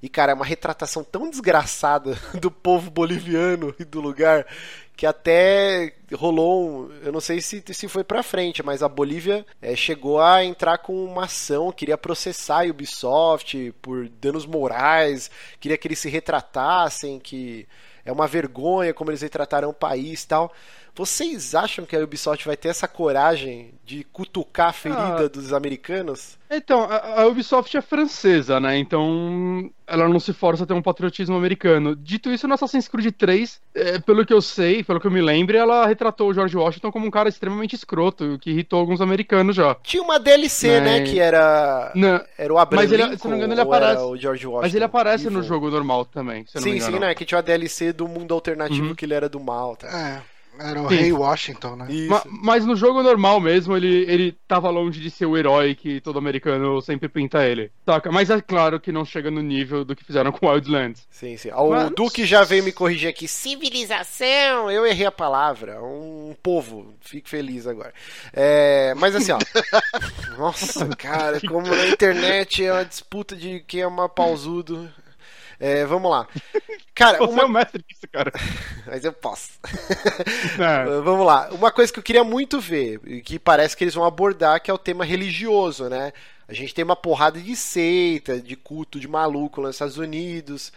E, cara, é uma retratação tão desgraçada do povo boliviano e do lugar que até rolou. Eu não sei se, se foi pra frente, mas a Bolívia eh, chegou a entrar com uma ação, queria processar a Ubisoft por danos morais, queria que eles se retratassem, que é uma vergonha como eles retrataram o país e tal. Vocês acham que a Ubisoft vai ter essa coragem de cutucar a ferida Ah. dos americanos? Então, a, a Ubisoft é francesa, né? Então ela não se força a ter um patriotismo americano. Dito isso, no Assassin's Creed 3, é, pelo que eu sei, pelo que eu me lembro, ela retratou o George Washington como um cara extremamente escroto, que irritou alguns americanos já. Tinha uma DLC, né, Mas- que era Não, era o Abraham Mas ele- Lincoln, se não me engano, ele aparece. o George Washington. mas ele aparece no jogo normal também, Sim, sim, né, que tinha uma DLC do mundo alternativo Uhum. que ele era do mal, tá? É, era o Sim. Rei Washington, né? Ma- mas no jogo normal mesmo, ele, ele tava longe de ser o herói que todo americano sempre pinta ele. Saca? Mas é claro que não chega no nível do que fizeram com Wildlands. Sim, sim. O Mas- Duque já veio me corrigir aqui. Civilização! Eu errei a palavra. Um povo. Fico feliz agora. É, mas assim, ó. Nossa, cara, como na internet é uma disputa de quem é mais pausudo. É, vamos lá. Cara, Você é uma... o mestre disso, cara. mas eu posso. É. Vamos lá. Uma coisa que eu queria muito ver, e que parece que eles vão abordar, que é o tema religioso, né? A gente tem uma porrada de seita, de culto de maluco nos Estados Unidos.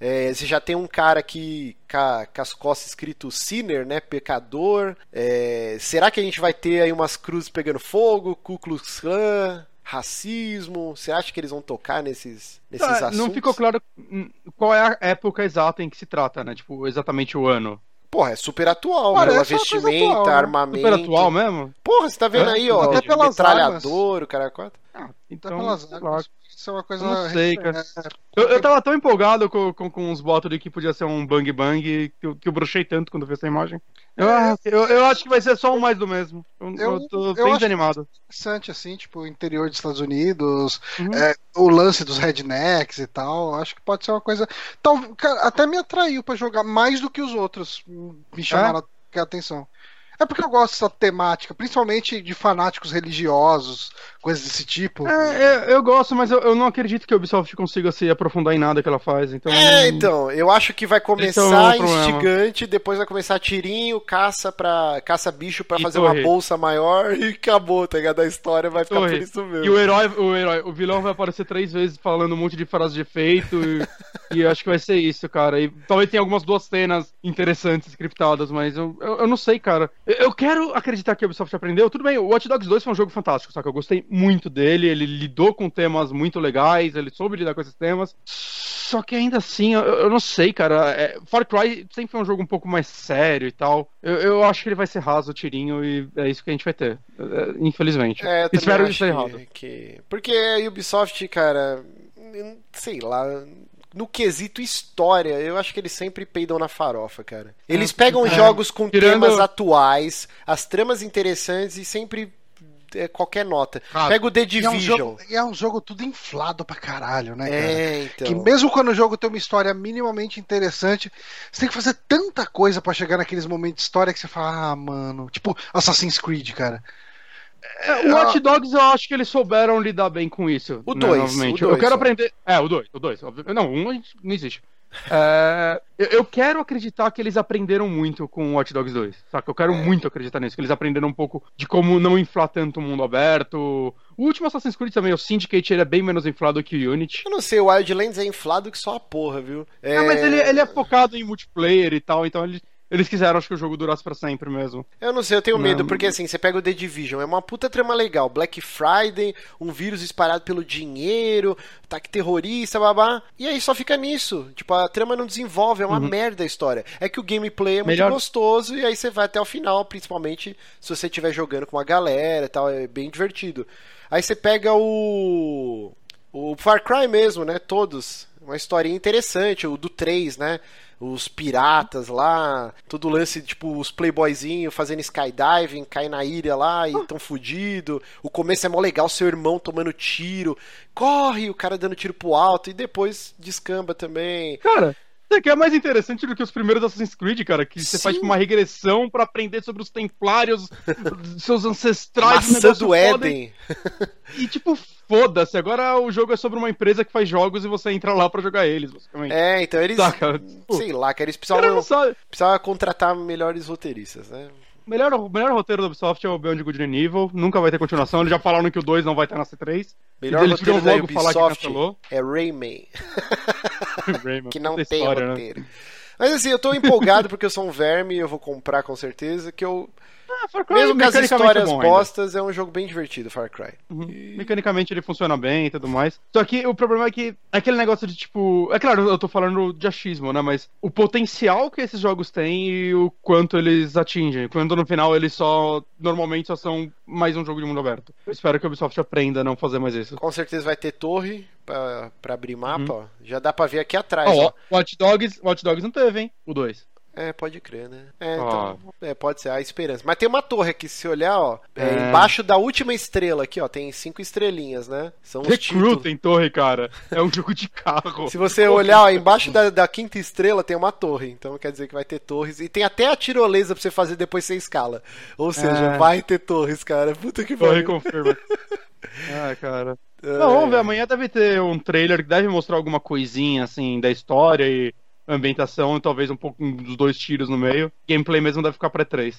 É, você já tem um cara aqui com, com as costas escrito sinner, né? Pecador. É, será que a gente vai ter aí umas cruzes pegando fogo? Ku Klux Klan? Racismo? Você acha que eles vão tocar nesses, nesses Tá, assuntos? não ficou claro hum, qual é a época exata em que se trata, né? Tipo, exatamente o ano. Porra, é super atual, Parece uma coisa vestimenta, atual, né? armamento. Super atual mesmo? Porra, você tá vendo É, aí, ó, metralhador, o cara quatro. Ah, Até então, pelas armas. É uma coisa. Eu não sei, cara. É, Eu, eu tava tão empolgado com, com, com os botos de que podia ser um bang bang que eu, que eu brochei tanto quando vi essa imagem. Eu, ah, eu, eu acho que vai ser só um mais do mesmo. Eu, Eu- tô bem desanimado. interessante, assim, tipo, o interior dos Estados Unidos, Uhum. é, o lance dos rednecks e tal. Acho que pode ser uma coisa. Tal, cara, até me atraiu pra jogar mais do que os outros. Me chamaram a atenção. É porque eu gosto dessa temática, principalmente de fanáticos religiosos, coisas desse tipo. É, eu, eu gosto, mas eu, eu não acredito que a Ubisoft consiga se aprofundar em nada que ela faz. Então, É, então, eu acho que vai Esse é o começar problema. instigante, depois vai começar tirinho, caça para caça bicho pra E fazer torre. uma bolsa maior e acabou, tá ligado? A história vai ficar Torre. por isso E mesmo. o herói, o herói, o vilão vai aparecer três vezes falando um monte de frases de efeito e, e eu acho que vai ser isso, cara. E talvez tenha algumas duas cenas interessantes scriptadas, mas eu, eu, eu não sei, cara. Eu, eu quero acreditar que a Ubisoft aprendeu. Tudo bem, o Watch Dogs 2 foi um jogo fantástico, saca? Eu gostei muito dele, ele lidou com temas muito legais, ele soube lidar com esses temas. Só que ainda assim, eu, eu não sei, cara. É, Far Cry sempre foi um jogo um pouco mais sério e tal. Eu, eu acho que ele vai ser raso, tirinho, e é isso que a gente vai ter. É, infelizmente. É, Espero isso errado. que, que- Porque a Ubisoft, cara, sei lá, no quesito história, eu acho que eles sempre peidam na farofa, cara. Eles É, pegam é. jogos com Tirando- temas atuais, as tramas interessantes e sempre é, qualquer nota. Ah, Pega o The E é, um Division. jogo, e é um jogo tudo inflado pra caralho, né, cara? É, então. Que mesmo quando o jogo tem uma história minimamente interessante, você tem que fazer tanta coisa pra chegar naqueles momentos de história que você fala, ah, mano. Tipo Assassin's Creed, cara. É, o Watch Dogs eu acho que eles souberam lidar bem com isso. O né, dois, novamente. o eu quero só. aprender. É, o 2, o 2. Não, um não existe. É, eu, eu quero acreditar que eles aprenderam muito com o Watch Dogs 2. Saca? Eu quero É. muito acreditar nisso. Que eles aprenderam um pouco de como não inflar tanto o mundo aberto. O último Assassin's Creed também, o Syndicate, ele é bem menos inflado que o Unity. Eu não sei, o Wildlands é inflado que só a porra, viu? É, É, mas ele, ele é focado em multiplayer e tal, então eles, eles quiseram, acho que o jogo durasse pra sempre mesmo. Eu não sei, eu tenho Não. medo, porque assim, você pega o The Division, é uma puta trama legal. Black Friday, um vírus espalhado pelo dinheiro, ataque terrorista, babá. E aí só fica nisso. Tipo, a trama não desenvolve, é uma merda a história. É que o gameplay é muito Melhor- gostoso e aí você vai até o final, principalmente se você estiver jogando com uma galera e tal, é bem divertido. Aí você pega o. O Far Cry mesmo, né? Todos. Uma historinha interessante, o do 3, né? Os piratas lá, todo o lance, tipo, os playboyzinhos fazendo skydiving, cai na ilha lá e tão fudido. O começo é mó legal, seu irmão tomando tiro. Corre, o cara dando tiro pro alto e depois descamba também. Cara, isso aqui é mais interessante do que os primeiros Assassin's Creed, cara, que você Sim. faz tipo, uma regressão pra aprender sobre os templários, seus ancestrais, Maçã do Éden. E tipo, foda-se, agora o jogo é sobre uma empresa que faz jogos e você entra lá pra jogar eles, basicamente. É, então eles. Saca? Sei lá, cara, eles precisavam, precisavam contratar melhores roteiristas, né? O melhor, o melhor roteiro da Ubisoft é o Beyond Good and Evil, nunca vai ter continuação, eles já falaram que o 2 não vai estar na C3. Melhor eles roteiro da logo falar que Ubisoft cancelou. é Rayman. Rayman, que não tem história, né? roteiro. Mas assim, eu tô empolgado porque eu sou um verme, eu vou comprar com certeza, que eu, Ah, Far Cry mesmo com as mecanicamente histórias é bom ainda. é um jogo bem divertido, Far Cry. Uhum. Mecanicamente ele funciona bem e tudo mais. Só que o problema é que é aquele negócio de tipo. É claro, eu tô falando de achismo, né? Mas o potencial que esses jogos têm e o quanto eles atingem. Quando no final eles só. Normalmente só são mais um jogo de mundo aberto. Eu espero que a Ubisoft aprenda a não fazer mais isso. Com certeza vai ter torre pra, pra abrir mapa, Uhum. Já dá pra ver aqui atrás, Ó, ó. Watch Dogs, Watch Dogs não teve, hein? O 2. É, pode crer, né? É, então, é, pode ser, a esperança. Mas tem uma torre aqui, se olhar, ó, é, É. embaixo da última estrela aqui, ó, tem cinco estrelinhas, né? São os. Recruit em torre, cara. É um jogo de carro. Se você olhar, ó, embaixo da, da quinta estrela tem uma torre, então quer dizer que vai ter torres. E tem até a tirolesa pra você fazer depois você escala. Ou seja, É. vai ter torres, cara. Puta que Torre pariu. confirma. Ah, cara. É. Não, vamos ver, amanhã deve ter um trailer que deve mostrar alguma coisinha, assim, da história e ambientação, e talvez um pouco dos dois tiros no meio. Gameplay mesmo deve ficar pra 3.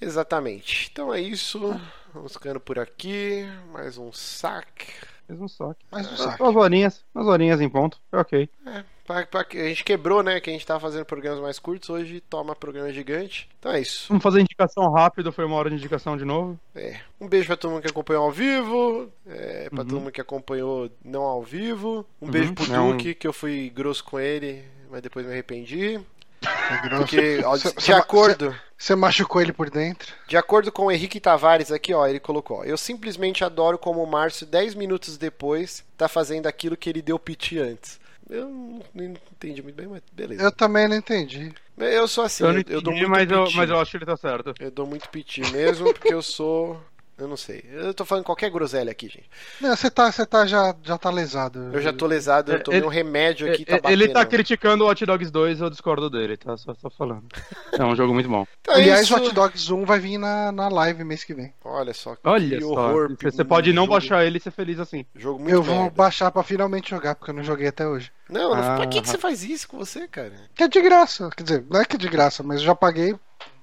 Exatamente. Então é isso. Vamos ficando por aqui. Mais um saque. Mesmo só. Mas um saco. Umas horinhas, umas horinhas em ponto. É ok. É, pra- pra- a gente quebrou, né? Que a gente tava fazendo programas mais curtos. Hoje toma programa gigante. Então é isso. Vamos fazer indicação rápido, foi uma hora de indicação de novo. É. Um beijo pra todo mundo que acompanhou ao vivo. É, pra Uhum. todo mundo que acompanhou não ao vivo. Um Uhum. beijo pro É um- Duque, que eu fui grosso com ele, mas depois me arrependi. É. Porque, ó, Cê- de cê- acordo. Você machucou ele por dentro? De acordo com o Henrique Tavares aqui, ó, ele colocou: ó, Eu simplesmente adoro como o Márcio, 10 minutos depois, tá fazendo aquilo que ele deu piti antes. Eu não, não entendi muito bem, mas beleza. Eu também não entendi. Eu, sou assim, eu eu, não eu dou entendi, muito mas, eu, piti. mas eu acho que ele tá certo. Eu dou muito piti mesmo, porque eu sou. Eu não sei. Eu tô falando qualquer groselha aqui, gente. Não, você tá, você tá já, já tá lesado. Eu já tô lesado, eu tomei Ele- um remédio aqui, tá batendo. ele tá criticando o Watch Dogs 2, eu discordo dele, tá? Só, só falando. É um jogo muito bom. Então é Aliás, isso. Hot Dogs 1 vai vir na, na live mês que vem. Olha só, que Olha só, horror. você, você pode não jogo, baixar ele e ser feliz assim. Jogo muito Eu vou merda. baixar pra finalmente jogar, porque eu não joguei até hoje. Não, não Ah. pra que, que você faz isso com você, cara? Que é de graça. Quer dizer, não é que é de graça, mas eu já paguei.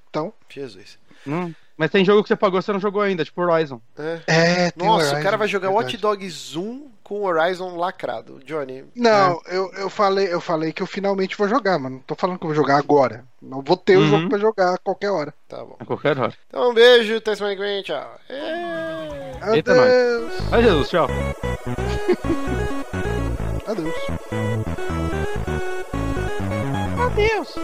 Então. Jesus. Hum. Mas tem jogo que você pagou e você não jogou ainda, tipo Horizon. É. É, tem Nossa, Horizon, o cara vai jogar verdade. Watch Dogs 1 com Horizon lacrado. Johnny, Não, eu, eu, falei, eu falei que eu finalmente vou jogar, mano. Não tô falando que eu vou jogar agora. Não vou ter o Uhum. jogo pra jogar a qualquer hora. tá bom. A qualquer hora. Então um beijo, até semana que vem, tchau. É... Eita, Adeus. Ai, Jesus, tchau. Adeus. Adeus.